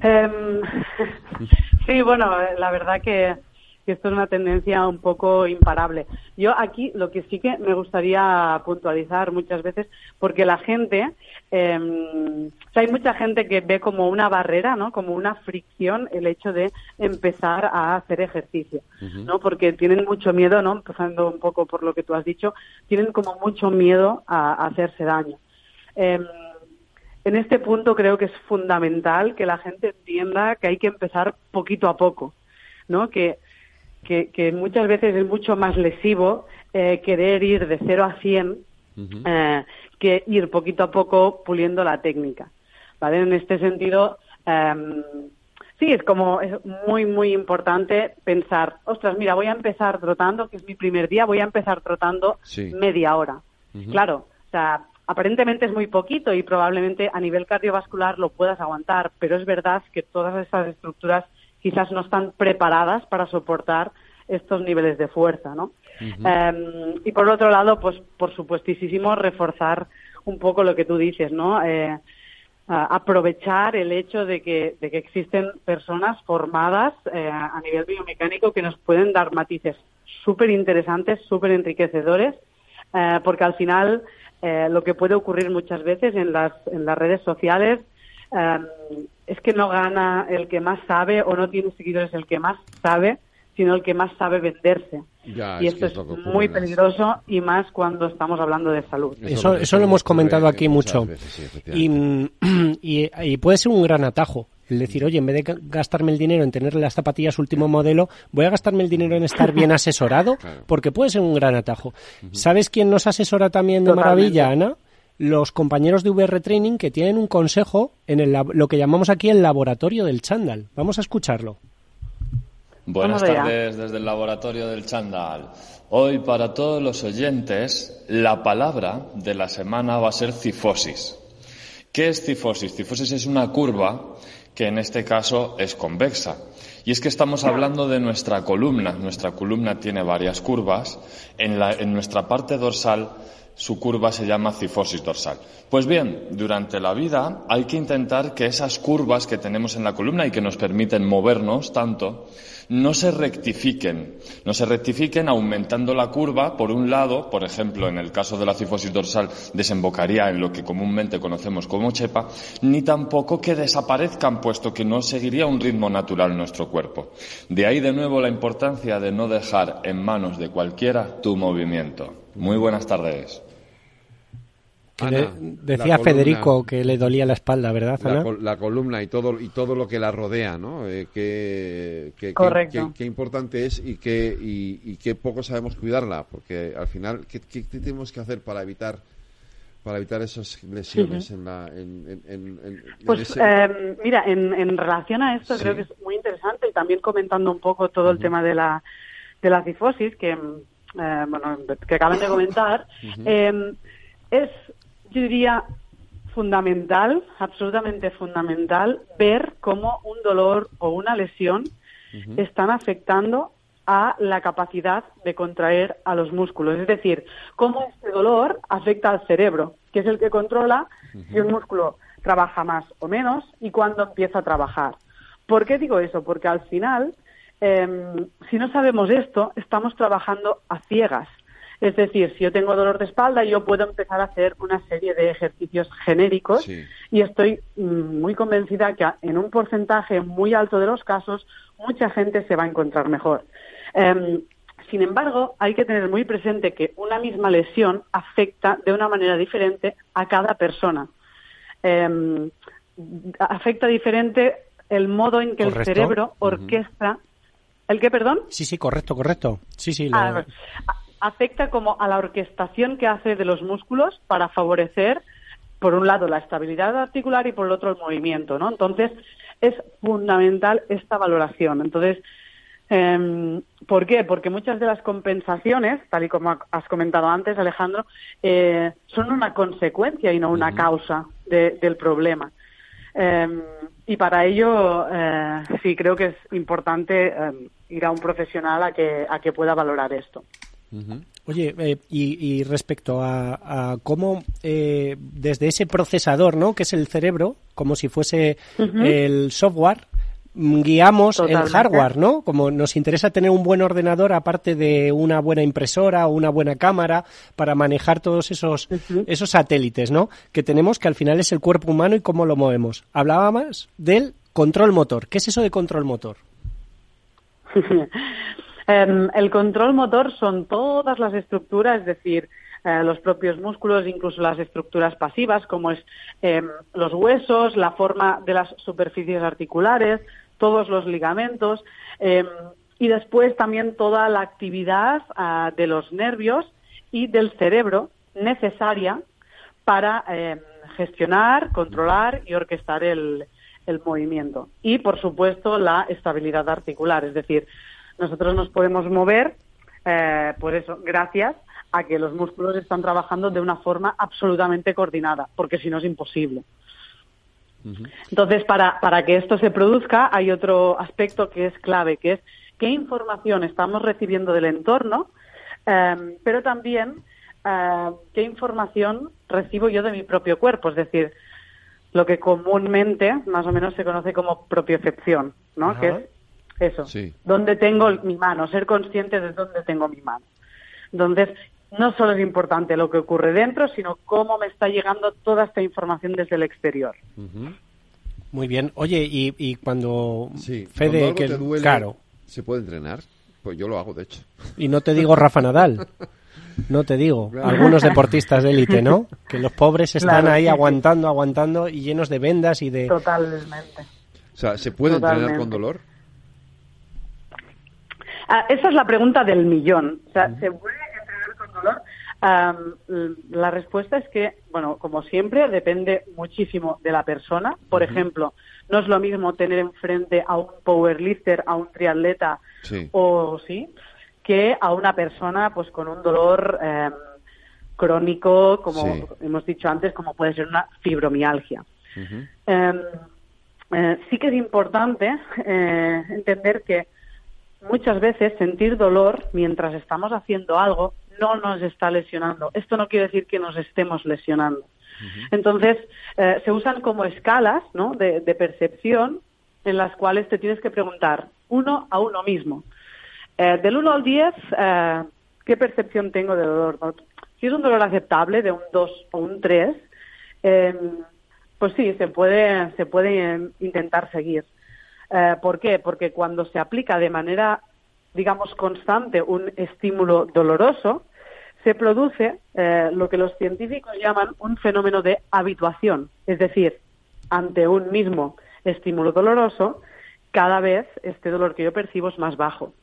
Em, sí, bueno, la verdad que que esto es una tendencia un poco imparable. Yo aquí lo que sí que me gustaría puntualizar muchas veces, porque la gente, eh, hay mucha gente que ve como una barrera, ¿no? Como una fricción el hecho de empezar a hacer ejercicio, ¿no? Porque tienen mucho miedo, ¿no? Empezando un poco por lo que tú has dicho, tienen como mucho miedo a, hacerse daño. Em, en este punto creo que es fundamental que la gente entienda que hay que empezar poquito a poco, ¿no? Que que, muchas veces es mucho más lesivo eh, querer ir de 0 a 100 eh, que ir poquito a poco puliendo la técnica. ¿vale? En este sentido, em, sí, es como es muy, muy importante pensar, ostras, mira, voy a empezar trotando, que es mi primer día, voy a empezar trotando media hora. Claro, o sea, aparentemente es muy poquito y probablemente a nivel cardiovascular lo puedas aguantar, pero es verdad que todas estas estructuras quizás no están preparadas para soportar estos niveles de fuerza, ¿no? Em, y por otro lado, pues por supuestísimo reforzar un poco lo que tú dices, ¿no? Eh, aprovechar el hecho de que, de que existen personas formadas eh, a nivel biomecánico que nos pueden dar matices súper interesantes, súper enriquecedores, eh, porque al final lo que puede ocurrir muchas veces en las, en las redes sociales em, es que no gana el que más sabe o no tiene seguidores el que más sabe, sino el que más sabe venderse. y esto es, muy peligroso y más cuando estamos hablando de salud. Eso, eso lo hemos comentado aquí mucho. y, y, puede ser un gran atajo. El decir, oye, en vez de gastarme el dinero en tener las zapatillas último modelo, voy a gastarme el dinero en estar bien asesorado, porque puede ser un gran atajo. ¿Sabes quién nos asesora también de maravilla, Ana? Los compañeros de VR Training que tienen un consejo en el, lo que llamamos aquí el laboratorio del chándal. Vamos a escucharlo. Buenas tardes desde el laboratorio del chándal. Hoy para todos los oyentes la palabra de la semana va a ser cifosis. ¿Qué es cifosis? Cifosis es una curva que en este caso es convexa. Y es que estamos hablando de nuestra columna. Nuestra columna tiene varias curvas. En, la, en nuestra parte dorsal su curva se llama cifosis dorsal. Pues bien, durante la vida hay que intentar que esas curvas que tenemos en la columna y que nos permiten movernos tanto, no se rectifiquen. No se rectifiquen aumentando la curva, por un lado, por ejemplo, en el caso de la cifosis dorsal, desembocaría en lo que comúnmente conocemos como chepa, ni tampoco que desaparezcan, puesto que no seguiría un ritmo natural nuestro cuerpo. De ahí, de nuevo, la importancia de no dejar en manos de cualquiera tu movimiento. Muy buenas tardes decía Federico que le dolía la espalda, ¿verdad, La, columna y todo y todo lo que la rodea, ¿no? Eh, que, Qué, importante es y que y, qué poco sabemos cuidarla, porque al final, ¿qué, tenemos que hacer para evitar para evitar esas lesiones en la pues em, mira en, relación a esto creo que es muy interesante y también comentando un poco todo el tema de la de la cifosis que eh, bueno que acaban de comentar em, es yo diría fundamental, absolutamente fundamental, ver cómo un dolor o una lesión están afectando a la capacidad de contraer a los músculos. Es decir, cómo este dolor afecta al cerebro, que es el que controla si un músculo trabaja más o menos y cuándo empieza a trabajar. ¿Por qué digo eso? Porque al final, em, si no sabemos esto, estamos trabajando a ciegas. Es decir, si yo tengo dolor de espalda, yo puedo empezar a hacer una serie de ejercicios genéricos y estoy mm, muy convencida que en un porcentaje muy alto de los casos mucha gente se va a encontrar mejor. Em, sin embargo, hay que tener muy presente que una misma lesión afecta de una manera diferente a cada persona. Em, afecta diferente el modo en que el cerebro orquesta. ¿El qué, perdón? Sí, sí, correcto, correcto. Sí, sí. Ah, afecta como a la orquestación que hace de los músculos para favorecer, por un lado, la estabilidad articular y por el otro el movimiento, ¿no? Entonces, es fundamental esta valoración. Entonces, eh, ¿por qué? Porque muchas de las compensaciones, tal y como has comentado antes, Alejandro, eh, son una consecuencia y no una causa del problema. Em, y para ello, eh, sí, creo que es importante em, ir a un profesional a que, a que pueda valorar esto. Oye, eh, y, respecto a, cómo eh, desde ese procesador, ¿no? Que es el cerebro, como si fuese el software, guiamos el hardware, ¿no? Como nos interesa tener un buen ordenador aparte de una buena impresora o una buena cámara para manejar todos esos, esos satélites, ¿no? Que tenemos que al final es el cuerpo humano y cómo lo movemos. Hablaba más del control motor. ¿Qué es eso de control motor? Em, el control motor son todas las estructuras, es decir, eh, los propios músculos, incluso las estructuras pasivas, como es em, los huesos, la forma de las superficies articulares, todos los ligamentos em, y después también toda la actividad ah, de los nervios y del cerebro necesaria para gestionar, controlar y orquestar el, movimiento. Y, por supuesto, la estabilidad articular, es decir, nosotros nos podemos mover, eh, por eso, gracias a que los músculos están trabajando de una forma absolutamente coordinada, porque si no es imposible. Entonces, para, para que esto se produzca, hay otro aspecto que es clave, que es qué información estamos recibiendo del entorno, em, pero también em, qué información recibo yo de mi propio cuerpo, es decir, lo que comúnmente más o menos se conoce como propiocepción, ¿no? Que es eso, dónde tengo mi mano, ser consciente de dónde tengo mi mano. Entonces, no solo es importante lo que ocurre dentro, sino cómo me está llegando toda esta información desde el exterior. Muy bien. Oye, y, cuando sí, Fede, que claro, se puede entrenar. Pues yo lo hago, de hecho. Y no te digo Rafa Nadal. No te digo. Algunos deportistas de élite, ¿no? Que los pobres están ahí aguantando, aguantando y llenos de vendas y de. Totalmente. O sea, ¿se puede entrenar con dolor? Ah, esa es la pregunta del millón. O sea, ¿se puede entrenar con dolor? la respuesta es que, bueno, como siempre, depende muchísimo de la persona. Por ejemplo, no es lo mismo tener enfrente a un powerlifter, a un triatleta o sí, que a una persona pues con un dolor em, crónico, como hemos dicho antes, como puede ser una fibromialgia. Em, eh, sí que es importante eh, entender que muchas veces sentir dolor mientras estamos haciendo algo no nos está lesionando. Esto no quiere decir que nos estemos lesionando. Entonces, eh, se usan como escalas ¿no? de, percepción en las cuales te tienes que preguntar uno a uno mismo. Eh, del 1 al 10, eh, ¿qué percepción tengo de dolor? Si es un dolor aceptable, de un 2 o un 3, em, pues sí, se puede, se puede intentar seguir. ¿Por qué? Porque cuando se aplica de manera, digamos, constante un estímulo doloroso, se produce eh, lo que los científicos llaman un fenómeno de habituación, es decir, ante un mismo estímulo doloroso, cada vez este dolor que yo percibo es más bajo.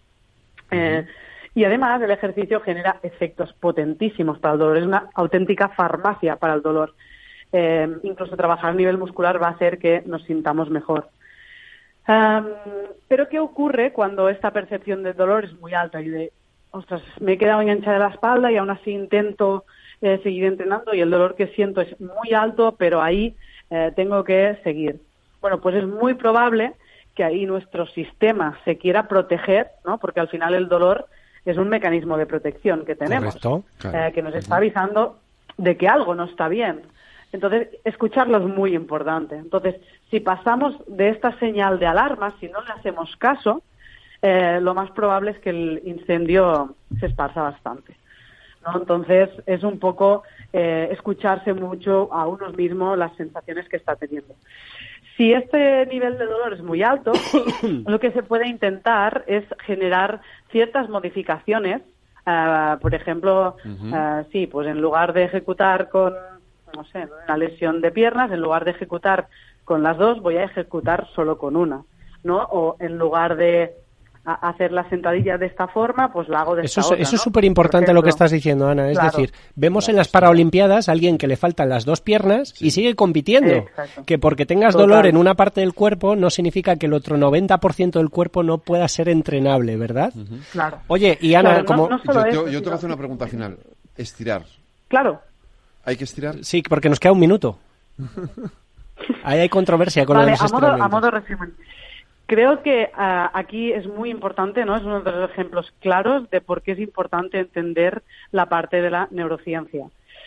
Eh, y además el ejercicio genera efectos potentísimos para el dolor, es una auténtica farmacia para el dolor. Eh, incluso trabajar a nivel muscular va a hacer que nos sintamos mejor. Pero ¿qué ocurre cuando esta percepción del dolor es muy alta y de ostras, me he quedado enganchada de la espalda y aún así intento eh, seguir entrenando y el dolor que siento es muy alto, pero ahí eh, tengo que seguir. Bueno, pues es muy probable que ahí nuestro sistema se quiera proteger, ¿no? Porque al final el dolor es un mecanismo de protección que tenemos, eh, que nos está avisando de que algo no está bien. Entonces, escucharlo es muy importante. Entonces, si pasamos de esta señal de alarma, si no le hacemos caso, eh, lo más probable es que el incendio se esparza bastante. ¿no? Entonces, es un poco eh, escucharse mucho a uno mismo las sensaciones que está teniendo. Si este nivel de dolor es muy alto, lo que se puede intentar es generar ciertas modificaciones. Eh, por ejemplo, sí, pues en lugar de ejecutar con, no sé, una lesión de piernas, en lugar de ejecutar con las dos, voy a ejecutar solo con una, ¿no? O en lugar de hacer la sentadilla de esta forma, pues la hago de eso esta es, Eso es súper importante lo que estás diciendo, Ana. Es decir, vemos en las Paralimpiadas a alguien que le faltan las dos piernas y sigue compitiendo. Que porque tengas dolor en una parte del cuerpo no significa que el otro 90% del cuerpo no pueda ser entrenable, ¿verdad? Claro. Oye, y Ana, como... yo, yo, te voy a hacer una pregunta final. Estirar. Claro. ¿Hay que estirar? Sí, porque nos queda un minuto. Ahí hay controversia con vale, los a modo, a modo resumen. Creo que ah, aquí es muy importante, ¿no? Es uno de los ejemplos claros de por qué es importante entender la parte de la neurociencia.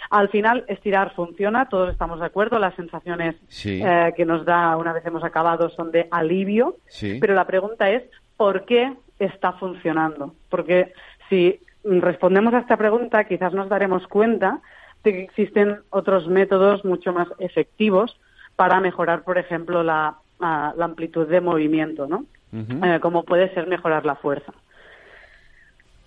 Al final, estirar funciona, todos estamos de acuerdo, las sensaciones eh, que nos da una vez hemos acabado son de alivio, pero la pregunta es, ¿por qué está funcionando? Porque si respondemos a esta pregunta, quizás nos daremos cuenta de que existen otros métodos mucho más efectivos para mejorar, por ejemplo, la, amplitud de movimiento, ¿no? Eh, como puede ser mejorar la fuerza.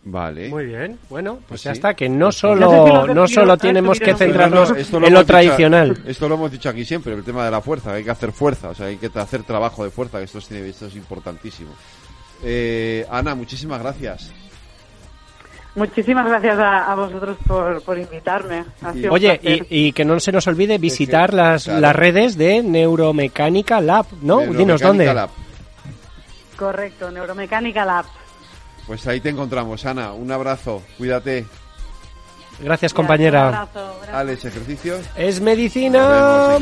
Vale. Muy bien. Bueno, pues, pues ya está, que no solo, no solo tenemos que centrarnos en lo tradicional. esto lo hemos dicho aquí siempre, el tema de la fuerza, hay que hacer fuerza, o sea, hay que hacer trabajo de fuerza, que esto es, esto es importantísimo. Eh, Ana, muchísimas gracias. Muchísimas gracias a, vosotros por, invitarme. Oye, y, que no se nos olvide visitar las, las redes de Neuromecánica Lab, ¿no? Dinos dónde. Correcto, Neuromecánica Lab. Pues ahí te encontramos, Ana. Un abrazo, cuídate. Gracias, compañera. Un abrazo, Alex, ejercicio. Es medicina.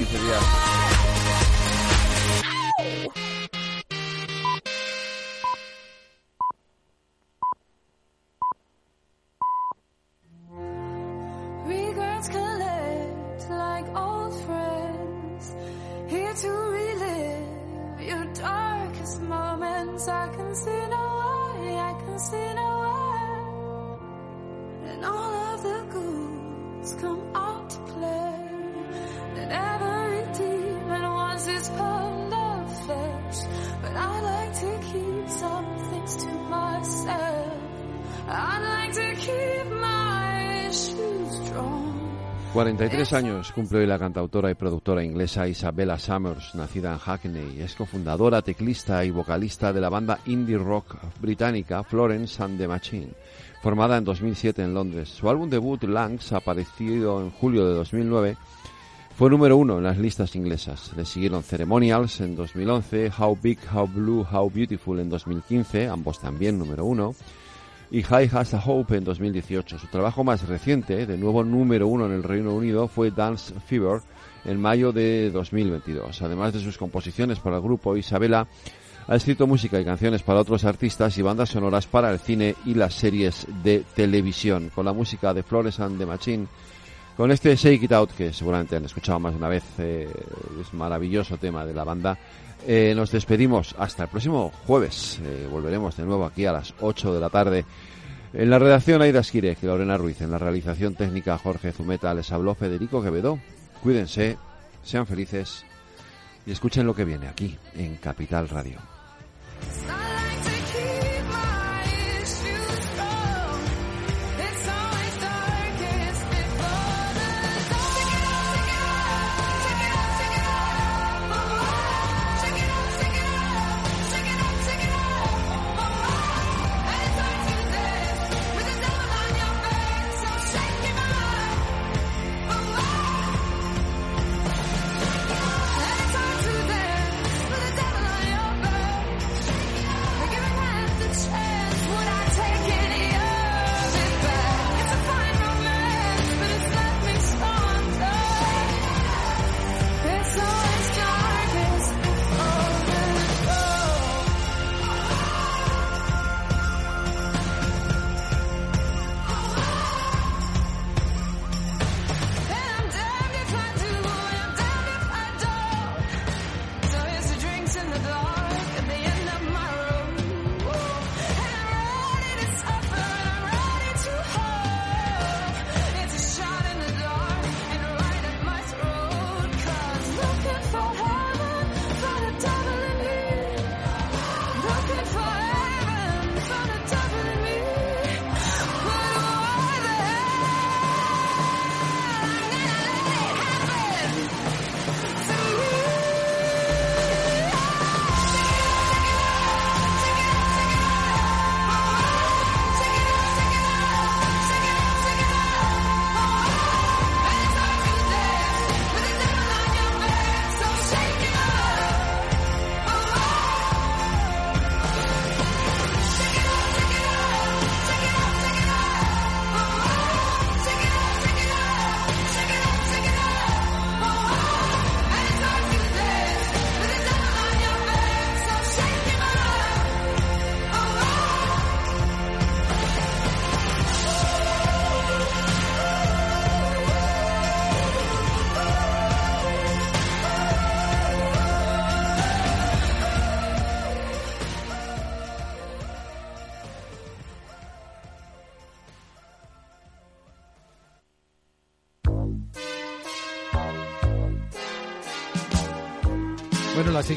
to relive your darkest moments. I can see no way, I can see no way. And all of the ghouls come out to play. And every demon wants his pound of flesh. But I like to keep some things to myself. I like to keep my issues strong. Tres años cumple hoy la cantautora y productora inglesa Isabella Summers, nacida en Hackney. Es cofundadora, teclista y vocalista de la banda indie rock británica Florence and the Machine, formada en 2007 en Londres. Su álbum debut, Langs, aparecido en julio de 2009, fue número uno en las listas inglesas. Le siguieron Ceremonials en 2011, How Big, How Blue, How Beautiful en 2015, ambos también número uno y High Has a Hope en 2018. Su trabajo más reciente, de nuevo número uno en el Reino Unido, fue Dance Fever en mayo de 2022. Además de sus composiciones para el grupo, Isabela ha escrito música y canciones para otros artistas y bandas sonoras para el cine y las series de televisión. Con la música de Flores and the Machine, con este Shake It Out, que seguramente han escuchado más de una vez, eh, es maravilloso tema de la banda. Eh, nos despedimos hasta el próximo jueves. Eh, volveremos de nuevo aquí a las 8 de la tarde. En la redacción Aida Esquire y Lorena Ruiz. En la realización técnica Jorge Zumeta. Les habló Federico Quevedo. Cuídense, sean felices y escuchen lo que viene aquí en Capital Radio.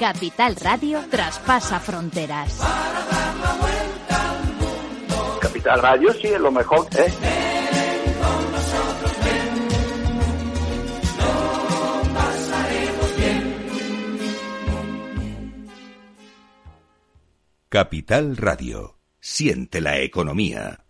Capital Radio traspasa fronteras. Para dar la vuelta Capital Radio sí es lo mejor, ¿eh? Capital Radio. Siente la economía.